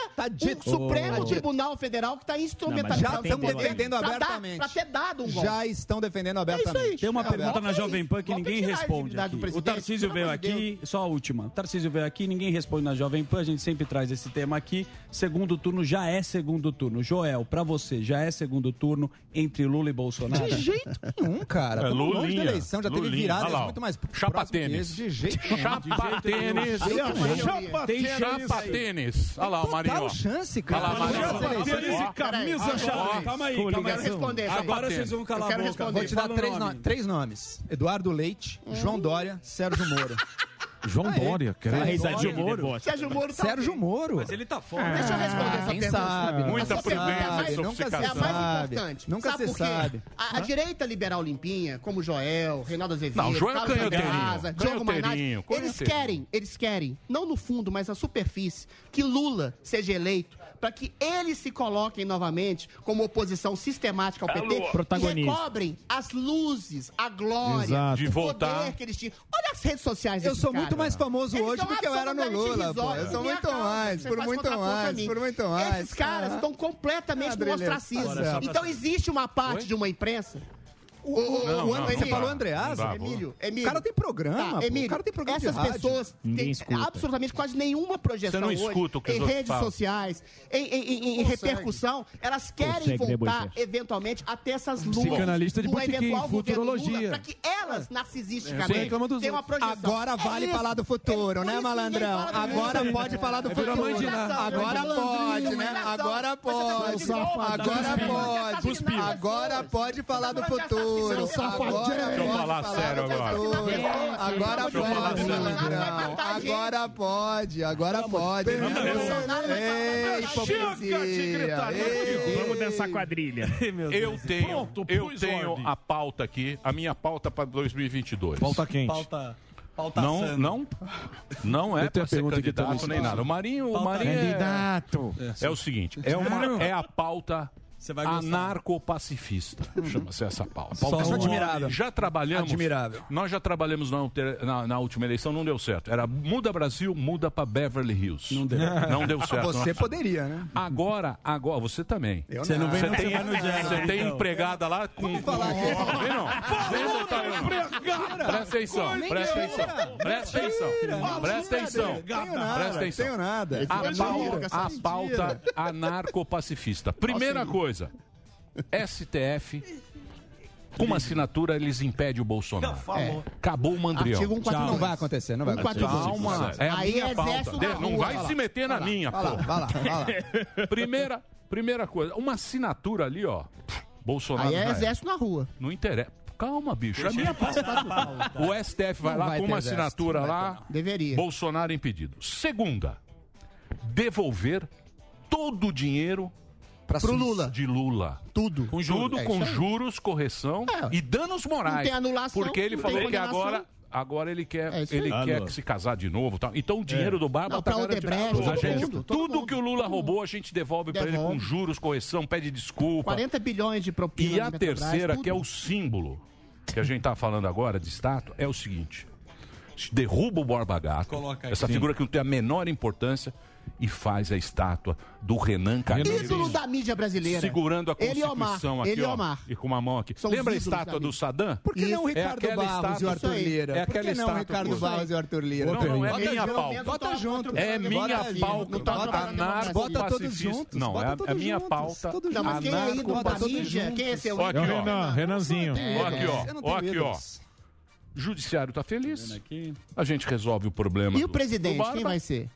o Supremo Tribunal Federal que está instrumentalizando não, seu então, poder defendendo pra abertamente. Dar, pra ter dado um golpe. Já estão defendendo abertamente. É isso aí, Tem uma é pergunta é na Jovem Pan que ninguém responde. O Tarcísio veio aqui, só a última. O Tarcísio veio aqui, ninguém responde na Jovem Pan, a gente sempre traz esse tema aqui. Segundo turno já é segundo turno. Joel, pra você, já é segundo turno entre Lula e Bolsonaro? De jeito nenhum, cara. É, Longe da eleição, já teve virada ah, muito mais Chapa tênis. De jeito. Chapa tênis. Chapa Tem chapa tênis. Olha lá, Marinho. Total chance, cara. Olha lá, Marinho. Chapa tênis chapa. Calma aí, Coligação. calma aí. responder aí. Agora vocês vão calar Eu a quero boca. responder. Vou te dar três, nome. no- três nomes: Eduardo Leite, João Dória, Sérgio Moro. João Dória, risadinha de deboche. Sérgio Moro tá Sérgio. Moro. Mas ele tá fora. Deixa eu responder essa Quem pergunta. sabe? Muita é prudência, nunca É a mais sabe. importante. Nunca Sabe se por quê? sabe. A, a direita liberal limpinha, como Joel, Reinaldo Azevedo, Não, Joel é Carlos Mainardi, Canhoteirinho, eles querem, eles querem, não no fundo, mas na superfície, que Lula seja eleito para que eles se coloquem novamente como oposição sistemática ao PT e recobrem as luzes, a glória, o poder que eles tinham. Olha as redes sociais Eu sou cara. muito mais famoso eles hoje do que eu era no Lula, pô. Eu sou muito mais, por muito mais, por muito mais. Esses caras ah. estão completamente ah, no ostracismo. Então existe uma parte Oi? de uma imprensa o, o, não, o André, não, não, você falou dá, Emílio, Emílio. O cara tem programa. Tá, Emílio, o cara tem programa Essas pessoas têm absolutamente quase nenhuma projeção você não escuta hoje, o que em redes falam. sociais, em, em, em repercussão. Elas querem Consegue voltar, eventualmente, até essas luvas de de eventual futurologia. Para que elas, narcisisticamente, tenham uma projeção. Agora é vale é, né, é falar do futuro, é, né, malandrão? Agora é, pode tá falar do futuro. Agora tá pode, né? Agora tá pode. Agora pode. Agora pode falar do futuro seu safadinho. Falar sério agora. Agora pode, Agora pode, agora pode. Vamos dançar quadrilha. Eu tenho, eu tenho a pauta aqui, a minha pauta para 2022. Pauta quente. Pauta... Pauta não, sano. não, não é para ser candidato nem nada. O Marinho, pauta o Marinho é- candidato. É, é, o seguinte, é, uma, é a pauta você vai. Anarcopacifista, hum. chama-se essa pauta. pauta Só admirável. Já trabalhamos. Admirável. Nós já trabalhamos na, na, na, última eleição, não deu certo. Era muda Brasil, muda para Beverly Hills. Não deu. Não deu certo. Você não. poderia, né? Agora, agora, você também. Eu você não, não vem você tem, no dia, Você tem então. empregada lá com. Vamos falar com. Vem não. Vem Presta atenção, presta atenção. Presta atenção. Presta atenção. Presta atenção. Tenho nada. A pauta anarcopacifista. Primeira coisa coisa. STF com uma assinatura eles impedem o Bolsonaro. Não. É. Acabou o Mandrião. Artigo Não vai acontecer, não vai acontecer. Calma, é a Aí minha pauta. Não vai, se meter vai na lá, minha, vai pô. Lá, vai lá, vai lá. primeira, primeira coisa, uma assinatura ali, ó. Bolsonaro. Aí é, é. exército na rua. Não interessa. Calma, bicho. É minha pauta. O STF vai não lá vai com uma assinatura lá. Deveria. Bolsonaro impedido. Segunda, devolver todo o dinheiro para o Lula. de Lula. Tudo. Com juros. Tudo é com juros, correção é. e danos morais. Não tem anulação. Porque ele falou que agora agora ele quer, é ele ah, quer se casar de novo. Tá? Então o dinheiro é. do Barba está garantido. Todo gente, mundo, tudo mundo, que o Lula roubou, a gente devolve, devolve. para ele com juros, correção, pede desculpa. 40 bilhões de propina. E a terceira, que é o símbolo que a gente está falando agora de status, é o seguinte. Derruba o Barba Gato, essa figura que não tem a menor importância, e faz a estátua do Renan Calheiros. Ídolo da mídia brasileira. Segurando a Constituição ele aqui, Omar. ó. E com uma mão aqui. São Lembra a estátua do Saddam? Por que não é Ricardo é Barros e o Arthur Lira? É aquela Por que não Ricardo Barros e o Arthur Lira? Não, não, é minha pau. Bota junto. É minha pau. Bota todos juntos. Não, é, é minha pauta. Não, mas quem é ídolo da mídia? Quem é seu ídolo? Renan, Renanzinho. Aqui, ó. Aqui, ó. Judiciário está feliz. A gente resolve o problema. E o presidente, quem vai ser?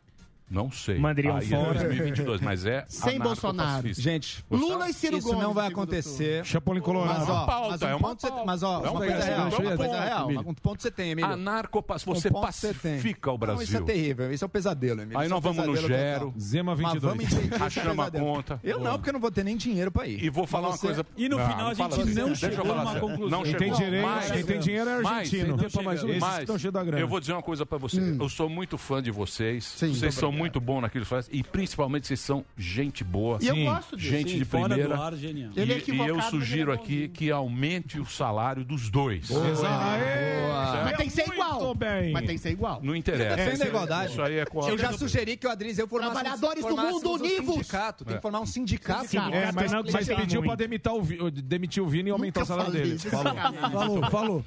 Não sei. Mandariam Aí fora. 2022, mas é Sem Bolsonaro. Gente, Lula e Ciro isso Gomes. Isso não vai acontecer. Chapolin colorado. É mas, ó, um é uma pauta. Mas, ó, é uma, coisa real. Ponto, real. Um ponto você tem, Emílio. Anarcopaz. Você um pacifica o Brasil. Não, isso é terrível. Isso é um pesadelo, Emílio. Aí é nós vamos no Gero. Zema 22. É a chama conta. Eu não, porque eu não vou ter nem dinheiro pra ir. E vou falar uma coisa. E no ah, final a gente não chegou a uma conclusão. Não. Quem tem dinheiro é argentino. Mais, mais. Então eu vou dizer uma coisa pra você. Hum. Eu sou muito fã de vocês. Vocês são muito muito bom naquilo que faz, e principalmente vocês são gente boa. E eu gosto disso. Gente de fora primeira. do ar, genial. Ele é E, eu é sugiro aqui bonzinho. que aumente o salário dos dois. Exato. Mas tem que ser igual. Mas tem que ser igual. Não interessa. Tá é, igualdade. Isso aí é qual? Eu já sugeri que o Adrizel formasse Trabalhadores do mundo, univos! sindicato. Tem que é. formar um sindicato. Sindicato. É, mas, Explica mas pediu pra demitar o, demitir o Vini e aumentar o salário dele. isso. Falou. Falou, falou.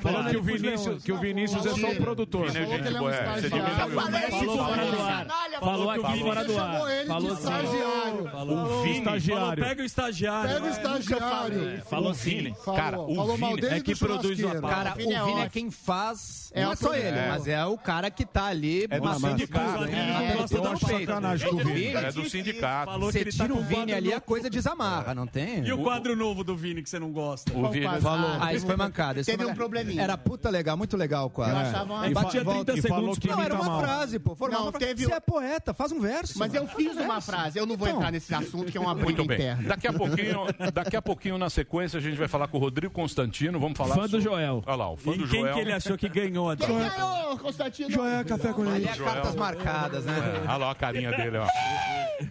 Falou que o Vinícius, que o Vinícius é só o produtor. Vini é gente é, você diminuiu. Falou fora falou aqui fora do ar. Falou o estagiário. Falou, o estagiário. Pega o é, estagiário. Pega o estagiário. Falou o Vini. Cara, o falou Vini é que produz o. Cara, o Vini é, quem faz, é não é só ele, mas é o cara que tá ali. É do sindicato. Ele é, gosta da é do Vini. É do sindicato. Você tá tira o Vini ali, a coisa desamarra, não tem? E o quadro novo do Vini que você não gosta? O Vini falou. Ah, isso foi mancada. Teve um probleminha. Era puta legal, muito legal o quadro. Eu achava. Batia 30 segundos. Não, era tá uma frase, pô. Não, teve você é poeta, faz um verso. Mas eu fiz uma frase, eu não vou então. entrar nesse assunto que é uma briga Muito bem. interna. Daqui a pouquinho, daqui a pouquinho na sequência a gente vai falar com o Rodrigo Constantino, vamos falar Fã do. Joel. Olha lá, o fã e do Joel. quem que ele achou que ganhou a Joel, ganhou, Constantino. Joel, café com ele. Ali é Joel. cartas marcadas, né? É, olha lá a carinha dele, ó.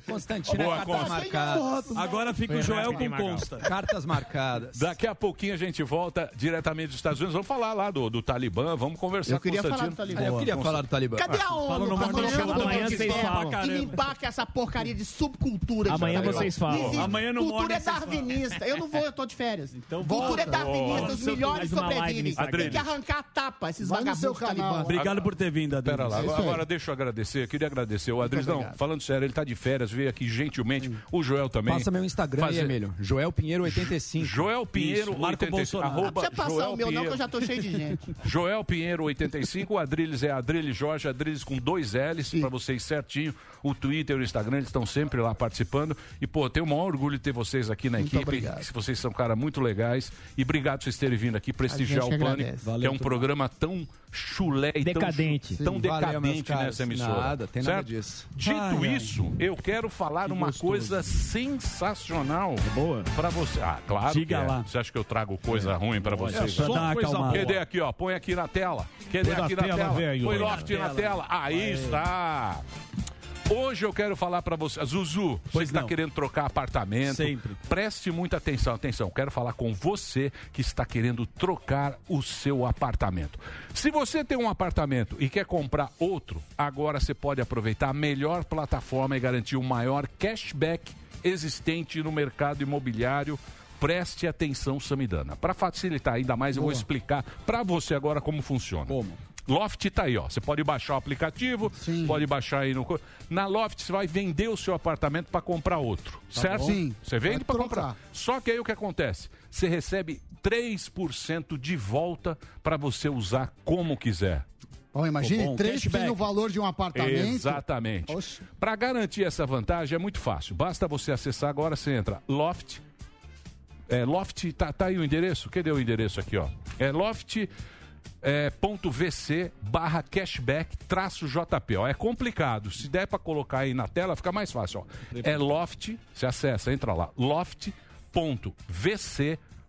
Constantino Boa, é cartas marcadas. Agora fica o Joel com consta. Cartas marcadas. Daqui a pouquinho a gente volta diretamente dos Estados Unidos. Vamos falar lá do, do Talibã, vamos conversar eu com o Constantino. Falar do Talibã. Eu queria falar do Talibã. Cadê a ONU? Fala no amanhã vocês falam. e limpar com essa porcaria de subcultura? de Amanhã Talibã? vocês falam. Não existe. Amanhã no Cultura é darwinista. Eu não vou, eu tô de férias. Então Cultura é volta. darwinista, Ó, os melhores sobrevivem. Tem que arrancar a tapa, esses no vagabundos. Talibã. Obrigado por ter vindo, Adriano. Pera lá, É agora, deixa eu agradecer. Eu queria agradecer o Adris. Não, falando sério, ele tá de férias, veio aqui gentilmente. O Joel também. Passa meu Instagram aí, Emílio. Joel Pinheiro 85. Joel Pinheiro, Marco 85. Bolsonaro. Não passar Joel o meu, não, que eu já tô cheio de gente. Joel Pinheiro 85, o Adriles é Adriles Jorge, Adriles com dois L's, pra vocês certinho. O Twitter e o Instagram, eles estão sempre lá participando. E, pô, tenho o maior orgulho de ter vocês aqui na equipe. obrigado. Se Vocês são, cara, muito legais. E obrigado por vocês terem vindo aqui prestigiar o Pânico, que é um programa tão chulé e tão Decadente. chu- tão, Sim, decadente nessa emissora. Nada, tem nada certo? disso. Dito Ai, ai. isso, eu quero falar uma gostoso. coisa sensacional Boa. pra você. Ah, claro Diga que é. lá. Você acha que eu trago coisa ruim pra vocês? Pra dar uma coisa. Cadê aqui, ó? Põe aqui na tela. Cadê Põe aqui na tela. Põe loft na tela. Aí está. Hoje eu quero falar pra você, Zuzu, você Pois que está querendo trocar apartamento, Sempre. preste muita atenção, atenção, quero falar com você que está querendo trocar o seu apartamento. Se você tem um apartamento e quer comprar outro, agora você pode aproveitar a melhor plataforma e garantir o maior cashback existente no mercado imobiliário. Preste atenção, Samidana. Para facilitar ainda mais, eu vou explicar para você agora como funciona. Como? Loft tá aí, ó. Você pode baixar o aplicativo, pode baixar aí no. Na Loft você vai vender o seu apartamento para comprar outro, certo? bom. Sim. Você vende para comprar. Só que aí o que acontece? Você recebe 3% de volta para você usar como quiser. Ó, imagine, Bom, 3% cashback. no valor de um apartamento. Exatamente. Para garantir essa vantagem é muito fácil. Basta você acessar agora, você entra Loft. É, Loft, tá, tá aí o endereço? Cadê o endereço aqui, ó? É Loft. É, ponto VC barra cashback traço JP. Ó, é complicado. Se der para colocar aí na tela, fica mais fácil. Ó. É Loft, você acessa, entra lá. Loft.vc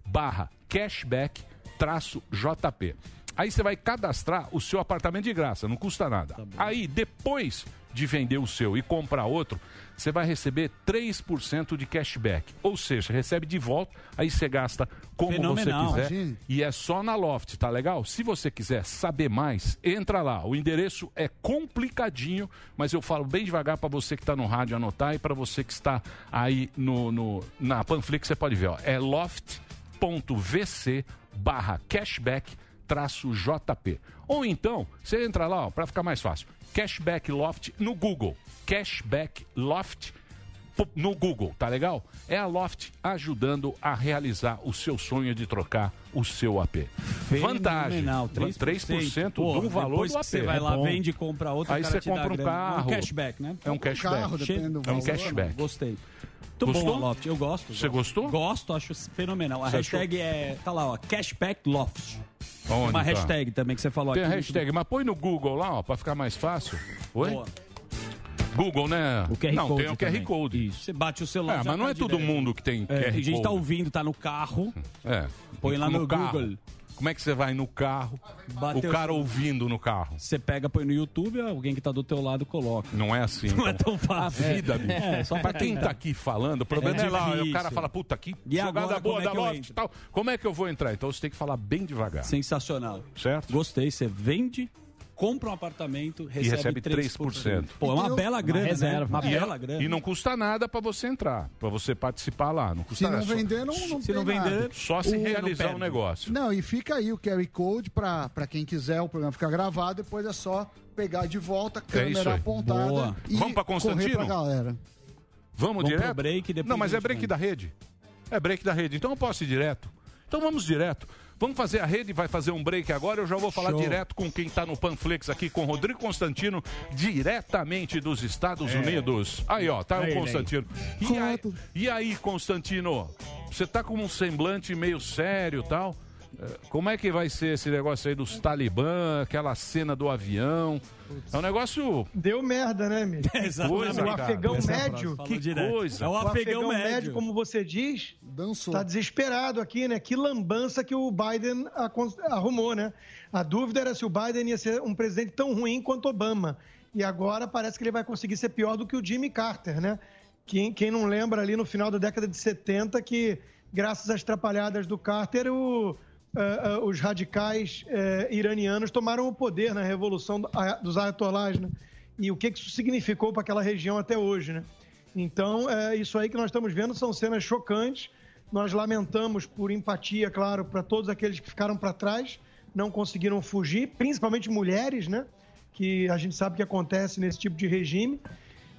barra cashback traço JP. Aí você vai cadastrar o seu apartamento de graça, não custa nada. Aí, depois de vender o seu e comprar outro, você vai receber 3% de cashback. Ou seja, recebe de volta, aí você gasta como Fenomenal. você quiser. Imagine. E é só na Loft, tá legal? Se você quiser saber mais, entra lá. O endereço é complicadinho, mas eu falo bem devagar para você que está no rádio anotar e para você que está aí no, no- na Panflix, você pode ver. Ó. É loft.vc barra cashback traço JP. Ou então, você entra lá, para ficar mais fácil, Cashback Loft no Google. Cashback Loft no Google, tá legal? É a Loft ajudando a realizar o seu sonho de trocar o seu AP. Vantagem. Fenomenal, 3%, 3% Pô, do valor do que AP. você vai É lá, bom. vende e compra outro, Aí o cara você compra um grana. carro. É um cashback, né? É um cashback. carro, depende do É um valor. cashback. Gostei. Muito Gostou? bom a Loft, eu gosto. Você gostou? Gosto, acho fenomenal. A Você hashtag é, tá lá, ó, cashback Loft. Onde Uma tá? hashtag também que você falou Tem a aqui. hashtag, mas põe no Google lá, ó, pra ficar mais fácil. Oi? Boa. Google, né? O QR não, Code tem o QR também. Code. Você bate o celular. É, mas não tá é todo mundo que tem É, QR tem gente que tá Code. ouvindo, tá no carro. É. Põe lá no carro. Google. Como é que você vai no carro, Bateu o cara ouvindo no carro? Você pega, põe no YouTube, alguém que tá do teu lado coloca. Não é assim. Não é então. tão fácil. A vida, bicho. É, só pra quem tá aqui falando, o problema é, É lá. O cara fala, puta, que E jogada agora, boa é da eu Loft e tal. Como é que eu vou entrar? Então você tem que falar bem devagar. Sensacional. Certo? Gostei. Você vende, compra um apartamento, recebe, recebe 3%. Pô, é E uma bela uma grana, né? reserva. Uma E, bela é- grana. e não custa nada pra você entrar, pra você participar lá. Não custa Se não nada. Só- vender, não, não Se tem não nada. vender, Só se o- realizar não o negócio. Não, e fica aí o QR Code pra pra quem quiser, o programa fica gravado, depois é só pegar de volta, É câmera aí. apontada Boa. e Vamos pra Constantino? pra galera. Vamos, Vamos direto? break, depois Não, mas é break vai. da rede. É break da rede. Então eu posso ir direto. Então vamos direto. Vamos fazer a rede, vai fazer um break agora. Eu já vou falar Show. direto com quem tá no Panflex aqui, com Rodrigo Constantino, diretamente dos Estados Unidos. Aí, ó, tá Aí, o Constantino. E aí, e aí, Constantino? Você tá com um semblante meio sério e tal? Eh, Como é que vai ser esse negócio aí dos Talibã, aquela cena do avião? É um negócio. Deu merda, né, amigo? Coisa, o cara. afegão Essa médio, Que direto. coisa. É o o afegão, afegão médio, médio. como você diz, Dançou. tá desesperado aqui, né? Que lambança que o Biden arrumou, né? A dúvida era se o Biden ia ser um presidente tão ruim quanto Obama. e agora parece que ele vai conseguir ser pior do que o Jimmy Carter, né? Quem, quem não lembra ali no final da década de 70 que, graças às trapalhadas do Carter, o, eh, eh, os radicais eh, iranianos tomaram o poder na revolução dos ayatollahs, né? E o que que isso significou para aquela região até hoje, né? Então, é, isso aí que nós estamos vendo são cenas chocantes. Nós lamentamos por empatia, claro, para todos aqueles que ficaram para trás, não conseguiram fugir, principalmente mulheres, né? Que a gente sabe que acontece nesse tipo de regime.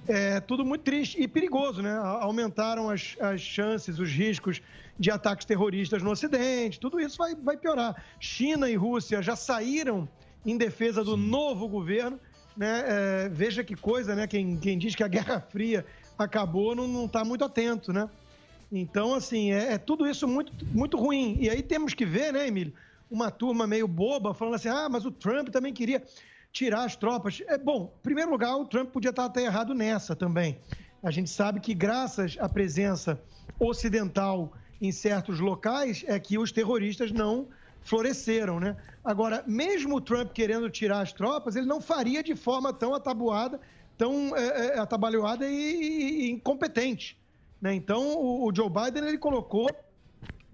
É tudo muito triste e perigoso, né? Aumentaram as, as chances, os riscos de ataques terroristas no Ocidente, tudo isso vai, vai piorar. China e Rússia já saíram em defesa do novo governo, né? É, veja que coisa, né? Quem, quem diz que a Guerra Fria acabou não está muito atento, né? Então, assim, é, é tudo isso muito, muito ruim. E aí temos que ver, né, Emílio? Uma turma meio boba falando assim: ah, mas o Trump também queria tirar as tropas. É bom, em primeiro lugar, o Trump podia estar até errado nessa também. A gente sabe que, graças à presença ocidental em certos locais, é que os terroristas não floresceram, né? Agora, mesmo o Trump querendo tirar as tropas, ele não faria de forma tão atabuada, tão é, é, atabalhoada e, e- e incompetente. Né? Então, o, o Joe Biden ele colocou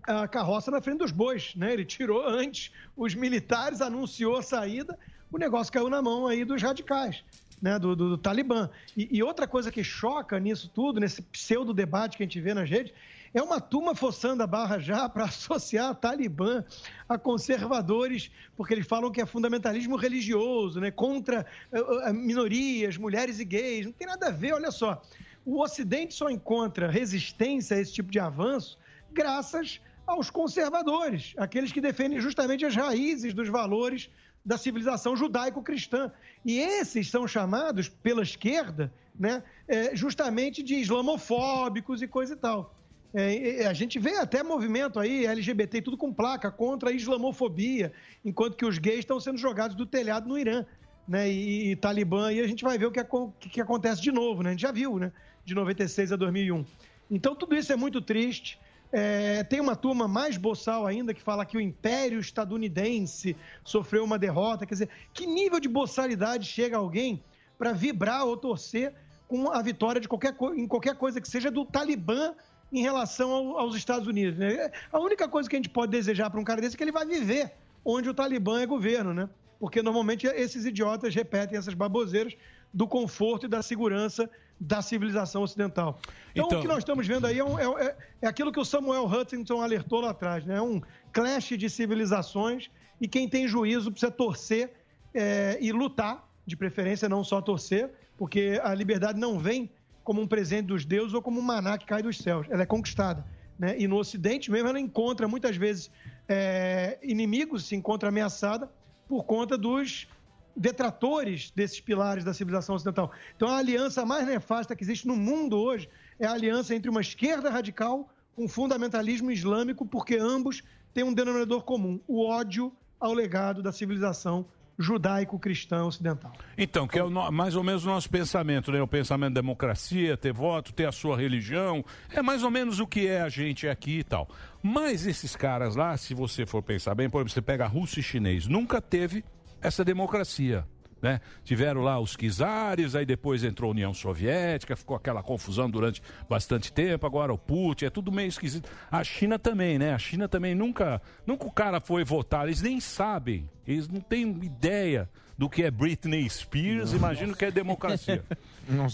a carroça na frente dos bois, né? Ele tirou antes os militares, anunciou a saída, o negócio caiu na mão aí dos radicais, né? Do, do- do Talibã. E, e outra coisa que choca nisso tudo, nesse pseudo debate que a gente vê nas redes, é uma turma forçando a barra já para associar Talibã a conservadores, porque eles falam que é fundamentalismo religioso, né? Contra eh, minorias, mulheres e gays. Não tem nada a ver, olha só. O Ocidente só encontra resistência a esse tipo de avanço graças aos conservadores, aqueles que defendem justamente as raízes dos valores da civilização judaico-cristã. E esses são chamados pela esquerda, né, é, justamente de islamofóbicos e coisa e tal. É, a gente vê até movimento aí, LGBT, tudo com placa contra a islamofobia, enquanto que os gays estão sendo jogados do telhado no Irã, né? E, e Talibã, e a gente vai ver o que, que acontece de novo, né? A gente já viu, né? De 96 a 2001. Então, tudo isso é muito triste. É, tem uma turma mais boçal ainda que fala que o Império Estadunidense sofreu uma derrota. Quer dizer, que nível de boçalidade chega alguém para vibrar ou torcer com a vitória de qualquer, em qualquer coisa que seja do Talibã em relação ao- aos Estados Unidos? né? A única coisa que a gente pode desejar para um cara desse é que ele vai viver onde o Talibã é governo, né? Porque normalmente esses idiotas repetem essas baboseiras do conforto e da segurança da civilização ocidental. Então, Então- o que nós estamos vendo aí é, um- é- é- é aquilo que o Samuel Huntington alertou lá atrás, né? É um clash de civilizações e quem tem juízo precisa torcer é, e lutar, de preferência não só torcer, porque a liberdade não vem como um presente dos deuses ou como um maná que cai dos céus, ela é conquistada. Né? E no Ocidente mesmo ela encontra muitas vezes é, inimigos, se encontra ameaçada por conta dos detratores desses pilares da civilização ocidental. Então a aliança mais nefasta que existe no mundo hoje é a aliança entre uma esquerda radical com fundamentalismo islâmico, porque ambos têm um denominador comum: o ódio ao legado da civilização judaico-cristã ocidental. Então, que é o mais ou menos o nosso pensamento, né? O pensamento de democracia, ter voto, ter a sua religião. É mais ou menos o que é a gente aqui e tal. Mas esses caras lá, se você for pensar bem, por exemplo, você pega russo e chinês, nunca teve essa democracia. Né? Tiveram lá os czares, aí depois entrou a União Soviética, ficou aquela confusão durante bastante tempo, agora o Putin, é tudo meio esquisito. A China também, né? A China também nunca, nunca o cara foi votar, eles nem sabem, eles não têm ideia do que é Britney Spears, imagino que é democracia.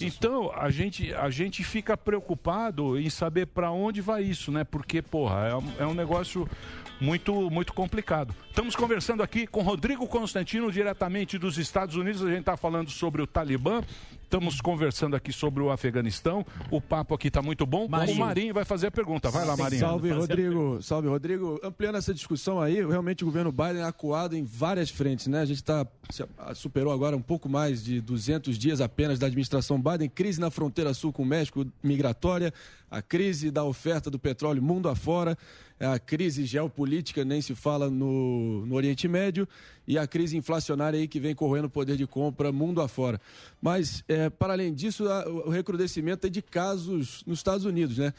Então, a gente, a gente fica preocupado em saber para onde vai isso, né? Porque, porra, é um, é um negócio muito, muito complicado. Estamos conversando aqui com Rodrigo Constantino, diretamente dos Estados Unidos. A gente está falando sobre o Talibã. Estamos conversando aqui sobre o Afeganistão. O papo aqui está muito bom. O Marinho vai fazer a pergunta. Vai lá, Marinho. Salve, Rodrigo. Salve, Rodrigo. Ampliando essa discussão aí, realmente o governo Biden é acuado em várias frentes, né? A gente tá, superou agora um pouco mais de 200 dias apenas da administração Biden. Crise na fronteira sul com o México, migratória, a crise da oferta do petróleo mundo afora, a crise geopolítica, nem se fala no, no Oriente Médio, e a crise inflacionária aí que vem corroendo o poder de compra mundo afora. Mas, é, para além disso, a- o recrudescimento é de casos nos Estados Unidos, né?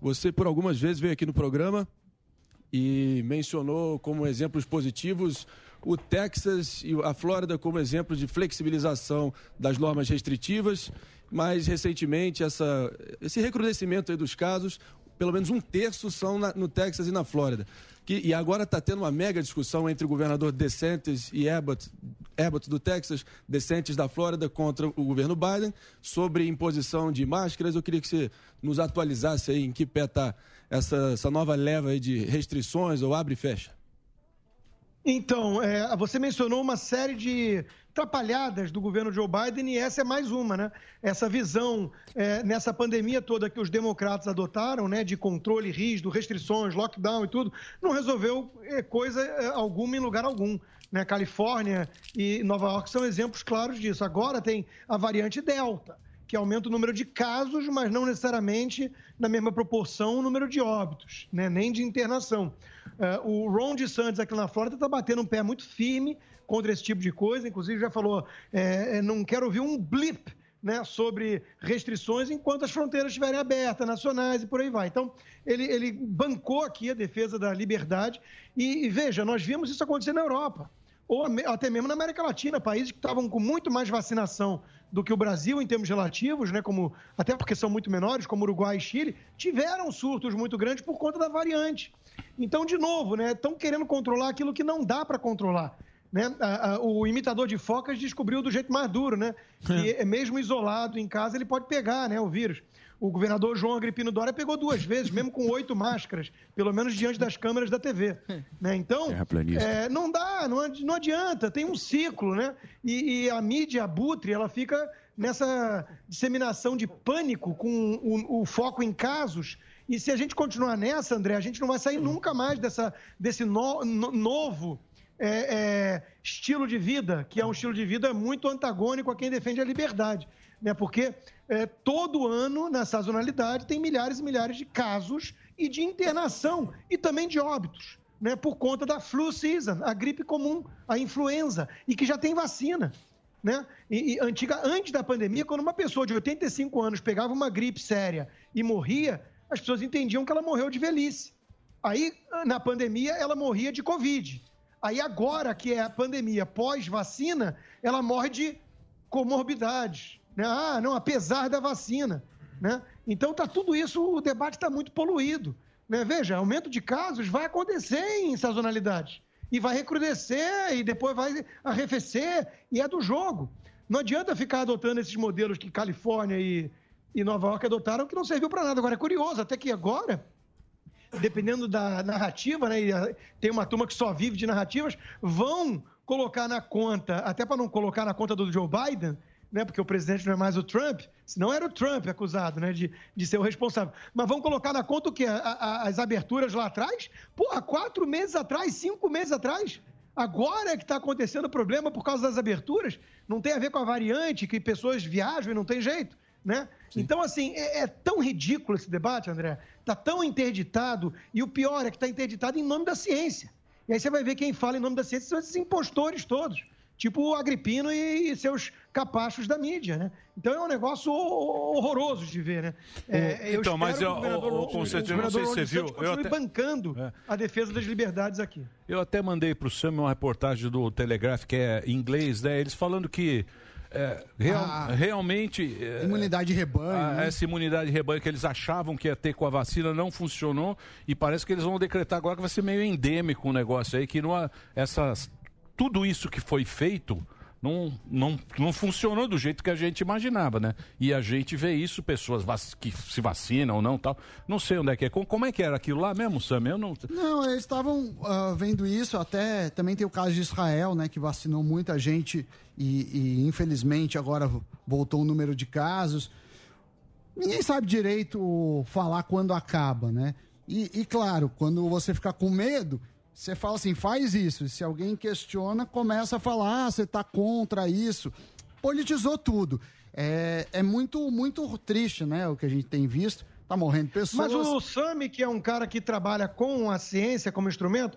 Você, por algumas vezes, veio aqui no programa e mencionou como exemplos positivos o Texas e a Flórida como exemplo de flexibilização das normas restritivas, mas recentemente essa, esse recrudescimento dos casos, pelo menos um terço são na- no Texas e na Flórida. Que, e agora está tendo uma mega discussão entre o governador DeSantis e Abbott, Abbott do Texas, DeSantis da Flórida contra o governo Biden sobre imposição de máscaras. Eu queria que você nos atualizasse aí em que pé está essa, essa nova leva de restrições ou abre e fecha. Então, é, você mencionou uma série de atrapalhadas do governo Joe Biden e essa é mais uma, né? Essa visão é, nessa pandemia toda que os democratas adotaram, né, de controle rígido, restrições, lockdown e tudo, não resolveu é, coisa é, alguma em lugar algum. Né? Califórnia e Nova York são exemplos claros disso. Agora tem a variante Delta, que aumenta o número de casos, mas não necessariamente na mesma proporção o número de óbitos, né? nem de internação. Eh, o Ron DeSantis aqui na Flórida está batendo um pé muito firme contra esse tipo de coisa, inclusive já falou, eh, eh, não quero ouvir um blip né, sobre restrições enquanto as fronteiras estiverem abertas, nacionais e por aí vai. Então, ele, ele bancou aqui a defesa da liberdade e, e veja, nós vimos isso acontecer na Europa ou até mesmo na América Latina, países que estavam com muito mais vacinação do que o Brasil em termos relativos, né, como, até porque são muito menores, como Uruguai e Chile, tiveram surtos muito grandes por conta da variante. Então, de novo, né, estão querendo controlar aquilo que não dá para controlar. Né? A- a- o imitador de focas descobriu do jeito mais duro, né? Que é mesmo isolado em casa ele pode pegar, né, o vírus. O governador João Agripino Dória pegou duas vezes, mesmo com oito máscaras, pelo menos diante das câmeras da TV. Né? Então, é, não dá, não, não adianta, tem um ciclo, né? E, e a mídia abutre, ela fica nessa disseminação de pânico com o, o foco em casos. E se a gente continuar nessa, André, a gente não vai sair nunca mais dessa, desse no- no- novo é, é, estilo de vida, que é um estilo de vida muito antagônico a quem defende a liberdade. Né? Porque é, todo ano, na sazonalidade, tem milhares e milhares de casos e de internação e também de óbitos, né? por conta da flu season, a gripe comum, a influenza, e que já tem vacina. Né? E, e antiga, antes da pandemia, quando uma pessoa de 85 anos pegava uma gripe séria e morria, as pessoas entendiam que ela morreu de velhice. Aí, na pandemia, ela morria de Covid. Aí, agora que é a pandemia pós-vacina, ela morre de comorbidades. Né? Ah, não, apesar da vacina. Né? Então, tá tudo isso, o debate está muito poluído. Né? Veja, aumento de casos vai acontecer em sazonalidade. E vai recrudescer e depois vai arrefecer. E é do jogo. Não adianta ficar adotando esses modelos que Califórnia e, e Nova York adotaram, que não serviu para nada. Agora, é curioso, até que agora dependendo da narrativa, né? e tem uma turma que só vive de narrativas, vão colocar na conta, até para não colocar na conta do Joe Biden, né? Porque o presidente não é mais o Trump, senão era o Trump acusado, né? De, de ser o responsável. Mas vão colocar na conta o quê? A- a- as aberturas lá atrás? Porra, quatro meses atrás, cinco meses atrás? Agora é que está acontecendo o problema por causa das aberturas? Não tem a ver com a variante, que pessoas viajam e não tem jeito, né? Então, assim, é, é tão ridículo esse debate, André. Está tão interditado, e o pior é que está interditado em nome da ciência. E aí você vai ver quem fala em nome da ciência são esses impostores todos, tipo o Agripino e, e seus capachos da mídia, né? Então é um negócio ho- horroroso de ver, né? É, eu Então, mas eu- que o governador- o- o o não sei governador se você Ron viu, DeSantis eu continue até- É. bancando a defesa das liberdades aqui. Eu até mandei para o Sam uma reportagem do Telegraph, que é em inglês, né? Eles falando que é, real- Ah. realmente. é, Imunidade de rebanho. a- né? Essa imunidade de rebanho que eles achavam que ia ter com a vacina não funcionou e parece que eles vão decretar agora que vai ser meio endêmico o negócio aí, que não há essas, tudo isso que foi feito não, não, não funcionou do jeito que a gente imaginava, né? E a gente vê isso, pessoas que se vacinam ou não tal. Não sei onde é que é. Como, é que era aquilo lá mesmo, Sam? Eu não. Não, eles estavam ah, vendo isso, até também tem o caso de Israel, né, que vacinou muita gente e, e, infelizmente agora voltou o número de casos. Ninguém sabe direito falar quando acaba, né? E, e, claro, quando você fica com medo, você fala assim, faz isso. E se alguém questiona, começa a falar, ah, você está contra isso. Politizou tudo. É, é muito, muito triste, né? O que a gente tem visto. Tá morrendo pessoas. Mas o Sami, que é um cara que trabalha com a ciência como instrumento,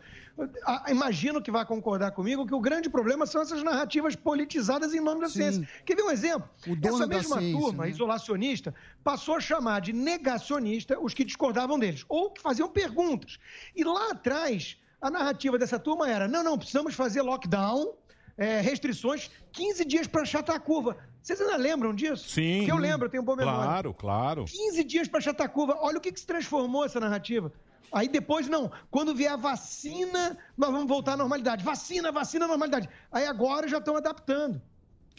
imagino que vai concordar comigo que o grande problema são essas narrativas politizadas em nome da Sim. ciência. Quer ver um exemplo? Essa mesma ciência, turma né? isolacionista passou a chamar de negacionista os que discordavam deles, ou que faziam perguntas. E lá atrás, A narrativa dessa turma era: não, não, precisamos fazer lockdown, é, restrições, 15 dias para achatar a curva. Vocês ainda lembram disso? Sim. Que eu lembro, eu tenho boa memória. Claro, claro. 15 dias para achatar a curva. Olha o que, que se transformou essa narrativa. Aí depois, não. Quando vier a vacina, nós vamos voltar à normalidade. Vacina, vacina, normalidade. Aí agora já estão adaptando.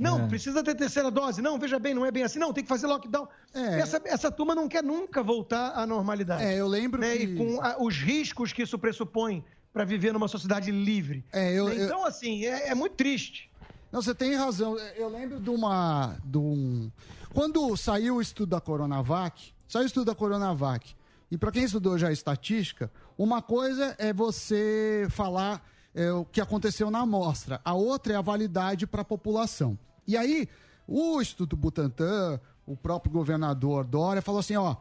Não, É. precisa ter terceira dose. Não, veja bem, não é bem assim. Não, tem que fazer lockdown. Essa, essa turma não quer nunca voltar à normalidade. É, eu lembro né? que- E com a- os riscos que isso pressupõe para viver numa sociedade livre. É, eu- eu- então, assim, é, é muito triste. Não, você tem razão. Eu lembro de uma. De um... Quando saiu o estudo da Coronavac, saiu o estudo da Coronavac. E para quem estudou já estatística, uma coisa é você falar é, o que aconteceu na amostra, a outra é a validade para a população. E aí, o Instituto Butantan, o próprio governador Dória, falou assim: ó.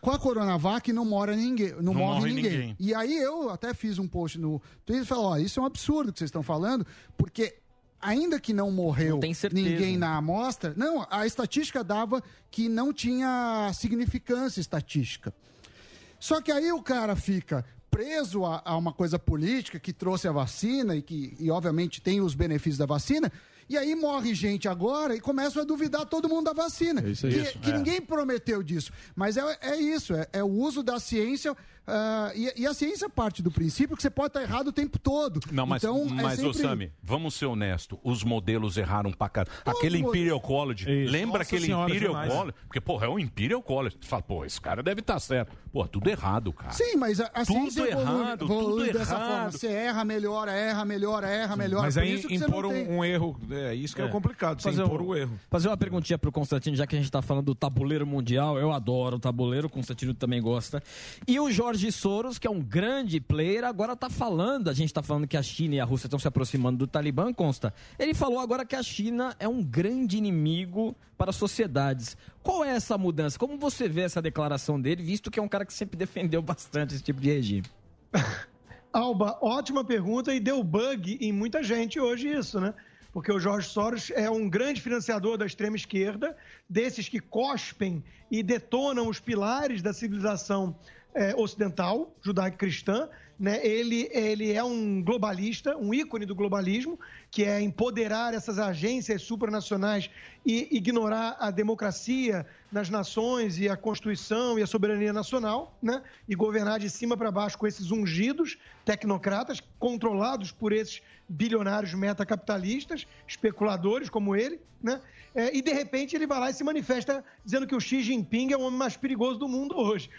Com a Coronavac não mora ninguém, não, Não morre, morre ninguém. ninguém. E aí eu até fiz um post no Twitter e falei, ó, isso é um absurdo que vocês estão falando, porque ainda que não morreu ninguém na amostra, não, a estatística dava que não tinha significância estatística. Só que aí o cara fica preso a, a uma coisa política que trouxe a vacina e que, e, obviamente, tem os benefícios da vacina. E aí morre gente agora e começam a duvidar todo mundo da vacina. isso aí. que Isso, que é. ninguém prometeu disso. Mas é, é isso, é, é o uso da ciência. Ah, e, e a ciência parte do princípio que você pode estar errado o tempo todo. Não, mas, então, é mas ô sempre- Sami, vamos ser honestos. Os modelos erraram pra caralho. Aquele os Imperial College. Isso. Lembra Nossa aquele senhora, Imperial demais. College? Porque, porra, é um Imperial College. Você fala, pô, esse cara deve estar certo. Pô, tudo errado, cara. Sim, mas a, a Tudo ciência evolui, errado, evolui tudo dessa errado. forma. Você erra, melhora, erra, melhora, erra, melhora. Mas Por aí impor um, tem- um erro, é isso que é, É. complicado, você Fazer impor um- o erro. Fazer uma perguntinha pro Constantino, já que a gente tá falando do tabuleiro mundial. Eu adoro o tabuleiro, o Constantino também gosta. E o Jorge Soros, que é um grande player, agora tá falando, a gente tá falando que a China e a Rússia estão se aproximando do Talibã, consta. Ele falou agora que a China é um grande inimigo para as sociedades. Qual é essa mudança? Como você vê essa declaração dele, visto que é um cara que sempre defendeu bastante esse tipo de regime? Alba, ótima pergunta e deu bug em muita gente hoje isso, né? Porque o Jorge Soros é um grande financiador da extrema esquerda, desses que cospem e detonam os pilares da civilização eh, ocidental, judaico-cristã. Né? Ele, ele é um globalista, um ícone do globalismo, que é empoderar essas agências supranacionais e ignorar a democracia nas nações e a Constituição e a soberania nacional, né? E governar de cima para baixo com esses ungidos tecnocratas controlados por esses bilionários metacapitalistas, especuladores como ele, né? É, e de repente ele vai lá e se manifesta dizendo que o Xi Jinping é o homem mais perigoso do mundo hoje.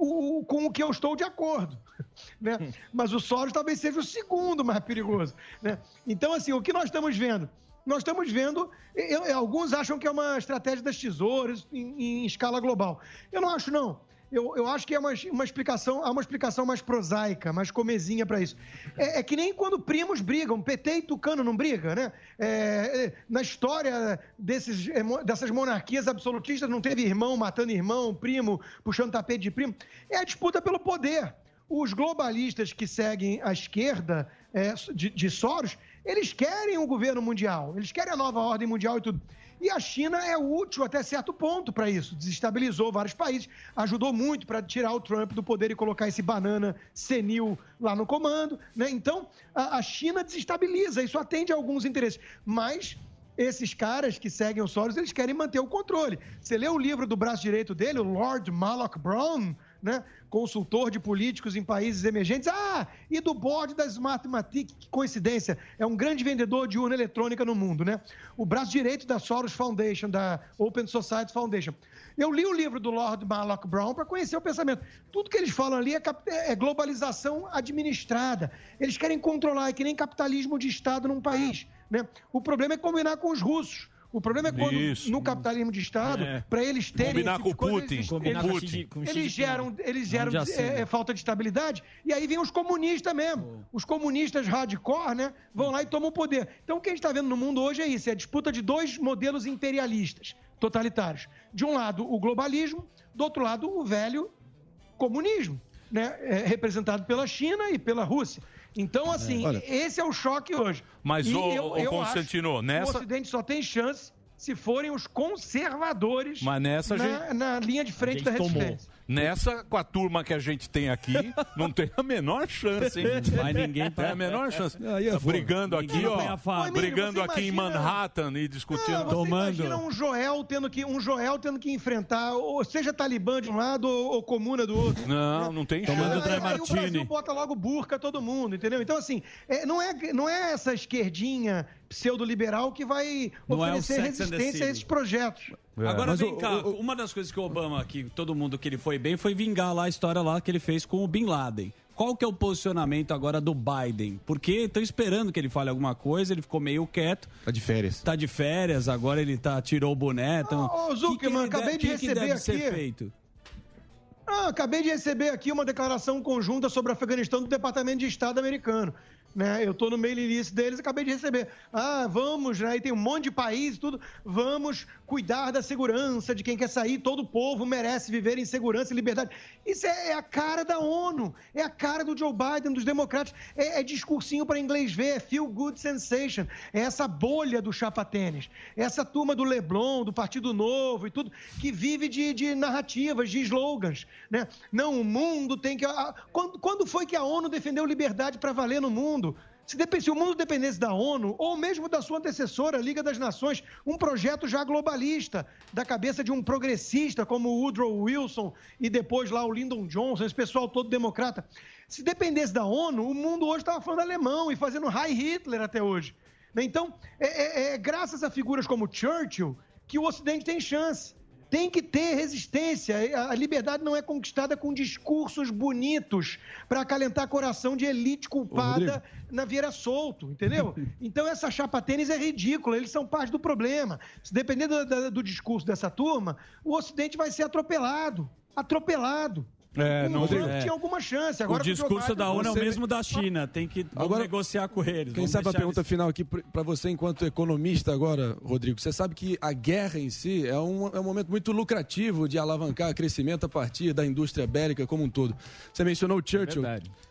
O- com o que eu estou de acordo. Né? Mas o Soros talvez seja o segundo mais perigoso. Né? Então, assim, o que nós estamos vendo? Nós estamos vendo. eu- alguns acham que é uma estratégia das tesouras em, em escala global. Eu não acho, não. Eu, eu acho que é uma, uma explicação, há uma explicação mais prosaica, mais comezinha para isso. É, é que nem quando primos brigam, PT e Tucano não brigam, né? É, é, na história desses, é, dessas monarquias absolutistas, não teve irmão matando irmão, primo puxando tapete de primo. É a disputa pelo poder. Os globalistas que seguem a esquerda é, de, de Soros, eles querem o governo mundial, eles querem a nova ordem mundial e tudo. E a China é útil até certo ponto para isso. Desestabilizou vários países, ajudou muito para tirar o Trump do poder e colocar esse banana senil lá no comando. Né? Então, a, a China desestabiliza, isso atende a alguns interesses. Mas esses caras que seguem o Soros, eles querem manter o controle. Você lê o livro do braço direito dele, o Lord Malloch Brown, né? consultor de políticos em países emergentes. Ah, e do board da Smartmatic, que coincidência, é um grande vendedor de urna eletrônica no mundo, né? O braço direito da Soros Foundation, da Open Society Foundation. Eu li o livro do Lord Malloch Brown para conhecer o pensamento. Tudo que eles falam ali é, cap- é globalização administrada. Eles querem controlar, é que nem capitalismo de Estado num país. Né? O problema é combinar com os russos. O problema é quando, Isso. no capitalismo de Estado, É. para eles terem. Combinar esse com o tipo Putin. eles- Combinar com eles- com Xi Eles geram, eles geram Vamos de é, aceno. é, falta de estabilidade, e aí vem os comunistas mesmo. Os comunistas hardcore, né? Vão lá e tomam o poder. Então o que a gente está vendo no mundo hoje é isso: é a disputa de dois modelos imperialistas totalitários. De um lado, o globalismo, do outro lado, o velho comunismo, né? É, representado pela China e pela Rússia. Então, assim, Olha. esse é o choque hoje. Mas, E ô, eu- eu Constantino, acho que nessa- O Ocidente só tem chance se forem os conservadores Mas nessa na, gente- na linha de frente da resistência. Nessa, com a turma que a gente tem aqui, não tem a menor chance, hein? Mas ninguém Tem a menor chance. Aí é Tá brigando Ninguém aqui, ó. Emílio, brigando aqui em imagina- Manhattan e discutindo. Não, você imagina um Joel tendo que um Joel tendo que enfrentar, ou seja, Talibã de um lado ou, ou comuna do outro. Não, não tem Tomando chance. Aí, aí o Brasil bota logo burca todo mundo, entendeu? Então, assim, é, não, é, não é essa esquerdinha pseudo-liberal que vai Não é o oferecer the resistência a esses projetos. Agora Mas vem o- cá, uma das coisas que o Obama, que todo mundo que ele foi bem, foi vingar lá a história lá que ele fez com o Bin Laden. Qual que é o posicionamento agora do Biden? Porque estão esperando que ele fale alguma coisa, ele ficou meio quieto. Tá de férias. Tá de férias, agora ele tá, tirou o boné. Então, Ô, Zuckerman, que acabei de- receber deve aqui. ser feito? Ah, acabei de receber aqui uma declaração conjunta sobre o Afeganistão do Departamento de Estado americano. Né? Eu estou no mailing list deles, acabei de receber. Ah, vamos, né? E tem um monte de país tudo. Vamos cuidar da segurança de quem quer sair. Todo povo merece viver em segurança e liberdade. Isso é, é a cara da ONU. É a cara do Joe Biden, dos democratas. É, é discursinho para inglês ver. É feel good sensation. É essa bolha do chapa tênis. É essa turma do Leblon, do Partido Novo e tudo, que vive de, de narrativas, de slogans. Né? Não, o mundo tem que. a- quando, quando foi que a ONU defendeu liberdade para valer no mundo? Se, dep- se o mundo dependesse da ONU, ou mesmo da sua antecessora, Liga das Nações, um projeto já globalista, da cabeça de um progressista como o Woodrow Wilson e depois lá o Lyndon Johnson, esse pessoal todo democrata. Se dependesse da ONU, o mundo hoje estava falando alemão e fazendo High Hitler até hoje. Então, é, é- é graças a figuras como Churchill que o Ocidente tem chance. Tem que ter resistência. A liberdade não é conquistada com discursos bonitos para acalentar coração de elite culpada na Vieira Solto, entendeu? Então essa chapa tênis é ridícula, eles são parte do problema. Se depender do, do discurso dessa turma, o Ocidente vai ser atropelado. Atropelado. É, o não Trump é. tinha alguma chance. Agora o discurso da ONU é o mesmo da China. Tem que Agora- negociar com eles. Quem sabe a pergunta final aqui para você, enquanto economista agora, Rodrigo. Você sabe que a guerra em si é um, é um momento muito lucrativo de alavancar crescimento a partir da indústria bélica como um todo. Você mencionou o Churchill.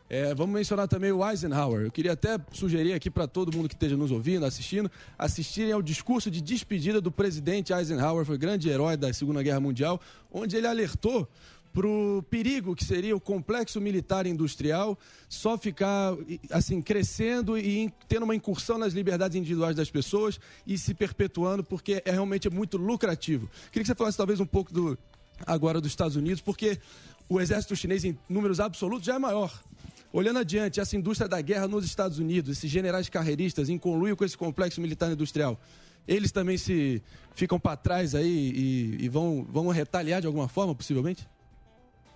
É, vamos mencionar também o Eisenhower. Eu queria até sugerir aqui para todo mundo que esteja nos ouvindo, assistindo, assistirem ao discurso de despedida do presidente Eisenhower, foi grande herói da Segunda Guerra Mundial, onde ele alertou para o perigo que seria o complexo militar industrial só ficar assim crescendo e tendo uma incursão nas liberdades individuais das pessoas e se perpetuando porque é realmente muito lucrativo. Queria que você falasse talvez um pouco do agora dos Estados Unidos, porque o exército chinês em números absolutos já é maior. Olhando adiante, essa indústria da guerra nos Estados Unidos, esses generais carreiristas em conluio com esse complexo militar industrial, eles também se ficam para trás aí e, e vão, vão retaliar de alguma forma, possivelmente?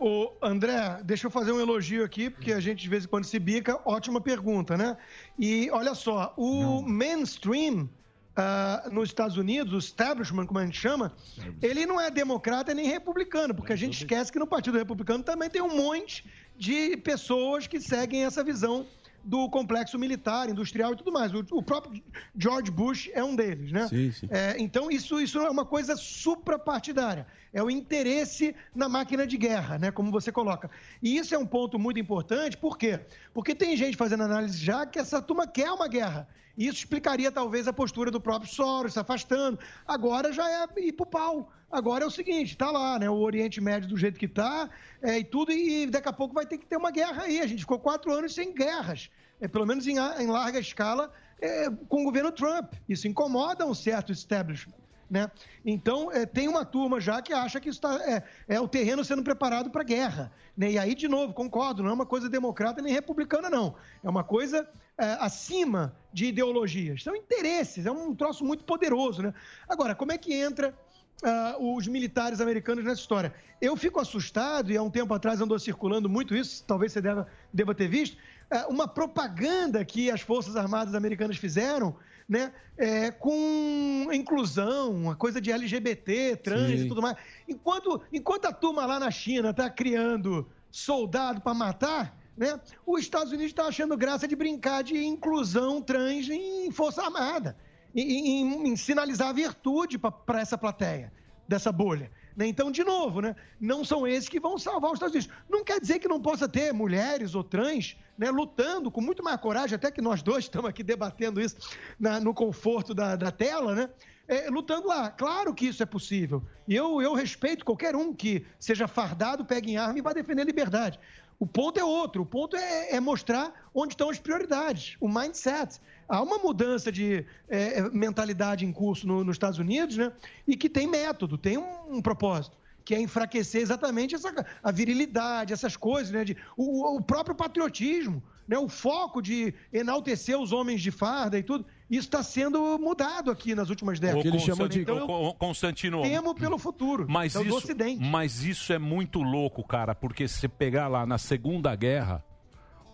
Ô, André, deixa eu fazer um elogio aqui, porque a gente de vez em quando se bica. Ótima pergunta, né? E olha só, o mainstream ah, nos Estados Unidos, o establishment, como a gente chama, ele não é democrata nem republicano, porque a gente esquece que no Partido Republicano também tem um monte de pessoas que seguem essa visão do complexo militar, industrial e tudo mais. O, o próprio George Bush é um deles, né? Sim, sim. É, então, isso, isso é uma coisa suprapartidária. É o interesse na máquina de guerra, né? Como você coloca. E isso é um ponto muito importante, por quê? Porque tem gente fazendo análise já que essa turma quer uma guerra. E Isso explicaria, talvez, a postura do próprio Soros, se afastando. Agora já é ir pro pau. Agora é o seguinte, tá lá, né? O Oriente Médio do jeito que tá, é, e tudo, e daqui a pouco vai ter que ter uma guerra aí. A gente ficou quatro anos sem guerras, é, pelo menos em, em larga escala, é, com o governo Trump. Isso incomoda um certo establishment. Né? Então, é, tem uma turma já que acha que isso tá, é, é o terreno sendo preparado para guerra. Né? E aí, de novo, concordo, não é uma coisa democrata nem republicana, não. É uma coisa é, acima de ideologias. São interesses, é um troço muito poderoso. Né? Agora, como é que entra ah, os militares americanos nessa história? Eu fico assustado, e há um tempo atrás andou circulando muito isso, talvez você deva, deva ter visto, ah, uma propaganda que as Forças Armadas americanas fizeram né, é, com inclusão, uma coisa de LGBT, trans Sim. e tudo mais. Enquanto, enquanto a turma lá na China está criando soldado para matar, né, os Estados Unidos está achando graça de brincar de inclusão trans em Força Armada, em, em- em sinalizar a virtude para essa plateia dessa bolha. Né? Então, de novo, né? não são esses que vão salvar os Estados Unidos. Não quer dizer que não possa ter mulheres ou trans né, lutando com muito mais coragem, até que nós dois estamos aqui debatendo isso na- no conforto da, da tela, né? É, lutando lá. Claro que isso é possível. E eu, eu respeito qualquer um que seja fardado, pegue em arma e vá defender a liberdade. O ponto é outro. O ponto é, é mostrar onde estão as prioridades, o mindset. Há uma mudança de é, mentalidade em curso no- nos Estados Unidos, né? E que tem método, tem um, um propósito. Que é enfraquecer exatamente essa, a virilidade, essas coisas, né? De, o, o próprio patriotismo, né? o foco de enaltecer os homens de farda e tudo. Isso está sendo mudado aqui nas últimas décadas. Ô, Constantino, Então, eu Constantino, temo pelo futuro Mas então, do isso, Ocidente. mas isso é muito louco, cara, porque se você pegar lá na Segunda Guerra,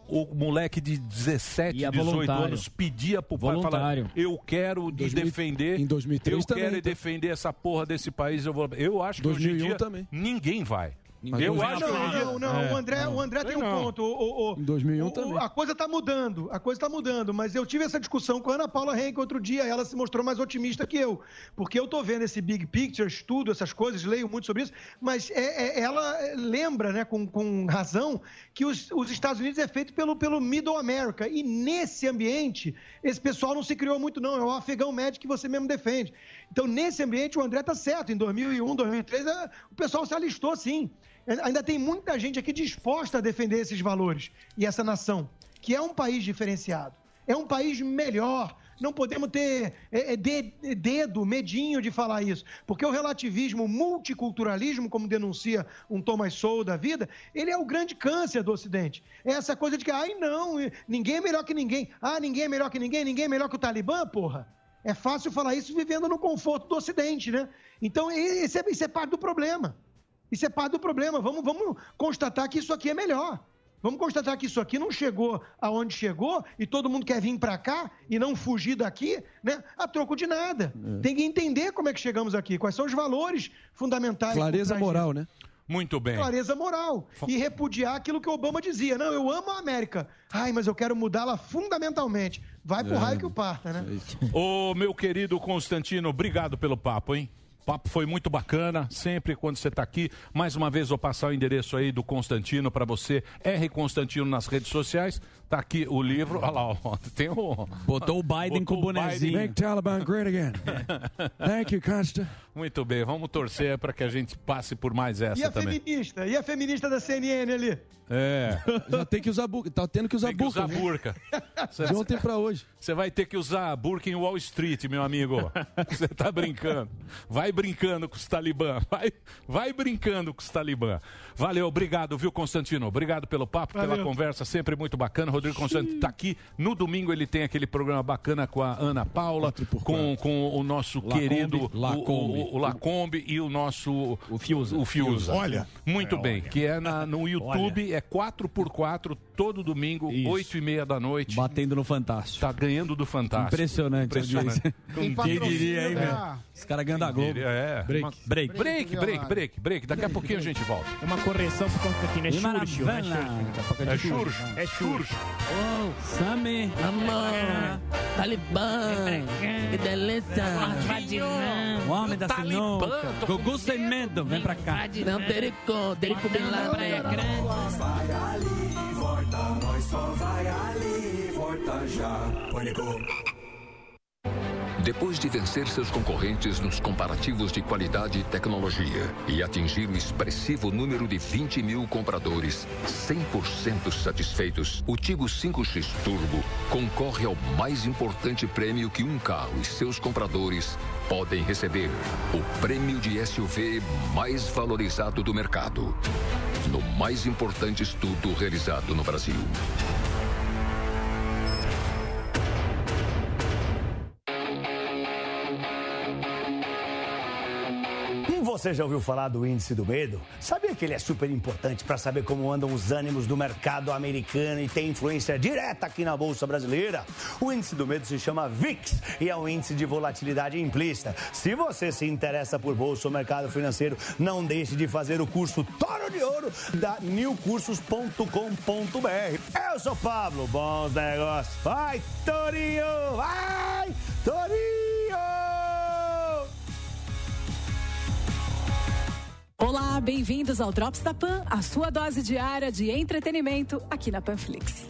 o moleque de 17, Ia 18 voluntário. anos pedia pro pai falar, Voluntário. eu quero de 2000 defender, em 2003 eu quero também, é defender essa porra desse país, eu vou, eu acho que hoje em 2001 dia também. ninguém vai. Eu 2001 acho que Não, não, É, o André, o André tem um Não. ponto. O, o- Em 2001 o- também. A coisa está mudando, a coisa está mudando, mas eu tive essa discussão com a Ana Paula Henke outro dia, ela se mostrou mais otimista que eu, porque eu estou vendo esse big picture, estudo essas coisas, leio muito sobre isso, mas é- é- ela lembra, né, com, com razão, que os, os Estados Unidos é feito pelo, pelo Middle America, e nesse ambiente, esse pessoal não se criou muito não, é o afegão médio que você mesmo defende. Então, nesse ambiente, o André está certo, em 2001, 2003, eh, o pessoal se alistou sim. Ainda tem muita gente aqui disposta a defender esses valores e essa nação, que é um país diferenciado, é um país melhor. Não podemos ter é, é, de- dedo, medinho de falar isso, porque o relativismo, o multiculturalismo, como denuncia um Thomas Sowell da vida, ele é o grande câncer do Ocidente. É essa coisa de que, ai não, ninguém é melhor que ninguém. Ah, ninguém é melhor que ninguém, ninguém é melhor que o Talibã, porra. É fácil falar isso vivendo no conforto do Ocidente, né? Então, é, isso é parte do problema. Isso é parte do problema. Vamos, vamos constatar que isso aqui é melhor. Vamos constatar que isso aqui não chegou aonde chegou e todo mundo quer vir para cá e não fugir daqui, né? A troco de nada. É. Tem que entender como é que chegamos aqui, quais são os valores fundamentais. Clareza moral, disso. né? Muito bem. Clareza moral. E repudiar aquilo que o Obama dizia. Não, eu amo a América. Ai, mas eu quero mudá-la fundamentalmente. Vai pro É. raio que o parta, né? Ô, meu querido Constantino, obrigado pelo papo, hein? Papo foi muito bacana, sempre quando você está aqui. Mais uma vez, vou passar o endereço aí do Constantino para você. R Constantino nas redes sociais. Tá aqui o livro. Olha lá, ó, tem o. Botou o Biden com o bonezinho. Make Taliban great again. Thank you, Costa. Muito bem, vamos torcer para que a gente passe por mais essa E a também. feminista? E a feminista da CNN ali? É. Já tem que usar burca. Tá tendo que usar Tem que burca. usar né? burca. De ontem pra hoje. Você vai ter que usar burca em Wall Street, meu amigo. Você tá brincando. Vai brincando com os talibã. Vai, vai brincando com os talibã. Valeu, obrigado, viu, Constantino? Obrigado pelo papo, pela Valeu. conversa, sempre muito bacana. Rodrigo Constantino tá aqui. No domingo ele tem aquele programa bacana com a Ana Paula, com, com o nosso Lacombe. querido Lacombe. O, o, o Lacombe e o nosso o Fiuza. O Fiuza. Olha. Muito É, bem, olha. que é na, no YouTube, é 4x4 todo domingo, 8 e meia da noite. Batendo no Fantástico. Tá ganhando do Fantástico. Impressionante. Impressionante. Quem diria, hein, velho? Os caras ganham da Globo. É. Break. Uma- Break. Break, break, break, break. Daqui a pouquinho a gente volta. Uma correção pro Constantino, é Que Xurxo, não é. Xurxo. É. É Xurxo. Oh, Sami. Amor, Talibã, que delícia. O homem da sinuca. Gugu sem medo, vem pra cá. Não, Terico, Terico Bin Laden. Praia Grande. Volta, nós só vai ali, já. Pânico. Depois de vencer seus concorrentes nos comparativos de qualidade e tecnologia e atingir o expressivo número de 20 mil compradores 100% satisfeitos, o Tigo 5X Turbo concorre ao mais importante prêmio que um carro e seus compradores podem receber: o prêmio de SUV mais valorizado do mercado. No mais importante estudo realizado no Brasil. Você já ouviu falar do índice do medo? Sabia que ele é super importante para saber como andam os ânimos do mercado americano e tem influência direta aqui na Bolsa Brasileira? O índice do medo se chama VIX e é um índice de volatilidade implícita. Se você se interessa por bolsa ou mercado financeiro, não deixe de fazer o curso Toro de Ouro da newcursos.com.br. Eu sou Pablo, bons negócios. Vai, Torinho! Vai, Torinho! Olá, bem-vindos ao Drops da Pan, a sua dose diária de entretenimento aqui na Panflix.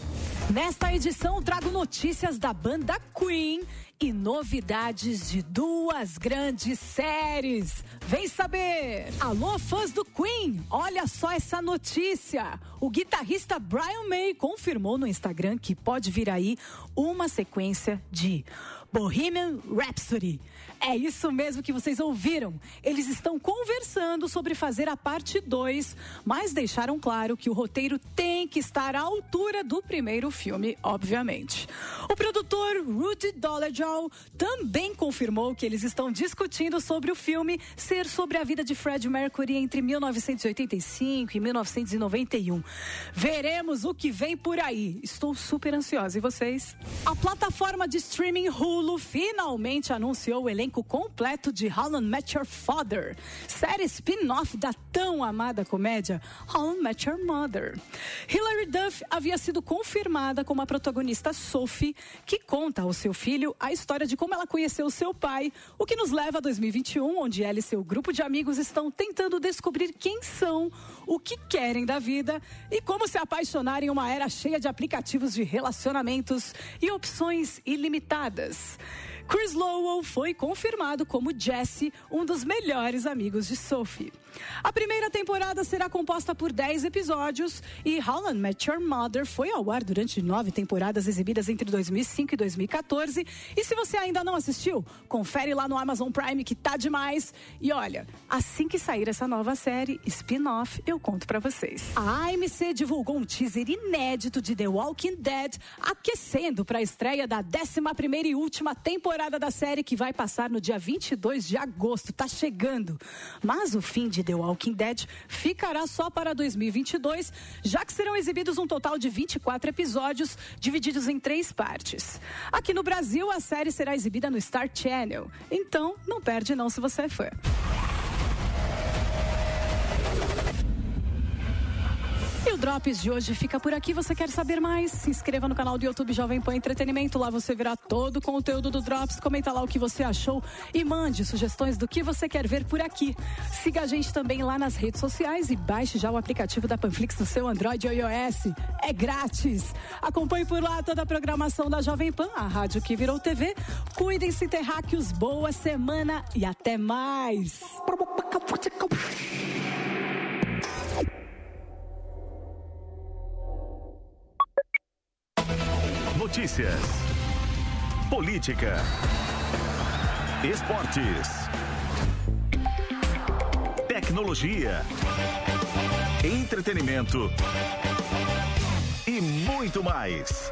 Nesta edição, trago notícias da banda Queen e novidades de duas grandes séries. Vem saber! Alô, fãs do Queen, olha só essa notícia. O guitarrista Brian May confirmou no Instagram que pode vir aí uma sequência de Bohemian Rhapsody. É isso mesmo que vocês ouviram. Eles estão conversando sobre fazer a parte 2, mas deixaram claro que o roteiro tem que estar à altura do primeiro filme, obviamente. O produtor Rudy Dolezal também confirmou que eles estão discutindo sobre o filme ser sobre a vida de Fred Mercury entre 1985 e 1991. Veremos o que vem por aí. Estou super ansiosa. E vocês? A plataforma de streaming Hulu finalmente anunciou o elenco completo de I Met Your Father, série spin-off da tão amada comédia I Met Your Mother. Hilary Duff havia sido confirmada como a protagonista Sophie, que conta ao seu filho a história de como ela conheceu seu pai, o que nos leva a 2021, onde ela e seu grupo de amigos estão tentando descobrir quem são, o que querem da vida e como se apaixonar em uma era cheia de aplicativos de relacionamentos e opções ilimitadas. Chris Lowell foi confirmado como Jesse, um dos melhores amigos de Sophie. A primeira temporada será composta por 10 episódios e I Met Your Mother foi ao ar durante nove temporadas exibidas entre 2005 e 2014. E se você ainda não assistiu, confere lá no Amazon Prime que tá demais. E olha, assim que sair essa nova série, spin-off, eu conto pra vocês. A AMC divulgou um teaser inédito de The Walking Dead, aquecendo para a estreia da 11 primeira e última temporada da série que vai passar no dia 22 de agosto. Tá chegando. Mas o fim de The Walking Dead ficará só para 2022, já que serão exibidos um total de 24 episódios, divididos em três partes. Aqui no Brasil, a série será exibida no Star Channel. Então, não perde não se você é fã. E o Drops de hoje fica por aqui. Você quer saber mais? Se inscreva no canal do YouTube Jovem Pan Entretenimento. Lá você verá todo o conteúdo do Drops. Comenta lá o que você achou e mande sugestões do que você quer ver por aqui. Siga a gente também lá nas redes sociais e baixe já o aplicativo da Panflix no seu Android ou iOS. É grátis. Acompanhe por lá toda a programação da Jovem Pan, a rádio que virou TV. Cuidem-se, terráqueos. Boa semana e até mais. Notícias. Política. Esportes. Tecnologia. Entretenimento. E muito mais.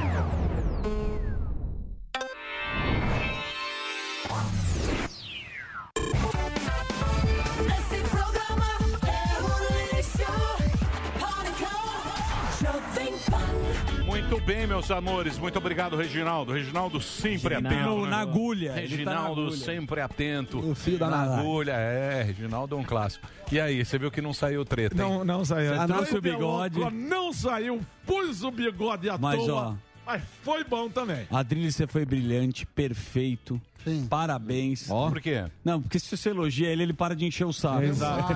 Muito bem, meus amores. Muito obrginaldo, Reginaldo. Reginaldo sempre Reginaldo. atento. No- na agulha. Ele tá na Reginaldo agulha. sempre atento. O fio da na agulha. É, Reginaldo é um clássico. E aí, você viu que não saiu treta, hein? Não, não saiu. Você trouxe o Treta bigode. louca, Não saiu. Pus o bigode à Mas, toa. ó. Mas foi bom também. Adrilho, você foi brilhante, perfeito. Parabéns. Por quê? Não, porque se você elogia ele, ele para de encher o saco. Exato.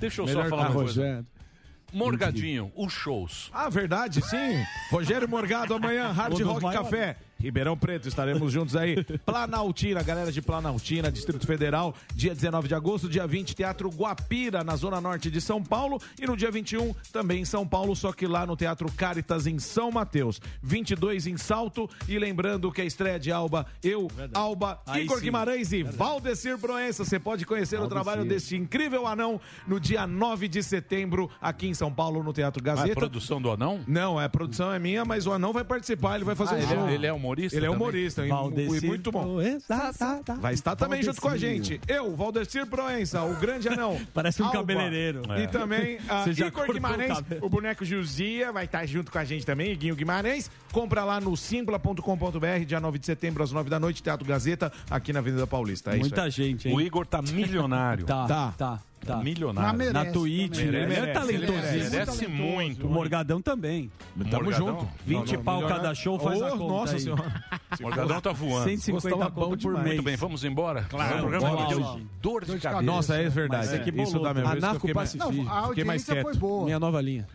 Deixa eu só Melhor falar que uma coisa. Rogério. Morgadinho, os shows. Ah, verdade, sim. Rogério Morgado amanhã, Hard Rock. Café. Ribeirão Preto, estaremos juntos aí. Planaltina, galera de Planaltina, Distrito Federal, dia 19 de agosto, dia 20, Teatro Guapira, na Zona Norte de São Paulo. E no dia 21, também em São Paulo, só que lá no Teatro Caritas, em São Mateus. 22 em Salto. E lembrando que a estreia de Alba, eu, Alba, Aí Igor sim. Guimarães e Valdecir Proença. Você pode conhecer o Valdecir. trabalho desse incrível anão no dia 9 de setembro, aqui em São Paulo, no Teatro Gazeta. é produção do Anão? Não, a produção é minha, mas o Anão vai participar, ele vai fazer Ah, um ele, show. é- ele é humorista? Humorista Ele é humorista, e mu- e muito bom. Vai estar também junto com a gente. Eu, Valdecir Proença, o grande anão. Parece um Alba. cabeleireiro. E É. também a já Igor o Guimarães, o boneco Gilzia, vai estar junto com a gente também, Iguinho Guimarães. Compra lá no simpla.com.br, dia 9 de setembro, às 9 da noite, Teatro Gazeta, aqui na Avenida Paulista. É Muita isso aí. gente, hein? O Igor tá milionário. Tá, Tá. tá, tá. Milionário. Na, merece Twitch. também. Ele é Merece, talentoso. ele merece muito. O Morgadão também. Tamo Morgadão? junto. 20 Não, não, pau milionário. cada show faz Ô, a conta nossa aí. senhora. O Morgadão tá voando. 150 Gostava conto por demais. mês. Muito bem, vamos embora? Claro, O programa deu dor de cabeça. Nossa, é verdade. Mas é que Isso bolou dá mesmo. Isso fiquei mais- Anarcopacifista. A audiência foi boa. Minha nova linha.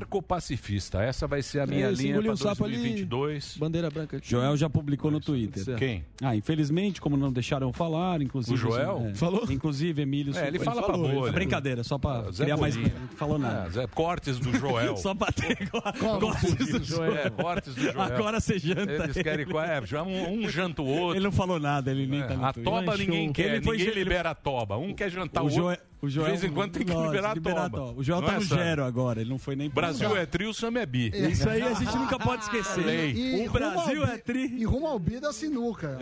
Anarcopacifista. Essa vai ser a minha É, esse linha para o sapo ali. 2022. Bandeira branca. Joel já publicou no Twitter. Quem? Ah, infelizmente, como não deixaram falar, inclusive. O Joel? é. Falou? Inclusive, Emílio. É, ele fala pra falou, bolha. É brincadeira, só pra Zé criar mais. Bolinha. Não falou nada. É, Zé, cortes do Joel. Só pra ter cortes do Joel. É, cortes do Joel. Agora você janta. Eles querem... É, já um, um janta o outro. Ele não falou nada, ele nem É, tá a toba ninguém quer, Ele ninguém libera a toba. Um quer jantar o, O Joel, outro. O Joel, De vez em quando tem que Lógico, liberar a liberar. O Joel Não tá é, no zero agora, ele não foi nem Brasil é tri, o Sam é bi. Isso aí a gente nunca pode esquecer. Lei. O Brasil é tri. E rumo ao bi da sinuca.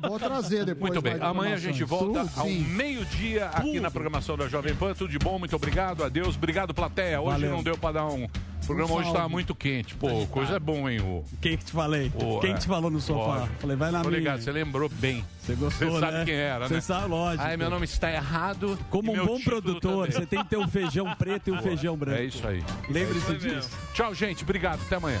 Vou, vou trazer depois. Muito bem, amanhã a gente volta Tudo, ao meio-dia aqui na programação da Jovem Pan. Tudo de bom, muito obrigado, adeus. Obrigado, plateia. Hoje Valeu. não deu pra dar um. O programa Um hoje tava muito quente. Pô, coisa é bom, hein? O... Quem que te falei? o- Quem é. que te falou no sofá? Lógico. Falei, vai na Tô minha. ligado, você lembrou bem. Você gostou, Você sabe né? quem era, Você né? sabe, lógico. Ai, meu nome está errado. Como um bom produtor, você tem que ter o feijão preto e o feijão branco. É isso aí. Lembre-se É disso. mesmo. Tchau, gente. Obrigado. Até amanhã.